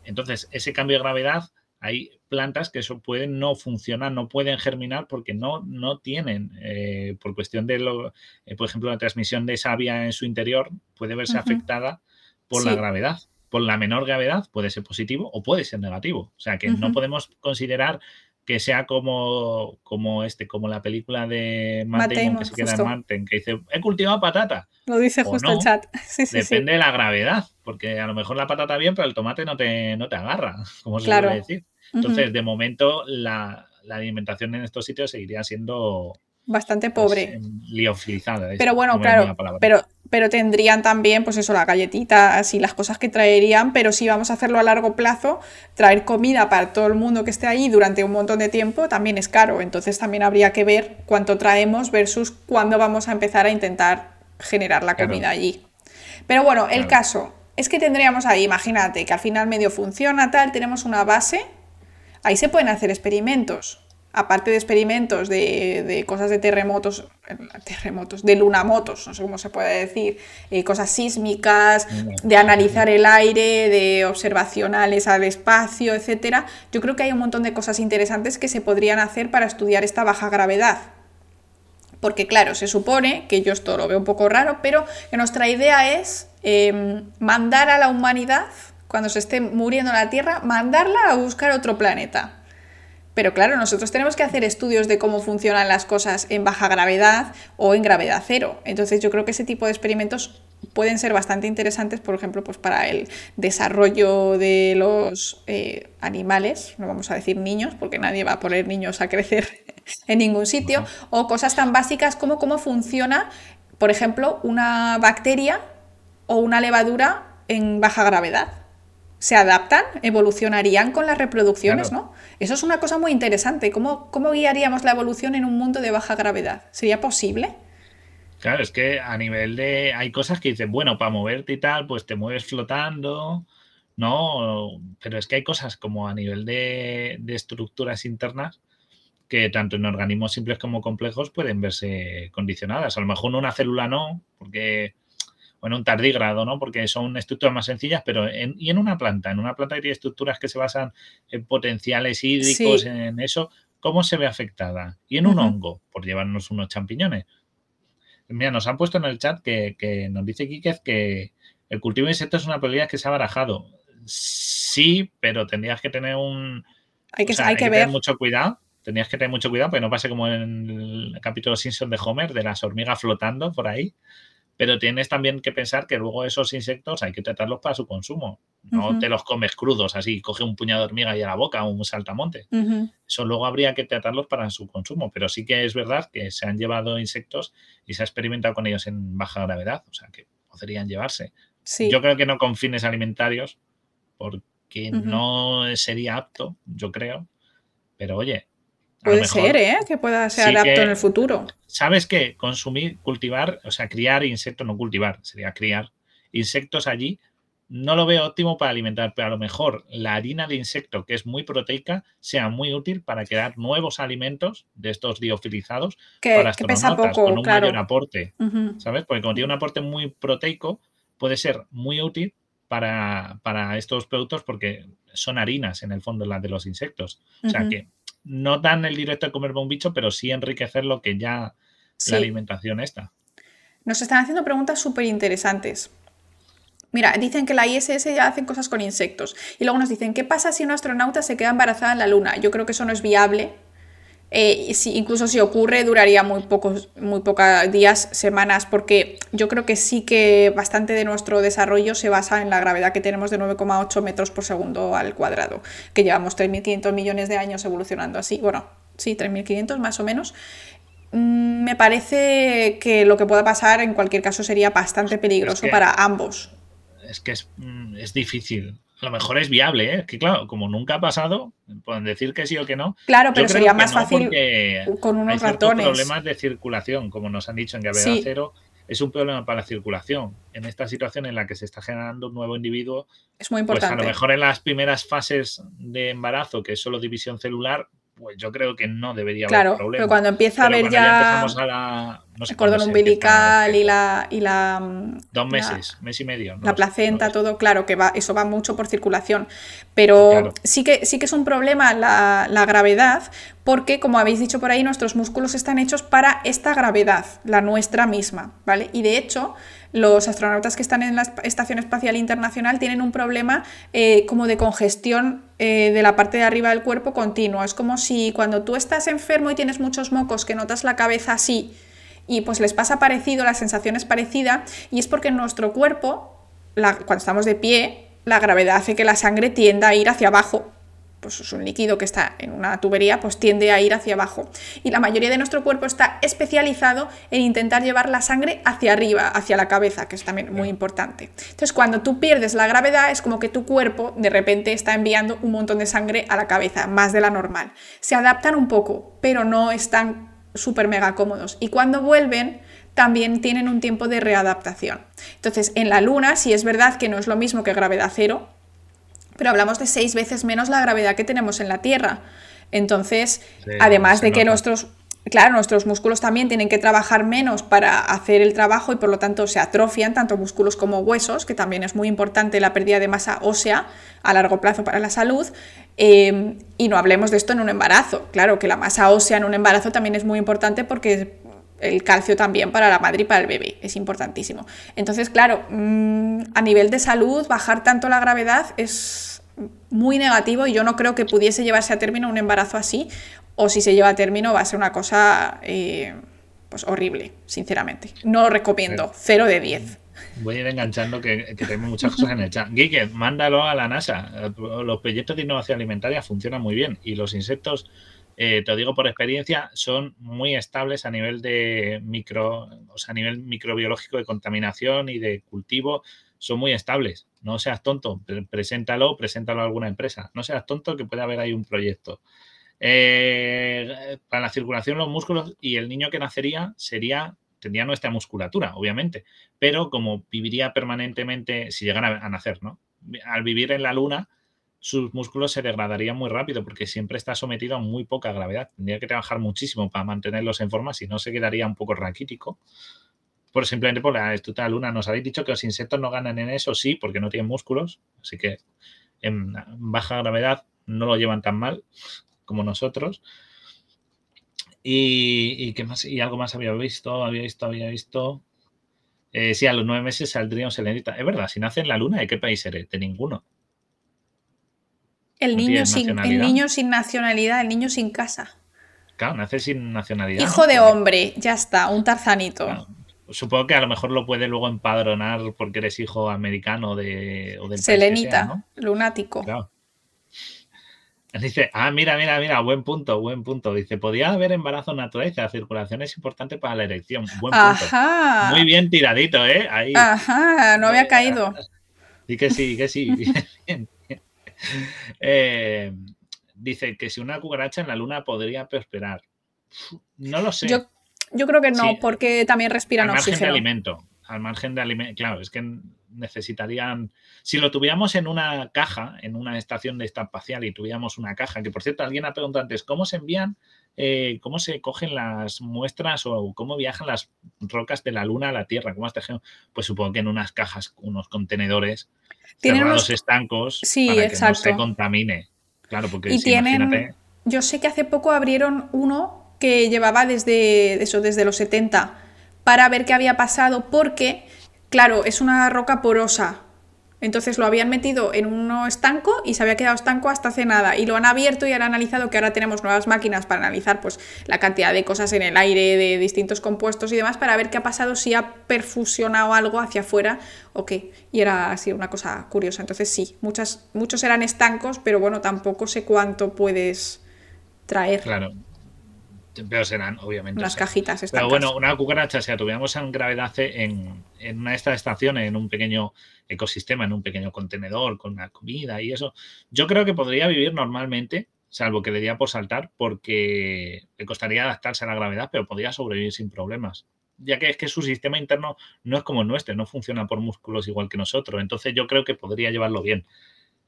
Entonces, ese cambio de gravedad, hay plantas que eso pueden no funcionar, no pueden germinar porque no, no tienen, eh, por cuestión de, lo, eh, por ejemplo, la transmisión de savia en su interior puede verse afectada por la gravedad por la menor gravedad puede ser positivo o puede ser negativo. O sea que no podemos considerar que sea como, como este, como la película de Matt, que se queda en Manten, que dice, he cultivado patata. Lo dice justo el chat. depende de la gravedad, porque a lo mejor la patata bien, pero el tomate no te, no te agarra, como se suele decir. Entonces, de momento, la, alimentación en estos sitios seguiría siendo bastante pobre. Pues, liofilizada. Pero bueno, claro, pero pero tendrían también, pues eso, las galletitas y las cosas que traerían, pero si vamos a hacerlo a largo plazo, traer comida para todo el mundo que esté ahí durante un montón de tiempo también es caro, entonces también habría que ver cuánto traemos versus cuándo vamos a empezar a intentar generar la comida allí. Pero bueno, el caso es que tendríamos ahí, imagínate, que al final medio funciona, tal, tenemos una base, ahí se pueden hacer experimentos aparte de experimentos de, cosas de terremotos, terremotos, de lunamotos, no sé cómo se puede decir, eh, cosas sísmicas, de analizar el aire, de observacionales al espacio, etcétera, yo creo que hay un montón de cosas interesantes que se podrían hacer para estudiar esta baja gravedad. Porque claro, se supone, que yo esto lo veo un poco raro, pero que nuestra idea es em, mandar a la humanidad, cuando se esté muriendo la Tierra, mandarla a buscar otro planeta pero claro, nosotros tenemos que hacer estudios de cómo funcionan las cosas en baja gravedad o en gravedad cero. Entonces yo creo que ese tipo de experimentos pueden ser bastante interesantes, por ejemplo, pues para el desarrollo de los eh, animales, no vamos a decir niños, porque nadie va a poner niños a crecer en ningún sitio, o cosas tan básicas como cómo funciona, por ejemplo, una bacteria o una levadura en baja gravedad se adaptan, evolucionarían con las reproducciones, ¿no? Eso es una cosa muy interesante. ¿Cómo, ¿Cómo guiaríamos la evolución en un mundo de baja gravedad? ¿Sería posible? Claro, es que a nivel de. Hay cosas que dicen, bueno, para moverte y tal, pues te mueves flotando, ¿no? Pero es que hay cosas como a nivel de, de estructuras internas que tanto en organismos simples como complejos pueden verse condicionadas. A lo mejor una célula no, porque o en un tardígrado, ¿no? Porque son estructuras más sencillas, pero en, y en una planta, en una planta hay estructuras que se basan en potenciales hídricos, en eso, ¿cómo se ve afectada? Y en un hongo, por llevarnos unos champiñones. Mira, nos han puesto en el chat que, nos dice Quiquez que el cultivo de insectos es una probabilidad que se ha barajado. Sí, pero tendrías que tener un... Hay que, hay que, ver. tener mucho cuidado. Tendrías que tener mucho cuidado, porque no pase como en el capítulo Simpson de Homer, de las hormigas flotando por ahí pero tienes también que pensar que luego esos insectos hay que tratarlos para su consumo. No te los comes crudos así, coge un puñado de hormiga y a la boca, un saltamonte. Eso luego habría que tratarlos para su consumo, pero sí que es verdad que se han llevado insectos y se ha experimentado con ellos en baja gravedad, o sea que podrían llevarse. Yo creo que no con fines alimentarios, porque no sería apto, yo creo, pero oye, Puede ser, ¿eh? Que pueda ser apto en el futuro. ¿Sabes qué? Consumir, cultivar, o sea, criar insectos, no cultivar, sería criar insectos allí, no lo veo óptimo para alimentar, pero a lo mejor la harina de insecto, que es muy proteica, sea muy útil para crear nuevos alimentos de estos diofilizados que, para astronautas con un mayor aporte, ¿sabes? Porque como tiene un aporte muy proteico, puede ser muy útil para, para estos productos porque son harinas en el fondo las de los insectos. O sea que no dan el directo de comerme un bicho, pero sí enriquecer lo que ya la alimentación está. Nos están haciendo preguntas súper interesantes. Mira, dicen que la ISS ya hacen cosas con insectos. Y luego nos dicen, ¿qué pasa si una astronauta se queda embarazada en la Luna? Yo creo que eso no es viable eh, si, incluso si ocurre, duraría muy pocos, muy pocos días, semanas, porque yo creo que sí que bastante de nuestro desarrollo se basa en la gravedad que tenemos de 9,8 metros por segundo al cuadrado, que llevamos 3.500 millones de años evolucionando así, bueno, sí, 3.500 más o menos. Mm, me parece que lo que pueda pasar en cualquier caso sería bastante peligroso para ambos. Es que es, mm, es difícil a lo mejor es viable, ¿eh? que claro, como nunca ha pasado, pueden decir que sí o que no. Claro, pero sería más fácil con unos hay ratones. problemas de circulación, como nos han dicho en gravedad cero, es un problema para la circulación. En esta situación en la que se está generando un nuevo individuo, es muy importante. Pues a lo mejor en las primeras fases de embarazo, que es solo división celular, pues yo creo que no debería haber problema. Pero cuando empieza a haber ya, el cordón umbilical y la, y la... Dos meses, mes y medio. la placenta, todo, claro, que va, eso va mucho por circulación. Pero sí, que, sí que es un problema la, la gravedad, porque, como habéis dicho por ahí, nuestros músculos están hechos para esta gravedad, la nuestra misma, ¿vale? Y de hecho, los astronautas que están en la Estación Espacial Internacional tienen un problema eh, como de congestión eh, de la parte de arriba del cuerpo continua. Es como si cuando tú estás enfermo y tienes muchos mocos que notas la cabeza así y pues les pasa parecido, la sensación es parecida y es porque en nuestro cuerpo, cuando estamos de pie, la gravedad hace que la sangre tienda a ir hacia abajo pues es un líquido que está en una tubería, pues tiende a ir hacia abajo. Y la mayoría de nuestro cuerpo está especializado en intentar llevar la sangre hacia arriba, hacia la cabeza, que es también muy importante. Entonces, cuando tú pierdes la gravedad, es como que tu cuerpo de repente está enviando un montón de sangre a la cabeza, más de la normal. Se adaptan un poco, pero no están súper mega cómodos. Y cuando vuelven, también tienen un tiempo de readaptación. Entonces, en la Luna, si es verdad que no es lo mismo que gravedad cero, pero hablamos de seis veces menos la gravedad que tenemos en la Tierra. Entonces, además de que nuestros, claro, nuestros músculos también tienen que trabajar menos para hacer el trabajo y por lo tanto se atrofian tanto músculos como huesos, que también es muy importante la pérdida de masa ósea a largo plazo para la salud. Eh, y no hablemos de esto en un embarazo. Claro que la masa ósea en un embarazo también es muy importante porque el calcio también para la madre y para el bebé, es importantísimo. Entonces, claro, mm, a nivel de salud, bajar tanto la gravedad es muy negativo y yo no creo que pudiese llevarse a término un embarazo así, o si se lleva a término va a ser una cosa eh, pues horrible, sinceramente. No lo recomiendo, 0 de 10. Voy a ir enganchando que, que tenemos muchas cosas en el chat. Guille, mándalo a la NASA. Los proyectos de innovación alimentaria funcionan muy bien y los insectos eh, te lo digo por experiencia, son muy estables a nivel de micro, o sea, a nivel microbiológico de contaminación y de cultivo, son muy estables. No seas tonto, preséntalo, preséntalo a alguna empresa. No seas tonto que puede haber ahí un proyecto. Eh, para la circulación los músculos y el niño que nacería sería tendría nuestra musculatura, obviamente, pero como viviría permanentemente, si llegara a nacer, ¿no? Al vivir en la luna, sus músculos se degradarían muy rápido porque siempre está sometido a muy poca gravedad. Tendría que trabajar muchísimo para mantenerlos en forma, si no se quedaría un poco raquítico. Por simplemente por la estructura luna. Nos habéis dicho que los insectos no ganan en eso, sí, porque no tienen músculos. Así que en baja gravedad no lo llevan tan mal como nosotros. Y, qué más, y algo más había visto, había visto, había visto. Eh, sí, a los nueve meses saldría un selenita. Es verdad, si nace en la luna, ¿de qué país eres? De ninguno. El niño, sin, el niño sin nacionalidad, el niño sin casa. Claro, nace sin nacionalidad. Hijo de hombre, ya está, un tarzanito. Supongo que a lo mejor lo puede luego empadronar porque eres hijo americano de, o del Selenita, lunático. Dice, ah, mira, mira, mira, buen punto, buen punto. Dice, podía haber embarazo natural. la circulación es importante para la erección. Buen punto. Muy bien tiradito, ¿eh? Ahí. Ajá, no había caído. Y que sí, que sí. bien. Eh, dice que si una cucaracha en la luna podría prosperar. No lo sé. Yo, creo que no, porque también respiran al margen de alimento. Al margen de alimento. Claro, es que necesitarían. Si lo tuviéramos en una caja, en una estación de espacial y tuviéramos una caja, que por cierto, alguien ha preguntado antes, ¿cómo se envían? Eh, ¿Cómo se cogen las muestras o cómo viajan las rocas de la Luna a la Tierra? ¿Cómo Pues supongo que en unas cajas, unos contenedores tienen los estancos para que no se contamine. Claro, porque y tienen, Yo sé que hace poco abrieron uno que llevaba desde eso, desde los 70 para ver qué había pasado, porque, claro, es una roca porosa. Entonces lo habían metido en un estanco y se había quedado estanco hasta hace nada. Y lo han abierto y han analizado que ahora tenemos nuevas máquinas para analizar pues, la cantidad de cosas en el aire, de distintos compuestos y demás, para ver qué ha pasado, si ha perfusionado algo hacia afuera o qué. Y era así una cosa curiosa. Entonces sí, muchas, muchos eran estancos, pero bueno, tampoco sé cuánto puedes traer. Claro, pero serán, obviamente. Las cajitas Pero bueno, una cucaracha, si la tuviéramos en gravedad en, en una de estas estaciones, en un pequeño ecosistema, en un pequeño contenedor, con la comida y eso, yo creo que podría vivir normalmente, salvo que le diera por saltar, porque le costaría adaptarse a la gravedad, pero podría sobrevivir sin problemas. Ya que es que su sistema interno no es como el nuestro, no funciona por músculos igual que nosotros. Entonces yo creo que podría llevarlo bien.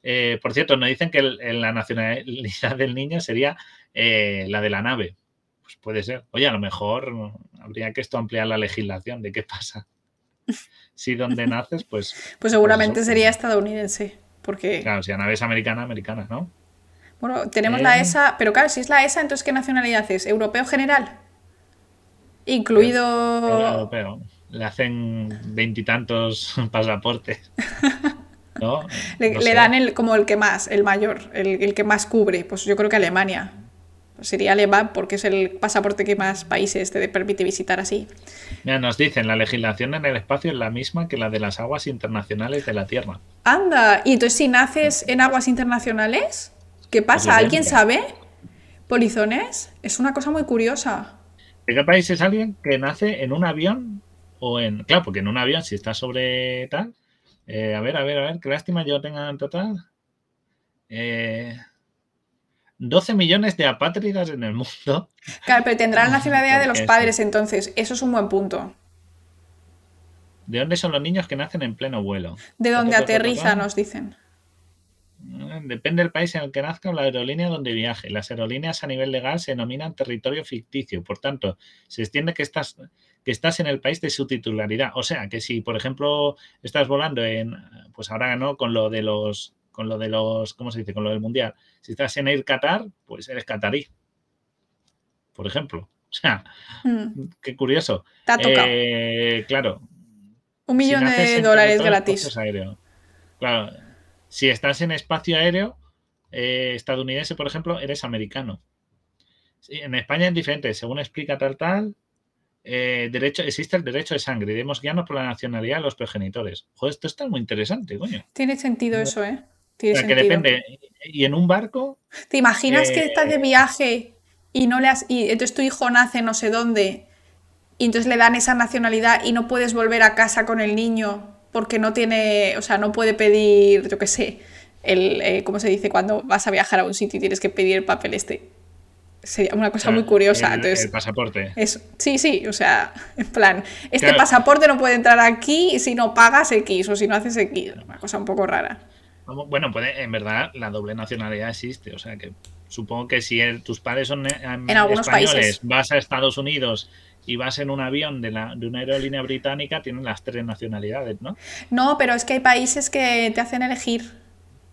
Eh, por cierto, nos dicen que la nacionalidad del niño sería eh, la de la nave. Pues puede ser. Oye, a lo mejor habría que esto ampliar la legislación de qué pasa. Si donde naces, pues. Pues, pues seguramente sería estadounidense. Porque... Claro, si la nave es americana, americana, ¿no? Bueno, tenemos la ESA, pero claro, si es la ESA, entonces ¿qué nacionalidad es? ¿Europeo general? Incluido. europeo. Le hacen veintitantos pasaportes. ¿No? le, dan el, como el que más, el mayor, el, que más cubre. Pues yo creo que Alemania. Sería alemán porque es el pasaporte que más países te permite visitar así. Mira, nos dicen, la legislación en el espacio es la misma que la de las aguas internacionales de la Tierra. Anda, y entonces si naces en aguas internacionales, ¿qué pasa? ¿Alguien sabe? ¿Polizones? Es una cosa muy curiosa. ¿De qué país es alguien que nace en un avión o en... Claro, porque en un avión si está sobre tal... Eh, a ver, a ver, a ver, qué lástima yo tenga en total. 12 eh, millones de apátridas en el mundo. Claro, pero tendrá la nacionalidad de los padres entonces. Eso es un buen punto. ¿De dónde son los niños que nacen en pleno vuelo? De dónde aterriza, nos dicen. Depende del país en el que nazca o la aerolínea donde viaje. Las aerolíneas a nivel legal se denominan territorio ficticio. Por tanto, se extiende que estás, que estás en el país de su titularidad. O sea, que si, por ejemplo, estás volando en, pues ahora no, con lo de los, con lo de los, ¿cómo se dice? Con lo del mundial. Si estás en Air Qatar, pues eres qatarí. Por ejemplo. O sea, mm. qué curioso. Eh, claro. Un millón de dólares gratis. Claro si estás en espacio aéreo eh, estadounidense, por ejemplo, eres americano. en España es diferente, según explica tal tal. Eh, derecho, existe el derecho de sangre y debemos guiarnos por la nacionalidad de los progenitores. Joder, esto está muy interesante, coño. Tiene sentido eso, ¿eh? Tiene que depende. Y en un barco. ¿Te imaginas que estás de viaje y no le has. y entonces tu hijo nace no sé dónde y entonces le dan esa nacionalidad y no puedes volver a casa con el niño porque no tiene, o sea, no puede pedir, yo qué sé, el, eh, ¿cómo se dice? Cuando vas a viajar a un sitio y tienes que pedir el papel este. Sería una cosa muy curiosa. El, Entonces, el pasaporte. sí, sí, o sea, en plan, este pasaporte no puede entrar aquí si no pagas X o si no haces X. Una cosa un poco rara. Bueno, puede, en verdad la doble nacionalidad existe, o sea que supongo que si tus padres son eh, en españoles, países. vas a Estados Unidos y vas en un avión de, la, de una aerolínea británica, tienen las tres nacionalidades, ¿no? No, pero es que hay países que te hacen elegir.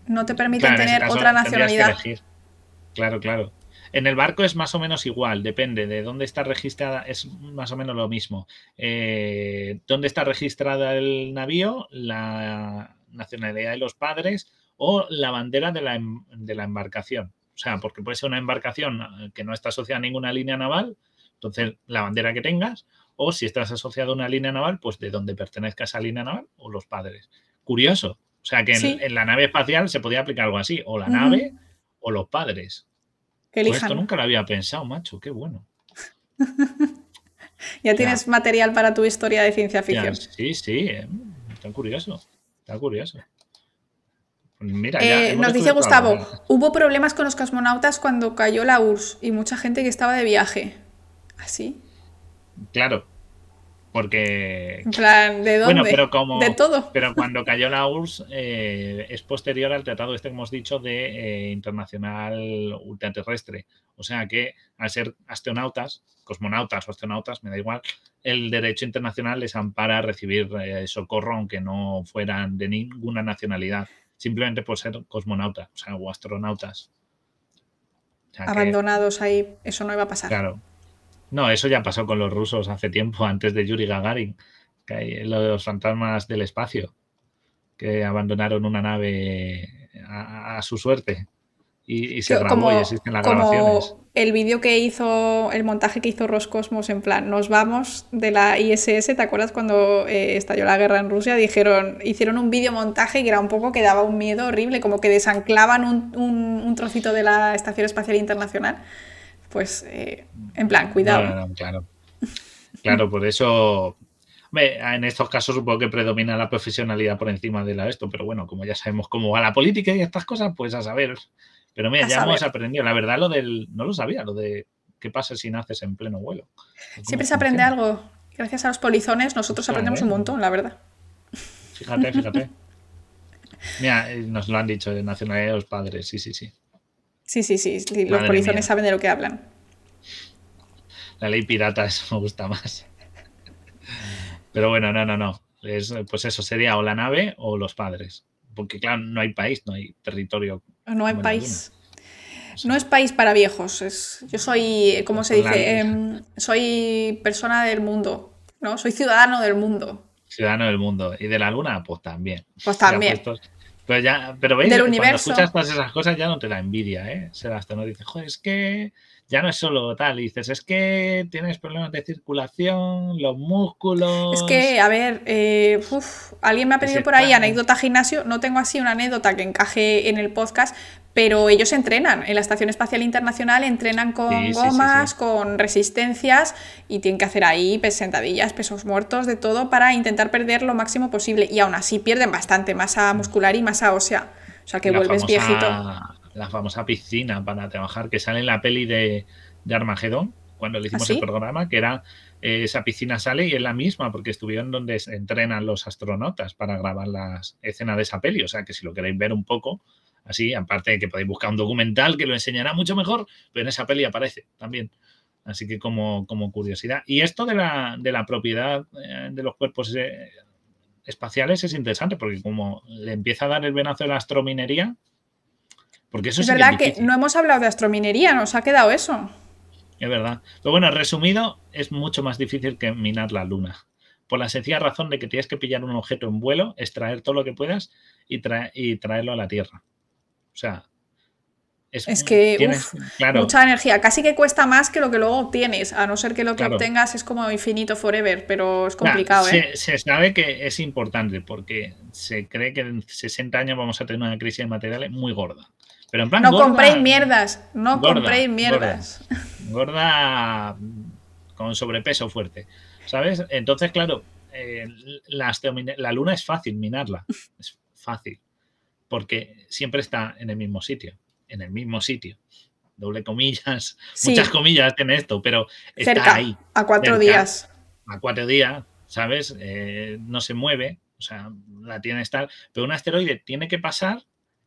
No te permiten tener otra nacionalidad. Claro, claro. En el barco es más o menos igual, depende de dónde está registrada, es más o menos lo mismo. Eh, ¿Dónde está registrada el navío? La nacionalidad de los padres o la bandera de la, em, de la embarcación. O sea, porque puede ser una embarcación que no está asociada a ninguna línea naval, entonces, la bandera que tengas, o si estás asociado a una línea naval, pues de donde pertenezca esa línea naval o los padres. Curioso. O sea que en, la nave espacial se podía aplicar algo así, o la nave o los padres. Pues esto nunca lo había pensado, macho, qué bueno. ya tienes material para tu historia de ciencia ficción. sí, sí, eh, está curioso, está curioso. Pues eh, nos dice Gustavo, hubo problemas con los cosmonautas cuando cayó la URSS y mucha gente que estaba de viaje. ¿Así? Claro. Porque. Plan, ¿de dónde? Bueno, pero como. De todo. Pero cuando cayó la URSS eh, es posterior al tratado este que hemos dicho de eh, internacional ultraterrestre. O sea que al ser astronautas, cosmonautas o astronautas, me da igual, el derecho internacional les ampara a recibir eh, socorro aunque no fueran de ninguna nacionalidad, simplemente por ser cosmonautas, o sea, o astronautas. Abandonados ahí, eso no iba a pasar. Claro, no, eso ya pasó con los rusos hace tiempo, antes de Yuri Gagarin, que hay los fantasmas del espacio, que abandonaron una nave a, su suerte y, se grabó y existen las grabaciones. El vídeo que hizo, el montaje que hizo Roscosmos, en plan, nos vamos de la ISS, ¿te acuerdas cuando eh, estalló la guerra en Rusia? Dijeron, hicieron un vídeo montaje que era un poco que daba un miedo horrible, como que desanclaban un, un trocito de la Estación Espacial Internacional pues eh, en plan, cuidado. claro. Claro, por eso en estos casos supongo que predomina la profesionalidad por encima de la esto, pero bueno, como ya sabemos cómo va la política y estas cosas, pues a saber. Pero mira, ya hemos aprendido. La verdad, lo del. No lo sabía, lo de qué pasa si naces en pleno vuelo. Siempre se aprende algo. Gracias a los polizones, nosotros aprendemos un montón, la verdad. Fíjate, fíjate. Mira, eh, nos lo han dicho de nacionalidad de los padres, sí, sí, sí. Sí, sí, sí, los polizones saben de lo que hablan. La ley pirata, eso me gusta más. Pero bueno, no, no, no. pues eso sería o la nave o los padres. Porque claro, no hay país, no hay territorio. No hay país. No es país para viejos. Es, yo soy, ¿cómo se dice? Em, soy persona del mundo, ¿no? Soy ciudadano del mundo. Ciudadano del mundo. ¿Y de la luna? Pues también. Pues también. Pero ya, pero veis, cuando escuchas todas esas cosas ya no te da envidia, ¿eh? Sebastián no dice, joder, es que ya no es solo tal, dices, es que tienes problemas de circulación, los músculos. Es que, a ver, eh, alguien me ha pedido por ahí anécdota gimnasio. No tengo así una anécdota que encaje en el podcast, pero ellos entrenan. En la Estación Espacial Internacional entrenan con gomas, con resistencias y tienen que hacer ahí sentadillas, pesos muertos, de todo para intentar perder lo máximo posible. Y aún así pierden bastante masa muscular y masa ósea. O sea que vuelves viejito la famosa piscina para trabajar que sale en la peli de, de Armagedón, cuando le hicimos ¿Ah, el programa, que era eh, esa piscina sale y es la misma, porque estuvieron donde se entrenan los astronautas para grabar las escenas de esa peli. O sea que si lo queréis ver un poco, así, aparte de que podéis buscar un documental que lo enseñará mucho mejor, pero en esa peli aparece también. Así que como, como curiosidad. Y esto de la, de la propiedad eh, de los cuerpos eh, espaciales es interesante, porque como le empieza a dar el venazo de la astrominería, porque eso es verdad que, no hemos hablado de astrominería, nos ha quedado eso. Es verdad. Pero bueno, resumido, es mucho más difícil que minar la luna. Por la sencilla razón de que tienes que pillar un objeto en vuelo, extraer todo lo que puedas y, y traerlo a la Tierra. O sea, es, que mucha energía. Casi que cuesta más que lo que luego obtienes, a no ser que lo que obtengas es como infinito forever, pero es complicado. ¿eh? se, sabe que es importante porque se cree que en 60 años vamos a tener una crisis de materiales muy gorda no compréis mierdas, no compréis mierdas. Gorda, con sobrepeso fuerte, ¿sabes? Entonces, claro, eh, la, luna es fácil minarla, es fácil, porque siempre está en el mismo sitio, en el mismo sitio. Doble comillas, muchas comillas tiene esto, pero está ahí. A cuatro días. A cuatro días, ¿sabes? Eh, no se mueve, o sea, la tiene estar, pero un asteroide tiene que pasar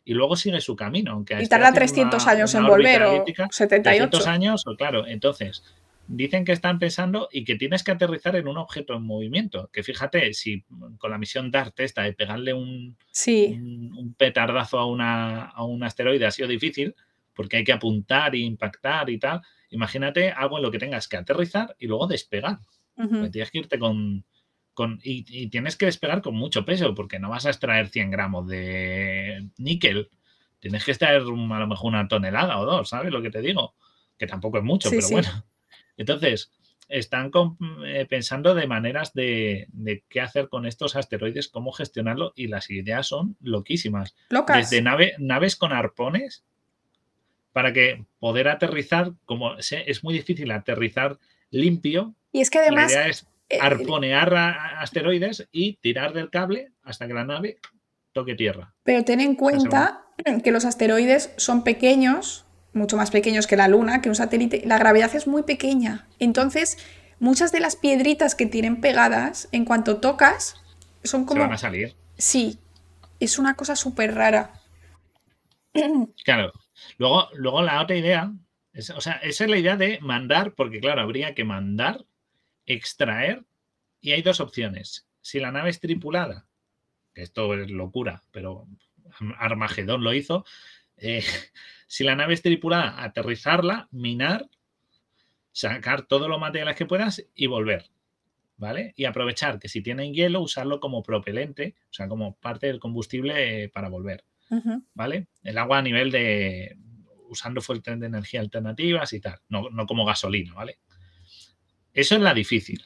y luego sigue su camino. Aunque y tarda 300 años en volver o 78. 300 años, claro. Entonces, dicen que están pensando y que tienes que aterrizar en un objeto en movimiento. Que fíjate, si con la misión DART esta de pegarle un, un, petardazo a, una, a un asteroide ha sido difícil, porque hay que apuntar e impactar y tal. Imagínate algo en lo que tengas que aterrizar y luego despegar. Tienes que irte con, y, tienes que despegar con mucho peso, porque no vas a extraer 100 gramos de níquel. Tienes que extraer a lo mejor una tonelada o dos, ¿sabes lo que te digo? Que tampoco es mucho, pero bueno. Entonces, están eh, pensando de maneras de, qué hacer con estos asteroides, cómo gestionarlo, y las ideas son loquísimas. Desde naves con arpones para que poder aterrizar, como es muy difícil aterrizar limpio. Y es que además arponear asteroides y tirar del cable hasta que la nave toque tierra. Pero ten en cuenta que los asteroides son pequeños, mucho más pequeños que la Luna, que un satélite. La gravedad es muy pequeña. Entonces, muchas de las piedritas que tienen pegadas, en cuanto tocas, son como... Se van a salir. Sí, es una cosa súper rara. Claro. Luego, luego la otra idea, o sea, esa es la idea de mandar, porque claro, habría que mandar extraer y hay dos opciones. Si la nave es tripulada, que esto es locura, pero Armagedón lo hizo, eh, si la nave es tripulada, aterrizarla, minar, sacar todos los materiales que puedas y volver. ¿Vale? Y aprovechar que si tienen hielo, usarlo como propelente, o sea, como parte del combustible eh, para volver. ¿Vale? El agua a nivel de usando fuentes de energía alternativas y tal, no, no como gasolina, ¿vale? Eso es la difícil.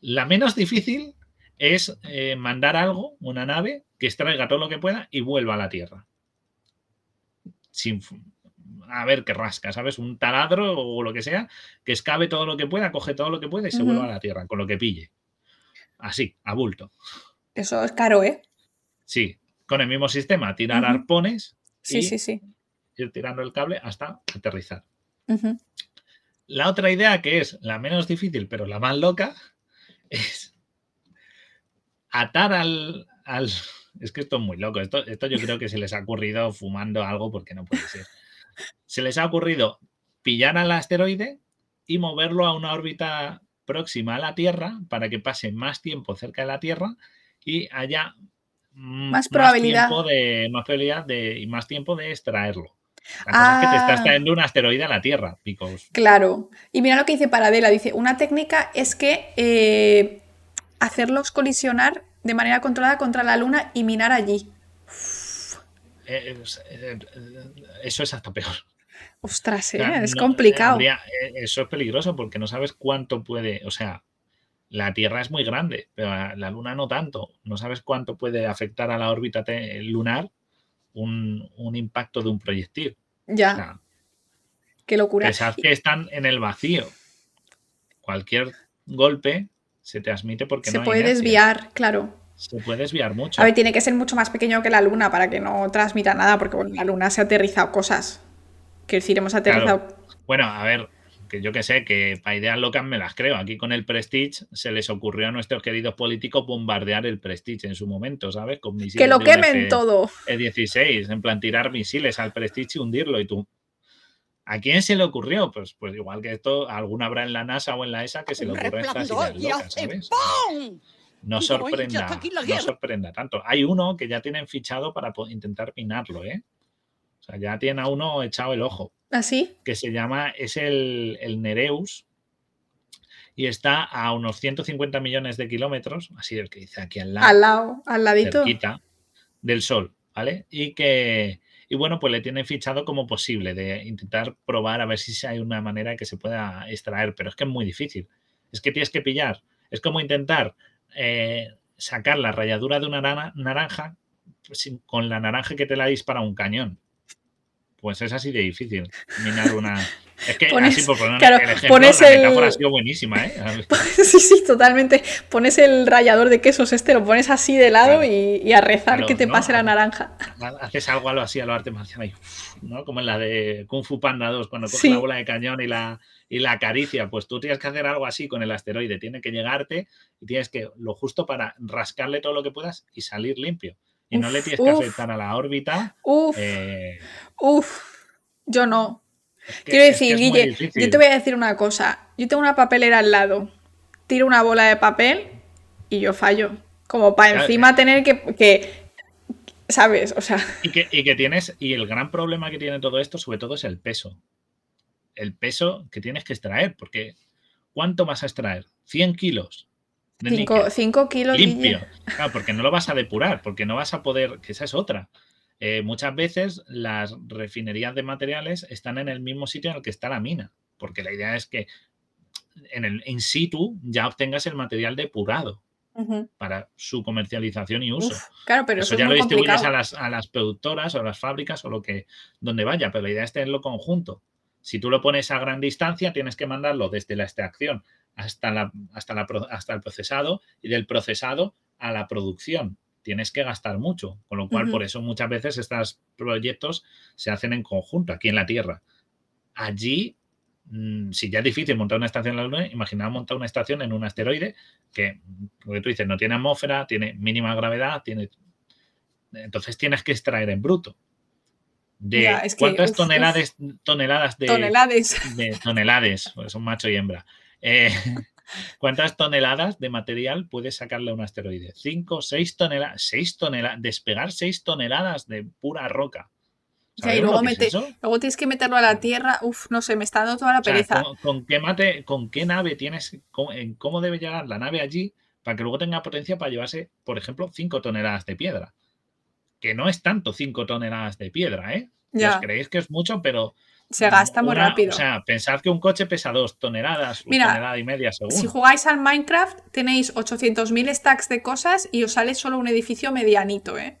La menos difícil es eh, mandar algo, una nave, que extraiga todo lo que pueda y vuelva a la Tierra. Sin, a ver qué rasca, ¿sabes? Un taladro o lo que sea, que escabe todo lo que pueda, coge todo lo que pueda y se vuelva a la Tierra, con lo que pille. Así, a bulto. Eso es caro, ¿eh? Sí, con el mismo sistema, tirar arpones sí, y sí, sí. ir tirando el cable hasta aterrizar. La otra idea, que es la menos difícil, pero la más loca, es atar al, es que esto es muy loco. Esto, esto yo creo que se les ha ocurrido fumando algo porque no puede ser. Se les ha ocurrido pillar al asteroide y moverlo a una órbita próxima a la Tierra para que pase más tiempo cerca de la Tierra y haya más probabilidad, tiempo de, más probabilidad de, y más tiempo de extraerlo. La cosa es que te estás ah. trayendo un asteroide a la Tierra, picos. Claro. Y mira lo que dice Paradela. Dice, una técnica es que eh, hacerlos colisionar de manera controlada contra la Luna y minar allí. Eh, eh, eso es hasta peor. Ostras, es complicado. eso es peligroso porque no sabes cuánto puede, o sea, la Tierra es muy grande, pero la Luna no tanto. No sabes cuánto puede afectar a la órbita lunar un, impacto de un proyectil. Ya. Qué locura. Pensad que están en el vacío. Cualquier golpe se transmite porque se puede desviar, claro. Se puede desviar mucho. A ver, tiene que ser mucho más pequeño que la Luna para que no transmita nada, porque la Luna se ha aterrizado cosas. Quiero decir, hemos aterrizado. Bueno, a ver, que yo que sé, que para ideas locas me las creo. Aquí con el Prestige se les ocurrió a nuestros queridos políticos bombardear el Prestige en su momento, ¿sabes? Con misiles que lo quemen todo. E16, en plan tirar misiles al Prestige y hundirlo. Y tú, ¿A quién se le ocurrió? Pues, pues igual que esto, alguna habrá en la NASA o en la ESA que se le ocurra estas ideas locas, ¿sabes? No sorprenda, no sorprenda tanto. Hay uno que ya tienen fichado para intentar pinarlo, ¿eh? O sea, ya tiene a uno echado el ojo. ¿Así? ¿Ah, que se llama, es el, Nereus y está a unos 150 millones de kilómetros, así el que dice aquí al lado. Al lado, al ladito. del Sol, ¿vale? Y que, y bueno, pues le tienen fichado como posible de intentar probar a ver si hay una manera que se pueda extraer, pero es que es muy difícil. Es que tienes que pillar. Es como intentar eh, sacar la rayadura de una naranja con la naranja que te la dispara un cañón. Pues es así de difícil minar una. Es que así por poner el ejemplo, pones la metáfora ha sido buenísima, ¿eh? sí, sí, totalmente. Pones el rallador de quesos este, lo pones así de lado y, a rezar que te pase la naranja. Haces algo así a lo arte marcial ¿no? Como en la de Kung Fu Panda 2, cuando coges la bola de cañón y la, y la acaricia. Pues tú tienes que hacer algo así con el asteroide. Tiene que llegarte y tienes que lo justo para rascarle todo lo que puedas y salir limpio y no le tienes que afectar a la órbita. Uf, eh, uf, yo no. Quiero decir, Guille, yo te voy a decir una cosa. Yo tengo una papelera al lado, tiro una bola de papel y yo fallo. Como para encima tener que, ¿sabes? O sea. Y que, y que tienes, y el gran problema que tiene todo esto, sobre todo, es el peso. El peso que tienes que extraer, porque ¿cuánto vas a extraer? ¿100 kilos? 5 kilos limpio. Claro, porque no lo vas a depurar, porque no vas a poder, que esa es otra. Eh, muchas veces las refinerías de materiales están en el mismo sitio en el que está la mina, porque la idea es que en el in situ ya obtengas el material depurado para su comercialización y uso. claro, pero eso, ya lo distribuyes a las, a las, productoras o a las fábricas o lo que donde vaya, pero la idea es tenerlo conjunto. Si tú lo pones a gran distancia, tienes que mandarlo desde la extracción hasta, la, hasta, la, hasta el procesado y del procesado a la producción. Tienes que gastar mucho, con lo cual por eso muchas veces estos proyectos se hacen en conjunto aquí en la Tierra. Allí, mm, si ya es difícil montar una estación en la Luna, imagina montar una estación en un asteroide que, como tú dices, no tiene atmósfera, tiene mínima gravedad, tiene... Entonces tienes que extraer en bruto. De cuántas toneladas, toneladas de, toneladas. de pues son macho y hembra, eh, ¿Cuántas toneladas de material puedes sacarle a un asteroide? ¿Cinco, seis toneladas? ¿Seis toneladas? Despegar seis toneladas de pura roca. y luego, tienes que meterlo a la Tierra. Uf, no sé, me está dando toda la pereza. ¿con, qué mate, ¿Con qué nave tienes? Cómo, debe llegar la nave allí para que luego tenga potencia para llevarse, por ejemplo, cinco toneladas de piedra? Que no es tanto cinco toneladas de piedra, ¿eh? Ya. Os creéis que es mucho, pero se gasta muy rápido. O sea, pensad que un coche pesa dos toneladas, una tonelada y media seguro. Si jugáis al Minecraft, tenéis 800.000 stacks de cosas y os sale solo un edificio medianito, ¿eh?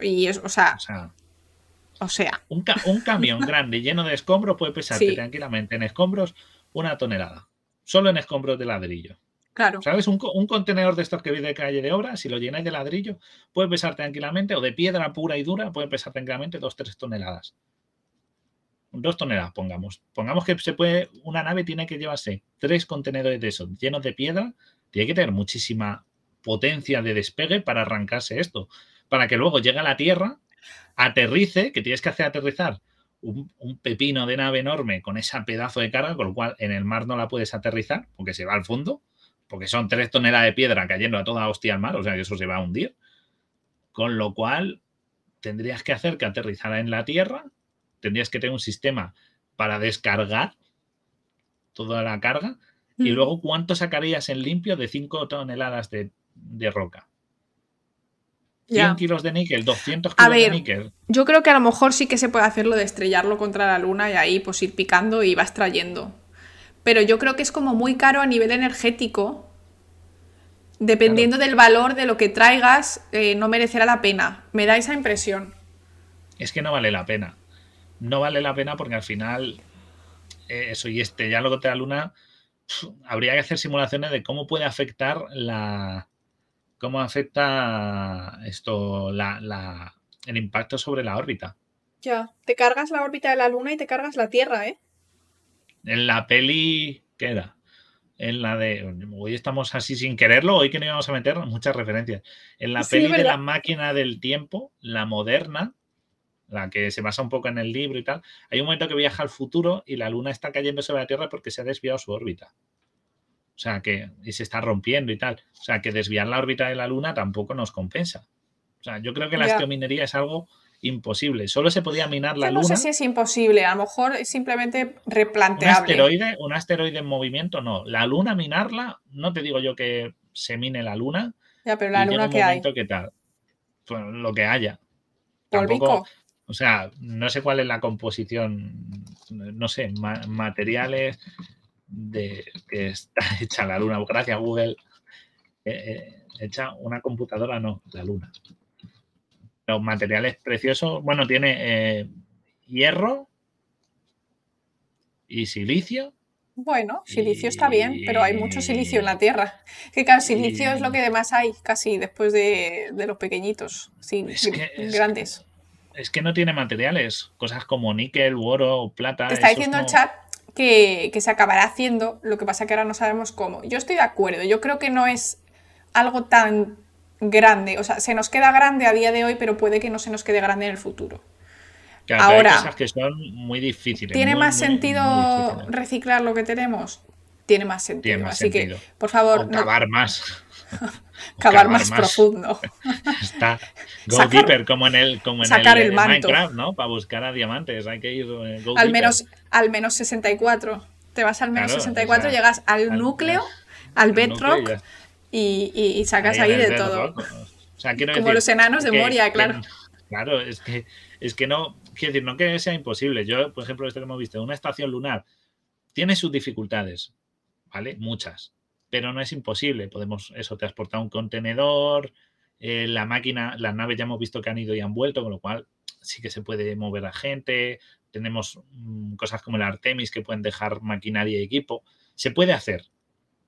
Y es, o sea. O sea. un, camión grande lleno de escombros puede pesar tranquilamente en escombros una tonelada. Solo en escombros de ladrillo. Claro. ¿Sabes? Un, un, contenedor de estos que viene de calle de obra, si lo llenáis de ladrillo, puede pesar tranquilamente, o de piedra pura y dura, puede pesar tranquilamente 2-3 toneladas dos toneladas, pongamos. Pongamos que se puede, una nave tiene que llevarse tres contenedores de eso llenos de piedra, tiene que tener muchísima potencia de despegue para arrancarse esto. para que luego llegue a la Tierra, aterrice, que tienes que hacer aterrizar un, pepino de nave enorme con ese pedazo de carga, con lo cual en el mar no la puedes aterrizar porque se va al fondo, porque son tres toneladas de piedra cayendo a toda hostia al mar, o sea que eso se va a hundir. Con lo cual tendrías que hacer que aterrizara en la Tierra, tendrías que tener un sistema para descargar toda la carga y mm. luego cuánto sacarías en limpio de 5 toneladas de, roca. 100 kilos de níquel, 200 kilos de níquel. Yo creo que a lo mejor sí que se puede hacer lo de estrellarlo contra la luna y ahí pues ir picando y vas trayendo. Pero yo creo que es como muy caro a nivel energético. Dependiendo del valor de lo que traigas, eh, no merecerá la pena. Me da esa impresión. Es que no vale la pena. No vale la pena porque al final, eh, eso y este ya lo que te la luna, habría que hacer simulaciones de cómo puede afectar la. cómo afecta esto, la, el impacto sobre la órbita. Ya, te cargas la órbita de la Luna y te cargas la Tierra, ¿eh? En la peli, ¿qué era? En la de. Hoy estamos así sin quererlo, hoy que no íbamos a meter muchas referencias. En la peli de la máquina del tiempo, la moderna, la que se basa un poco en el libro y tal, hay un momento que viaja al futuro y la Luna está cayendo sobre la Tierra porque se ha desviado su órbita. O sea, que y se está rompiendo y tal. O sea, que desviar la órbita de la Luna tampoco nos compensa. O sea, yo creo que la esteominería es algo imposible. Solo se podía minar la Luna. No sé si es imposible, a lo mejor es simplemente replanteable. Un asteroide, un asteroide en movimiento, no. La Luna minarla, no te digo yo que se mine la Luna. Ya, pero la Luna que hay. ¿qué tal? Pues lo que haya. Tampoco, o sea, no sé cuál es la composición, no sé, materiales de que está hecha la luna. Gracias, Google. Eh, hecha una computadora, no, la luna. Los materiales preciosos, bueno, tiene eh, hierro y silicio. Bueno, silicio está bien, pero hay mucho silicio en la Tierra. Que claro, silicio es lo que más hay, casi después de, los pequeñitos, sí, grandes es que no tiene materiales. Cosas como níquel, oro, plata. Te está diciendo el chat que, se acabará haciendo, lo que pasa que ahora no sabemos cómo. Yo estoy de acuerdo, yo creo que no es algo tan grande. O sea, se nos queda grande a día de hoy, pero puede que no se nos quede grande en el futuro. ahora, hay cosas que son muy difíciles. ¿Tiene más sentido reciclar lo que tenemos? Tiene más sentido. Así que, por favor. O más. cavar más, profundo. Está Goalkeeper, como en el, como en el, Minecraft, ¿no? Para buscar a diamantes hay que ir eh, al menos Al menos 64. Te vas al menos 64, llegas al, núcleo, al bedrock y, sacas ahí, de todo. como los enanos de Moria, claro. claro, es que, es que no, quiero decir, no que sea imposible. Yo, por ejemplo, esto que hemos visto, una estación lunar tiene sus dificultades, ¿vale? Muchas pero no es imposible. Podemos eso, transportar un contenedor, eh, la máquina, las naves ya hemos visto que han ido y han vuelto, con lo cual sí que se puede mover a gente. Tenemos mm, cosas como el Artemis que pueden dejar maquinaria y equipo. Se puede hacer.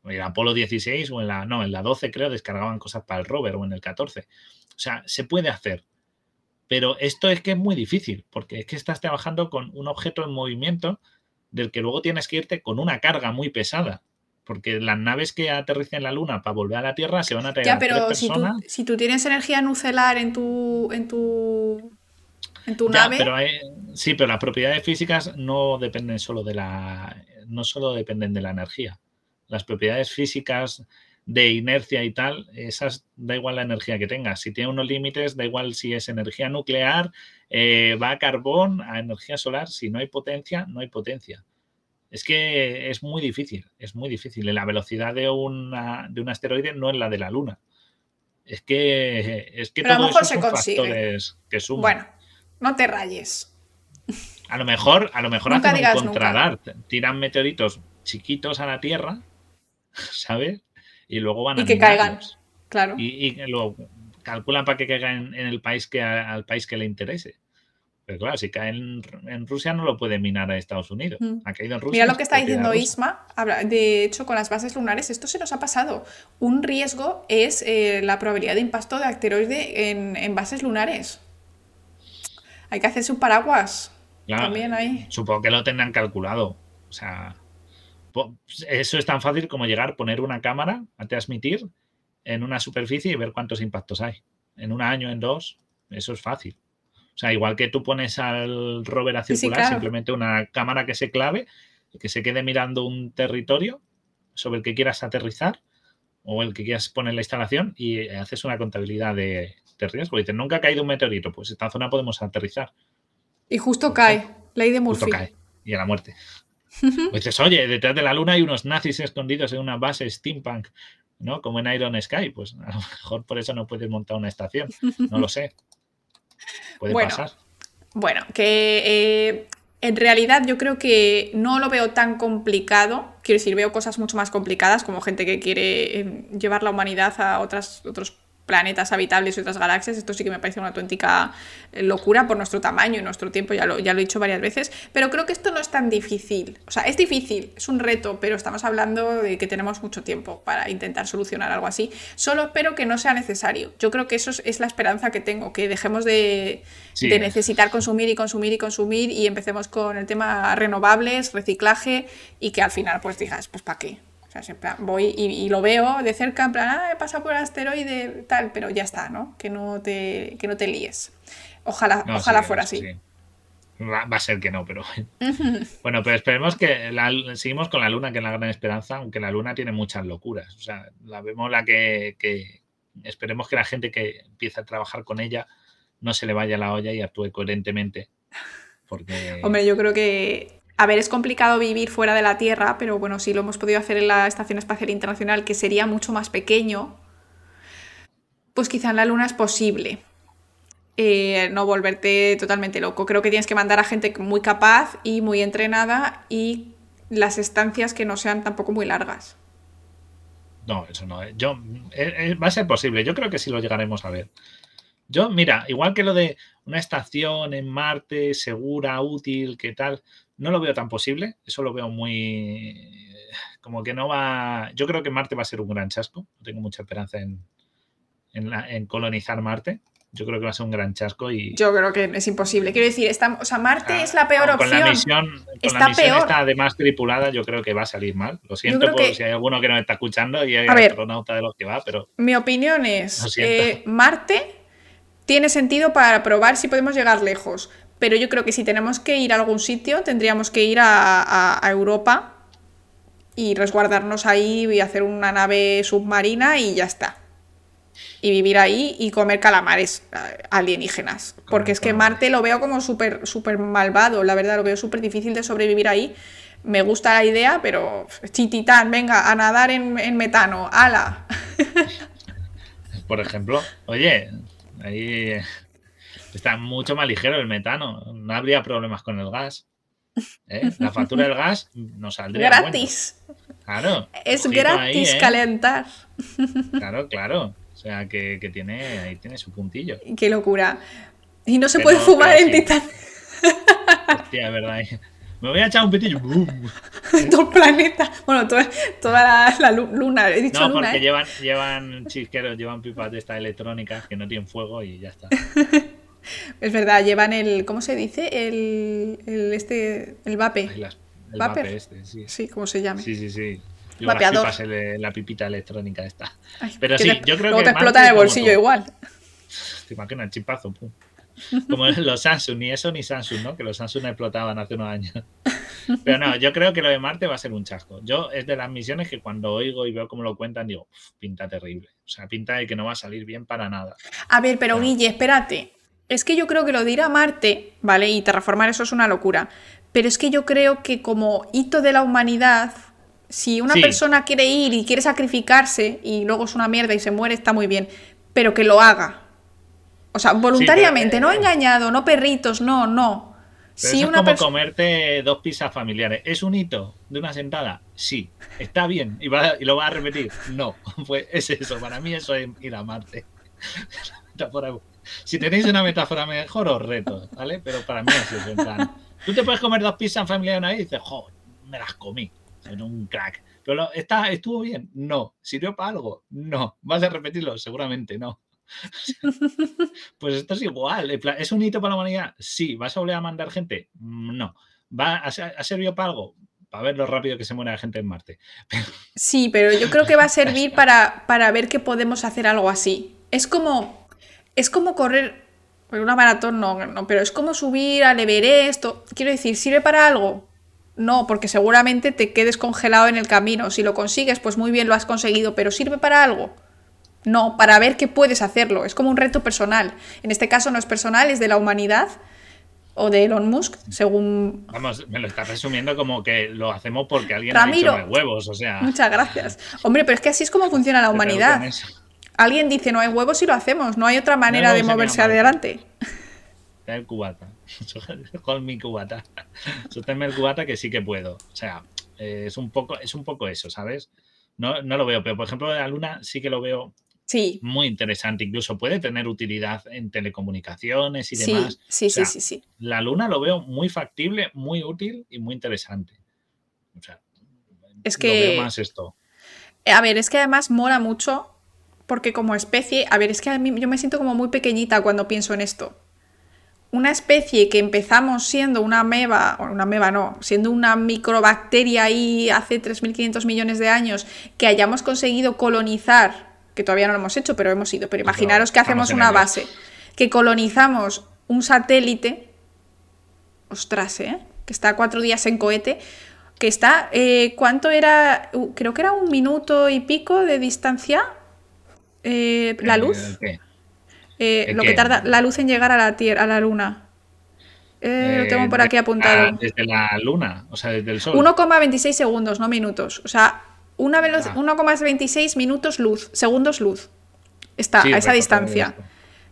En el Apolo 16 o en la, no, en la 12 creo descargaban cosas para el rover o en el 14. O sea, se puede hacer. Pero esto es que es muy difícil, porque es que estás trabajando con un objeto en movimiento del que luego tienes que irte con una carga muy pesada. Porque las naves que aterricen en la Luna para volver a la Tierra se van a traer ya, pero si Tú, si tú tienes energía nucelar en tu, en tu, en tu nave. Pero sí, pero las propiedades físicas no dependen solo de la. No solo dependen de la energía. Las propiedades físicas de inercia y tal, esas da igual la energía que tengas. Si tiene unos límites, da igual si es energía nuclear, eh, va a carbón, a energía solar. Si no hay potencia, no hay potencia. Es que es muy difícil, es muy difícil. La velocidad de, una, de un asteroide no es la de la Luna. Es que, es que Pero a lo mejor se consigue. que suman. Bueno, no te rayes. A lo mejor, a lo mejor hacen un contradar, tiran meteoritos chiquitos a la Tierra, ¿sabes? Y luego van a Y que caigan, claro. Y, lo calculan para que caigan en, el país que al país que le interese. Claro, si cae en, Rusia no lo puede minar a Estados Unidos. Mm. Ha caído en Rusia. Mira lo que está diciendo Isma. De hecho, con las bases lunares, esto se nos ha pasado. Un riesgo es eh, la probabilidad de impacto de asteroide en, bases lunares. Hay que hacerse un paraguas. también ahí. Supongo que lo tendrán calculado. O sea, eso es tan fácil como llegar, poner una cámara a transmitir en una superficie y ver cuántos impactos hay. en un año, en dos, eso es fácil. O sea, igual que tú pones al rover a circular, simplemente una cámara que se clave, que se quede mirando un territorio sobre el que quieras aterrizar o el que quieras poner la instalación y haces una contabilidad de, riesgo. Y dices, nunca ha caído un meteorito, pues esta zona podemos aterrizar. Y justo cae, ley de Murphy. Justo cae, y a la muerte. Pues dices, oye, detrás de la luna hay unos nazis escondidos en una base steampunk, ¿no? Como en Iron Sky. Pues a lo mejor por eso no puedes montar una estación. No lo sé. Puede pasar. Bueno, que eh, en realidad yo creo que no lo veo tan complicado. Quiero decir, veo cosas mucho más complicadas, como gente que quiere eh, llevar la humanidad a otras, otros planetas habitables y otras galaxias. Esto sí que me parece una auténtica eh, locura por nuestro tamaño y nuestro tiempo, ya lo, ya lo he dicho varias veces. Pero creo que esto no es tan difícil. O sea, es difícil, es un reto, pero estamos hablando de que tenemos mucho tiempo para intentar solucionar algo así. Solo espero que no sea necesario. Yo creo que eso es, la esperanza que tengo, que dejemos de, de necesitar consumir y consumir y consumir y empecemos con el tema renovables, reciclaje y que al final pues digas, pues ¿para qué? O sea, voy y, lo veo de cerca, en plan, ah, he pasado por el asteroide, tal, pero ya está, ¿no? Que no te, que no te líes. Ojalá, ojalá fuera así. Va, a ser que no, pero bueno, pero esperemos que seguimos con la luna, que es la gran esperanza, aunque la luna tiene muchas locuras. O sea, la vemos la que, que esperemos que la gente que empieza a trabajar con ella no se le vaya la olla y actúe coherentemente. Porque... Hombre, yo creo que a ver, es complicado vivir fuera de la Tierra, pero bueno, si lo hemos podido hacer en la Estación Espacial Internacional, que sería mucho más pequeño, pues quizá en la Luna es posible. Eh, no volverte totalmente loco. Creo que tienes que mandar a gente muy capaz y muy entrenada y las estancias que no sean tampoco muy largas. No, eso no. Eh. Yo, eh, va a ser posible. Yo creo que sí lo llegaremos a ver. Yo, mira, igual que lo de una estación en Marte segura, útil, ¿qué tal? No lo veo tan posible, eso lo veo muy... como que no va... Yo creo que Marte va a ser un gran chasco, no tengo mucha esperanza en, en, colonizar Marte. Yo creo que va a ser un gran chasco y... Yo creo que es imposible. Quiero decir, está, o sea, Marte ah, es la peor opción. La misión, está la misión peor. además tripulada, yo creo que va a salir mal. Lo siento por si hay alguno que nos está escuchando y hay astronauta de los que va, pero... Mi opinión es, eh, Marte tiene sentido para probar si podemos llegar lejos pero yo creo que si tenemos que ir a algún sitio, tendríamos que ir a, Europa y resguardarnos ahí y hacer una nave submarina y ya está. Y vivir ahí y comer calamares eh, alienígenas. Porque es que Marte lo veo como súper súper malvado, la verdad, lo veo súper difícil de sobrevivir ahí. Me gusta la idea, pero chititán, venga, a nadar en, en metano, ala. Por ejemplo, oye, ahí Está mucho más ligero el metano. No habría problemas con el gas. ¿eh? La factura del gas nos saldría. Gratis. Claro. Es gratis ¿eh? calentar. Claro, claro. O sea, que, tiene, ahí tiene su puntillo. Qué locura. Y no se puede fumar en Titán. Hostia, es verdad. Me voy a echar un pitillo. Todo el planeta. Bueno, toda, la, luna. He dicho no, porque ¿eh? llevan, llevan chisqueros, llevan pipas de estas electrónicas que no tienen fuego y ya está. Es verdad, llevan el. ¿Cómo se dice? El. el este. El vape. el vape este, sí. Sí, ¿cómo se llama? Sí, sí, sí. Vapeador. la pipita electrónica esta. Pero sí, yo creo que. te explota en el bolsillo igual. Te imaginas, chipazo, pum. Como los Samsung, ni eso ni Samsung, ¿no? Que los Samsung explotaban hace unos años. Pero no, yo creo que lo de Marte va a ser un chasco. Yo es de las misiones que cuando oigo y veo cómo lo cuentan, digo, pinta terrible. O sea, pinta de que no va a salir bien para nada. A ver, pero Guille, espérate. Es que yo creo que lo de ir a Marte, ¿vale? Y terraformar eso es una locura. Pero es que yo creo que como hito de la humanidad, si una persona quiere ir y quiere sacrificarse y luego es una mierda y se muere, está muy bien. Pero que lo haga. O sea, voluntariamente, no eh, engañado, no perritos, no, no. si es como comerte dos pizzas familiares. ¿Es un hito de una sentada? Sí. ¿Está bien? ¿Y, y lo va a repetir? No. Pues es eso. Para mí eso es ir a Marte. Si tenéis una metáfora mejor, os reto, ¿vale? Pero para mí es eso, en plan. Tú te puedes comer dos pizzas en familia una vez y dices, joder, me las comí. Soy un crack. Pero ¿está, ¿estuvo bien? No. ¿Sirvió para algo? No. ¿Vas a repetirlo? Seguramente no. pues esto es igual. ¿Es un hito para la humanidad? Sí. ¿Vas a volver a mandar gente? No. ¿Va a, servir para algo? Para ver lo rápido que se muere la gente en Marte. Sí, pero yo creo que va a servir para, para ver que podemos hacer algo así. Es como es como correr, una maratón no, no, pero es como subir al Everest. quiero decir, ¿sirve para algo? No, porque seguramente te quedes congelado en el camino. Si lo consigues, pues muy bien lo has conseguido, pero ¿sirve para algo? No, para ver qué puedes hacerlo. Es como un reto personal. En este caso no es personal, es de la humanidad o de Elon Musk, según... Vamos, me lo estás resumiendo como que lo hacemos porque alguien ha dicho huevos, o sea... Muchas gracias. Hombre, pero es que así es como funciona la humanidad. Alguien dice no hay huevos y lo hacemos, no hay otra manera de moverse adelante. El cubata. Con mi cubata. Sosténme el cubata que sí que puedo. O sea, eh, es un poco, es un poco eso, ¿sabes? No, no lo veo, pero por ejemplo, la luna sí que lo veo Sí. Muy interesante, incluso puede tener utilidad en telecomunicaciones y demás. Sí, sí, sí, sí, La luna lo veo muy factible, muy útil y muy interesante. O sea, es que... veo más esto. A ver, es que además mola mucho porque como especie, a ver, es que a mí yo me siento como muy pequeñita cuando pienso en esto. Una especie que empezamos siendo una meba, o una meba no, siendo una microbacteria ahí hace 3.500 millones de años, que hayamos conseguido colonizar que todavía no lo hemos hecho, pero hemos ido. Pero imaginaros que hacemos una base, que colonizamos un satélite, ostras, ¿eh? que está cuatro días en cohete, que está, eh, ¿cuánto era? Creo que era un minuto y pico de distancia eh, la luz. Eh, lo que tarda la luz en llegar a la Tierra, a la Luna. lo tengo por aquí apuntado. desde la Luna, o sea, desde el Sol. 1,26 segundos, no minutos. O sea, una 1,26 minutos luz, segundos luz. Está a esa distancia.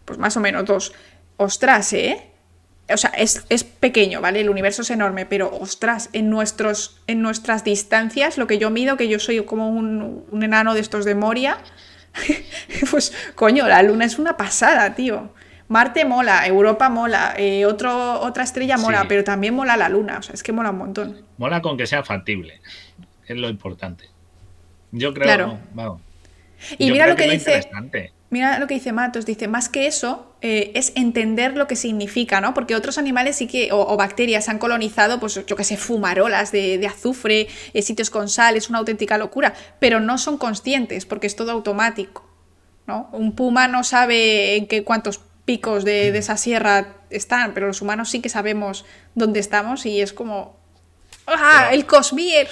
Pues más o menos dos. Ostras, ¿eh? O sea, es, pequeño, ¿vale? El universo es enorme, pero ostras, en, nuestros, en nuestras distancias, lo que yo mido, que yo soy como un, enano de estos de Moria, pues coño, la luna es una pasada, tío. Marte mola, Europa mola, eh, otro, otra estrella mola, pero también mola la luna, o sea, es que mola un montón. Mola con que sea factible, es lo importante. Yo creo, claro. Y mira lo que, dice. Mira lo que dice Matos, dice, más que eso, eh, es entender lo que significa, ¿no? Porque otros animales sí que, o, bacterias han colonizado, pues yo que sé, fumarolas de, azufre, eh, sitios con sal, es una auténtica locura, pero no son conscientes porque es todo automático, ¿no? Un puma no sabe en qué cuántos picos de, de esa sierra están, pero los humanos sí que sabemos dónde estamos y es como... ¡Ah! ¡El Cosmier!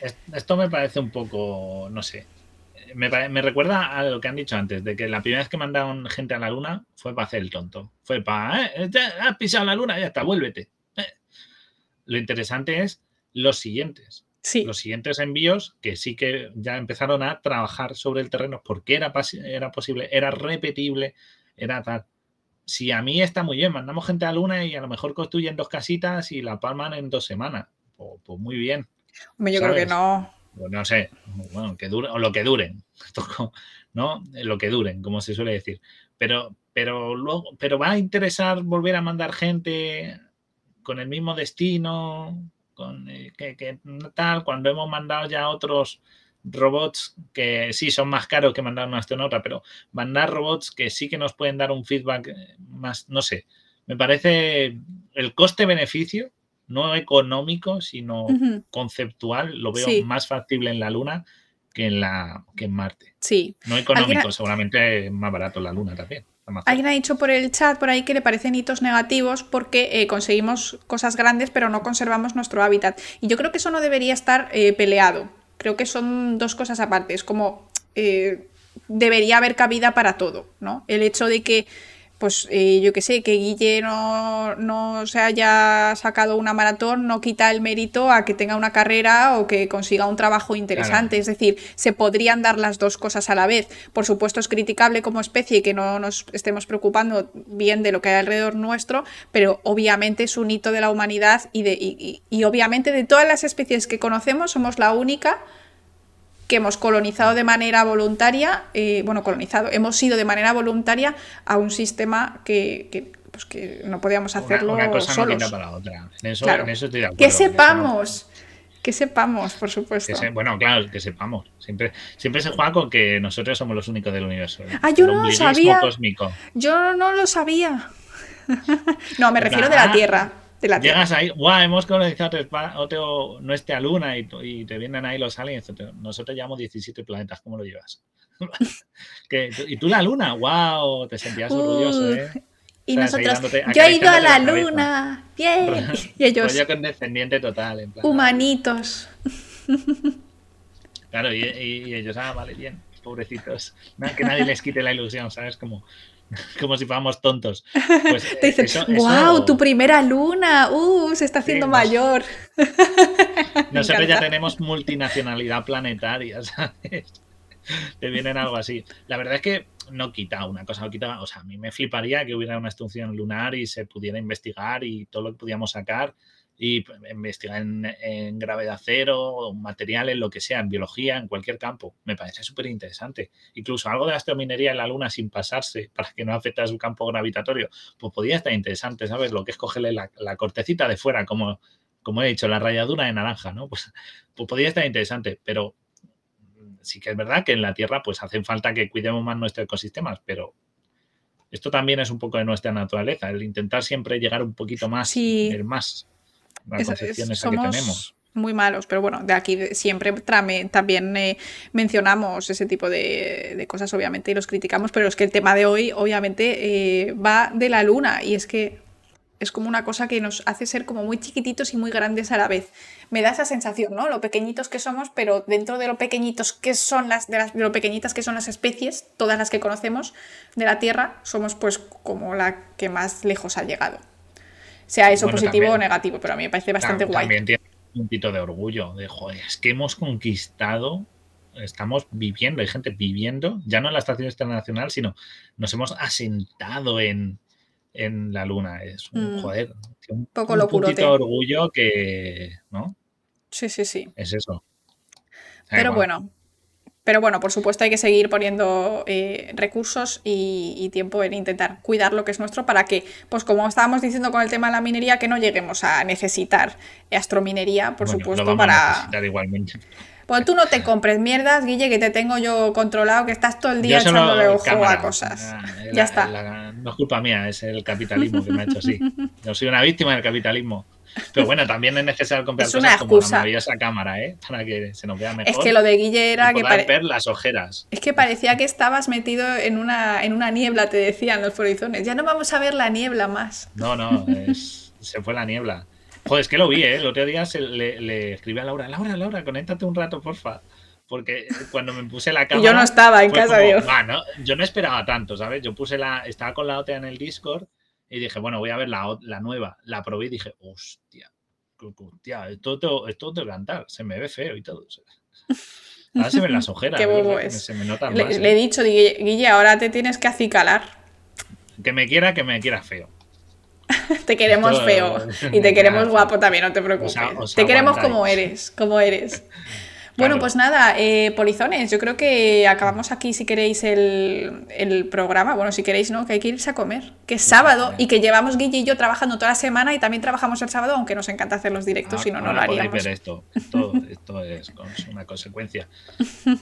Eh, esto me parece un poco, no sé. Me, recuerda a lo que han dicho antes, de que la primera vez que mandaron gente a la luna fue para hacer el tonto. Fue para, eh, has pisado la luna, ya está, vuélvete. Eh. Lo interesante es los siguientes. Sí. Los siguientes envíos que sí que ya empezaron a trabajar sobre el terreno porque era, era posible, era repetible, era tal. Si a mí está muy bien, mandamos gente a la luna y a lo mejor construyen dos casitas y la palman en dos semanas. Pues, pues muy bien yo creo que no. Pues no sé, bueno, que dure, o lo que duren, ¿no? Lo que duren, como se suele decir. Pero, pero luego, pero va a interesar volver a mandar gente con el mismo destino, con eh, que, tal, cuando hemos mandado ya otros robots que sí son más caros que mandar una astronauta, pero mandar robots que sí que nos pueden dar un feedback eh, más, no sé, me parece el coste-beneficio no económico, sino conceptual, lo veo más factible en la Luna que en, la, que en Marte. Sí. No económico, seguramente es más barato la Luna también. Alguien ha dicho por el chat por ahí que le parecen hitos negativos porque eh, conseguimos cosas grandes pero no conservamos nuestro hábitat. Y yo creo que eso no debería estar eh, peleado. Creo que son dos cosas aparte. Es como eh, debería haber cabida para todo, ¿no? El hecho de que pues eh, yo qué sé, que Guille no, se haya sacado una maratón no quita el mérito a que tenga una carrera o que consiga un trabajo interesante. Es decir, se podrían dar las dos cosas a la vez. Por supuesto, es criticable como especie que no nos estemos preocupando bien de lo que hay alrededor nuestro, pero obviamente es un hito de la humanidad y, de, y obviamente de todas las especies que conocemos somos la única que hemos colonizado de manera voluntaria, eh, bueno, colonizado, hemos ido de manera voluntaria a un sistema que, pues que no podíamos hacerlo una, cosa solos. No para la otra. En eso, estoy de acuerdo. Que sepamos. Que sepamos, por supuesto. bueno, claro, que sepamos. Siempre, siempre se juega con que nosotros somos los únicos del universo. Ah, yo no lo sabía. Yo no lo sabía. no, me refiero de la Tierra. Llegas ahí, guau, hemos colonizado otro, nuestra luna y, y, te vienen ahí los aliens. Nosotros llevamos 17 planetas, ¿cómo lo llevas? y tú la luna, wow, te sentías orgulloso, ¿eh? Y nosotros, yo he ido a la, luna, bien. Y ellos, yo condescendiente total. En plan, humanitos. Claro, y, ellos, ah, vale, bien, pobrecitos. que nadie les quite la ilusión, ¿sabes? Como, como si fuéramos tontos. Pues, Te dicen, wow, tu primera luna, uh, se está haciendo mayor. Nosotros ya tenemos multinacionalidad planetaria, ¿sabes? Te vienen algo así. La verdad es que no quita una cosa, no quita, o sea, a mí me fliparía que hubiera una extinción lunar y se pudiera investigar y todo lo que pudiéramos sacar y investigar en, gravedad cero, materiales, lo que sea, en biología, en cualquier campo. Me parece súper interesante. Incluso algo de astrominería en la Luna sin pasarse para que no afecte a su campo gravitatorio, pues podría estar interesante, ¿sabes? Lo que es cogerle la, cortecita de fuera, como, como he dicho, la rayadura de naranja, ¿no? Pues, pues podría estar interesante, pero sí que es verdad que en la Tierra pues hacen falta que cuidemos más nuestros ecosistemas, pero esto también es un poco de nuestra naturaleza, el intentar siempre llegar un poquito más, el más, la concepción esa que tenemos muy malos, pero bueno, de aquí siempre también eh, mencionamos ese tipo de, cosas, obviamente, y los criticamos, pero es que el tema de hoy, obviamente, eh, va de la luna, y es que es como una cosa que nos hace ser como muy chiquititos y muy grandes a la vez. Me da esa sensación, ¿no? Lo pequeñitos que somos, pero dentro de lo pequeñitos que son las, de, las, lo pequeñitas que son las especies, todas las que conocemos de la Tierra, somos pues como la que más lejos ha llegado. Sea eso positivo o negativo, pero a mí me parece bastante guay. También tiene un poquito de orgullo, de joder, es que hemos conquistado estamos viviendo, hay gente viviendo, ya no en la estación internacional, sino nos hemos asentado en, en la luna. Es un, mm. joder, un, poco un poquito de orgullo que, ¿no? Sí, sí, sí. Es eso. Pero bueno, pero bueno, por supuesto hay que seguir poniendo eh, recursos y, tiempo en intentar cuidar lo que es nuestro para que, pues como estábamos diciendo con el tema de la minería, que no lleguemos a necesitar astrominería, por supuesto, para... igualmente. Pues tú no te compres mierdas, Guille, que te tengo yo controlado, que estás todo el día echándole ojo a cosas. ya está. no es culpa mía, es el capitalismo que me ha hecho así. Yo soy una víctima del capitalismo. Pero bueno, también es necesario comprar es cosas como la maravillosa cámara, ¿eh? Para que se nos vea mejor. Es que lo de Guille era que ver las ojeras. Es que parecía que estabas metido en una, en una niebla, te decían los forizones. Ya no vamos a ver la niebla más. No, no, se fue la niebla. Joder, es que lo vi, ¿eh? El otro día le, le escribí a Laura, Laura, Laura, conéctate un rato, porfa. Porque cuando me puse la cámara. yo no estaba en casa, Dios. yo no esperaba tanto, ¿sabes? Yo puse la. Estaba con la otra en el Discord y dije, bueno, voy a ver la, la nueva. La probé y dije, hostia, hostia, esto, esto, esto te cantar, se me ve feo y todo. Ahora se ven las ojeras. Qué bobo es. Se me notan le, le he ¿eh? dicho, Guille, ahora te tienes que acicalar. Que me quiera, que me quiera feo. te queremos feo y te queremos guapo también, no te preocupes. te queremos como eres, como eres. Bueno, pues nada, eh, polizones, yo creo que acabamos aquí si queréis el, programa. Bueno, si queréis, ¿no? Que hay que irse a comer, que es sábado y que llevamos Guille y yo trabajando toda la semana y también trabajamos el sábado, aunque nos encanta hacer los directos, ah, si no, no lo haríamos. ver esto, esto, esto es una consecuencia.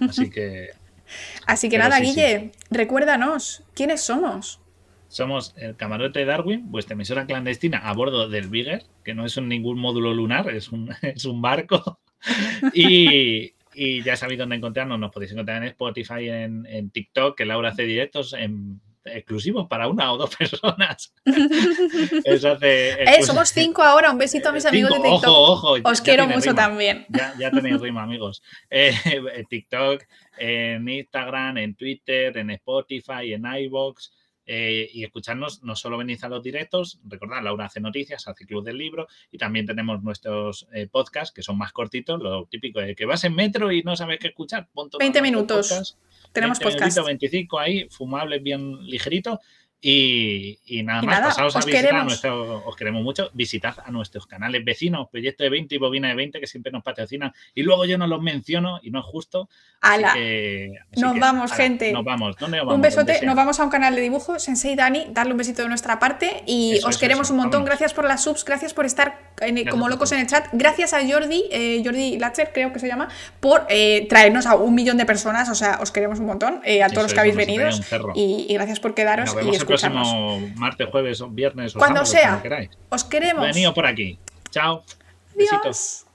Así que... Así que nada, Guille, recuérdanos, ¿quiénes somos? Somos el camarote de Darwin, vuestra emisora clandestina a bordo del Bigger, que no es un, ningún módulo lunar, es un, es un barco. y, ya sabéis dónde encontrarnos. Nos podéis encontrar en Spotify, en, en TikTok, que Laura hace directos en exclusivos para una o dos personas. eh, somos cinco ahora. Un besito a mis amigos de TikTok. Ojo, ojo. Os quiero mucho también. Ya, ya, tenéis rima, amigos. Eh, TikTok, en Instagram, en Twitter, en Spotify, en iBox. Eh, y escucharnos, no solo venís a los directos, recordad, Laura hace noticias, hace Club del Libro y también tenemos nuestros eh, podcasts que son más cortitos, lo típico de que vas en metro y no sabes qué escuchar. 20 minutos. tenemos podcast. 25 ahí, fumables, bien ligerito y, nada más, pasaos a visitar a nuestro, os queremos mucho, visitad a nuestros canales vecinos, Proyecto de 20 y Bobina de 20, que siempre nos patrocinan, y luego yo no los menciono y no es justo. Nos vamos, gente. Nos vamos. ¿Dónde vamos? Un besote, nos vamos a un canal de dibujo, Sensei Dani, darle un besito de nuestra parte y os queremos un montón. Gracias por las subs, gracias por estar como locos en el chat. Gracias a Jordi, eh, Jordi Latcher, creo que se llama, por eh, traernos a un millón de personas. O sea, os queremos un montón, eh, a todos los que habéis venido. Y, gracias por quedaros y próximo martes, jueves o viernes o Cuando sea. Os queremos. Venido por aquí. Chao. Besitos.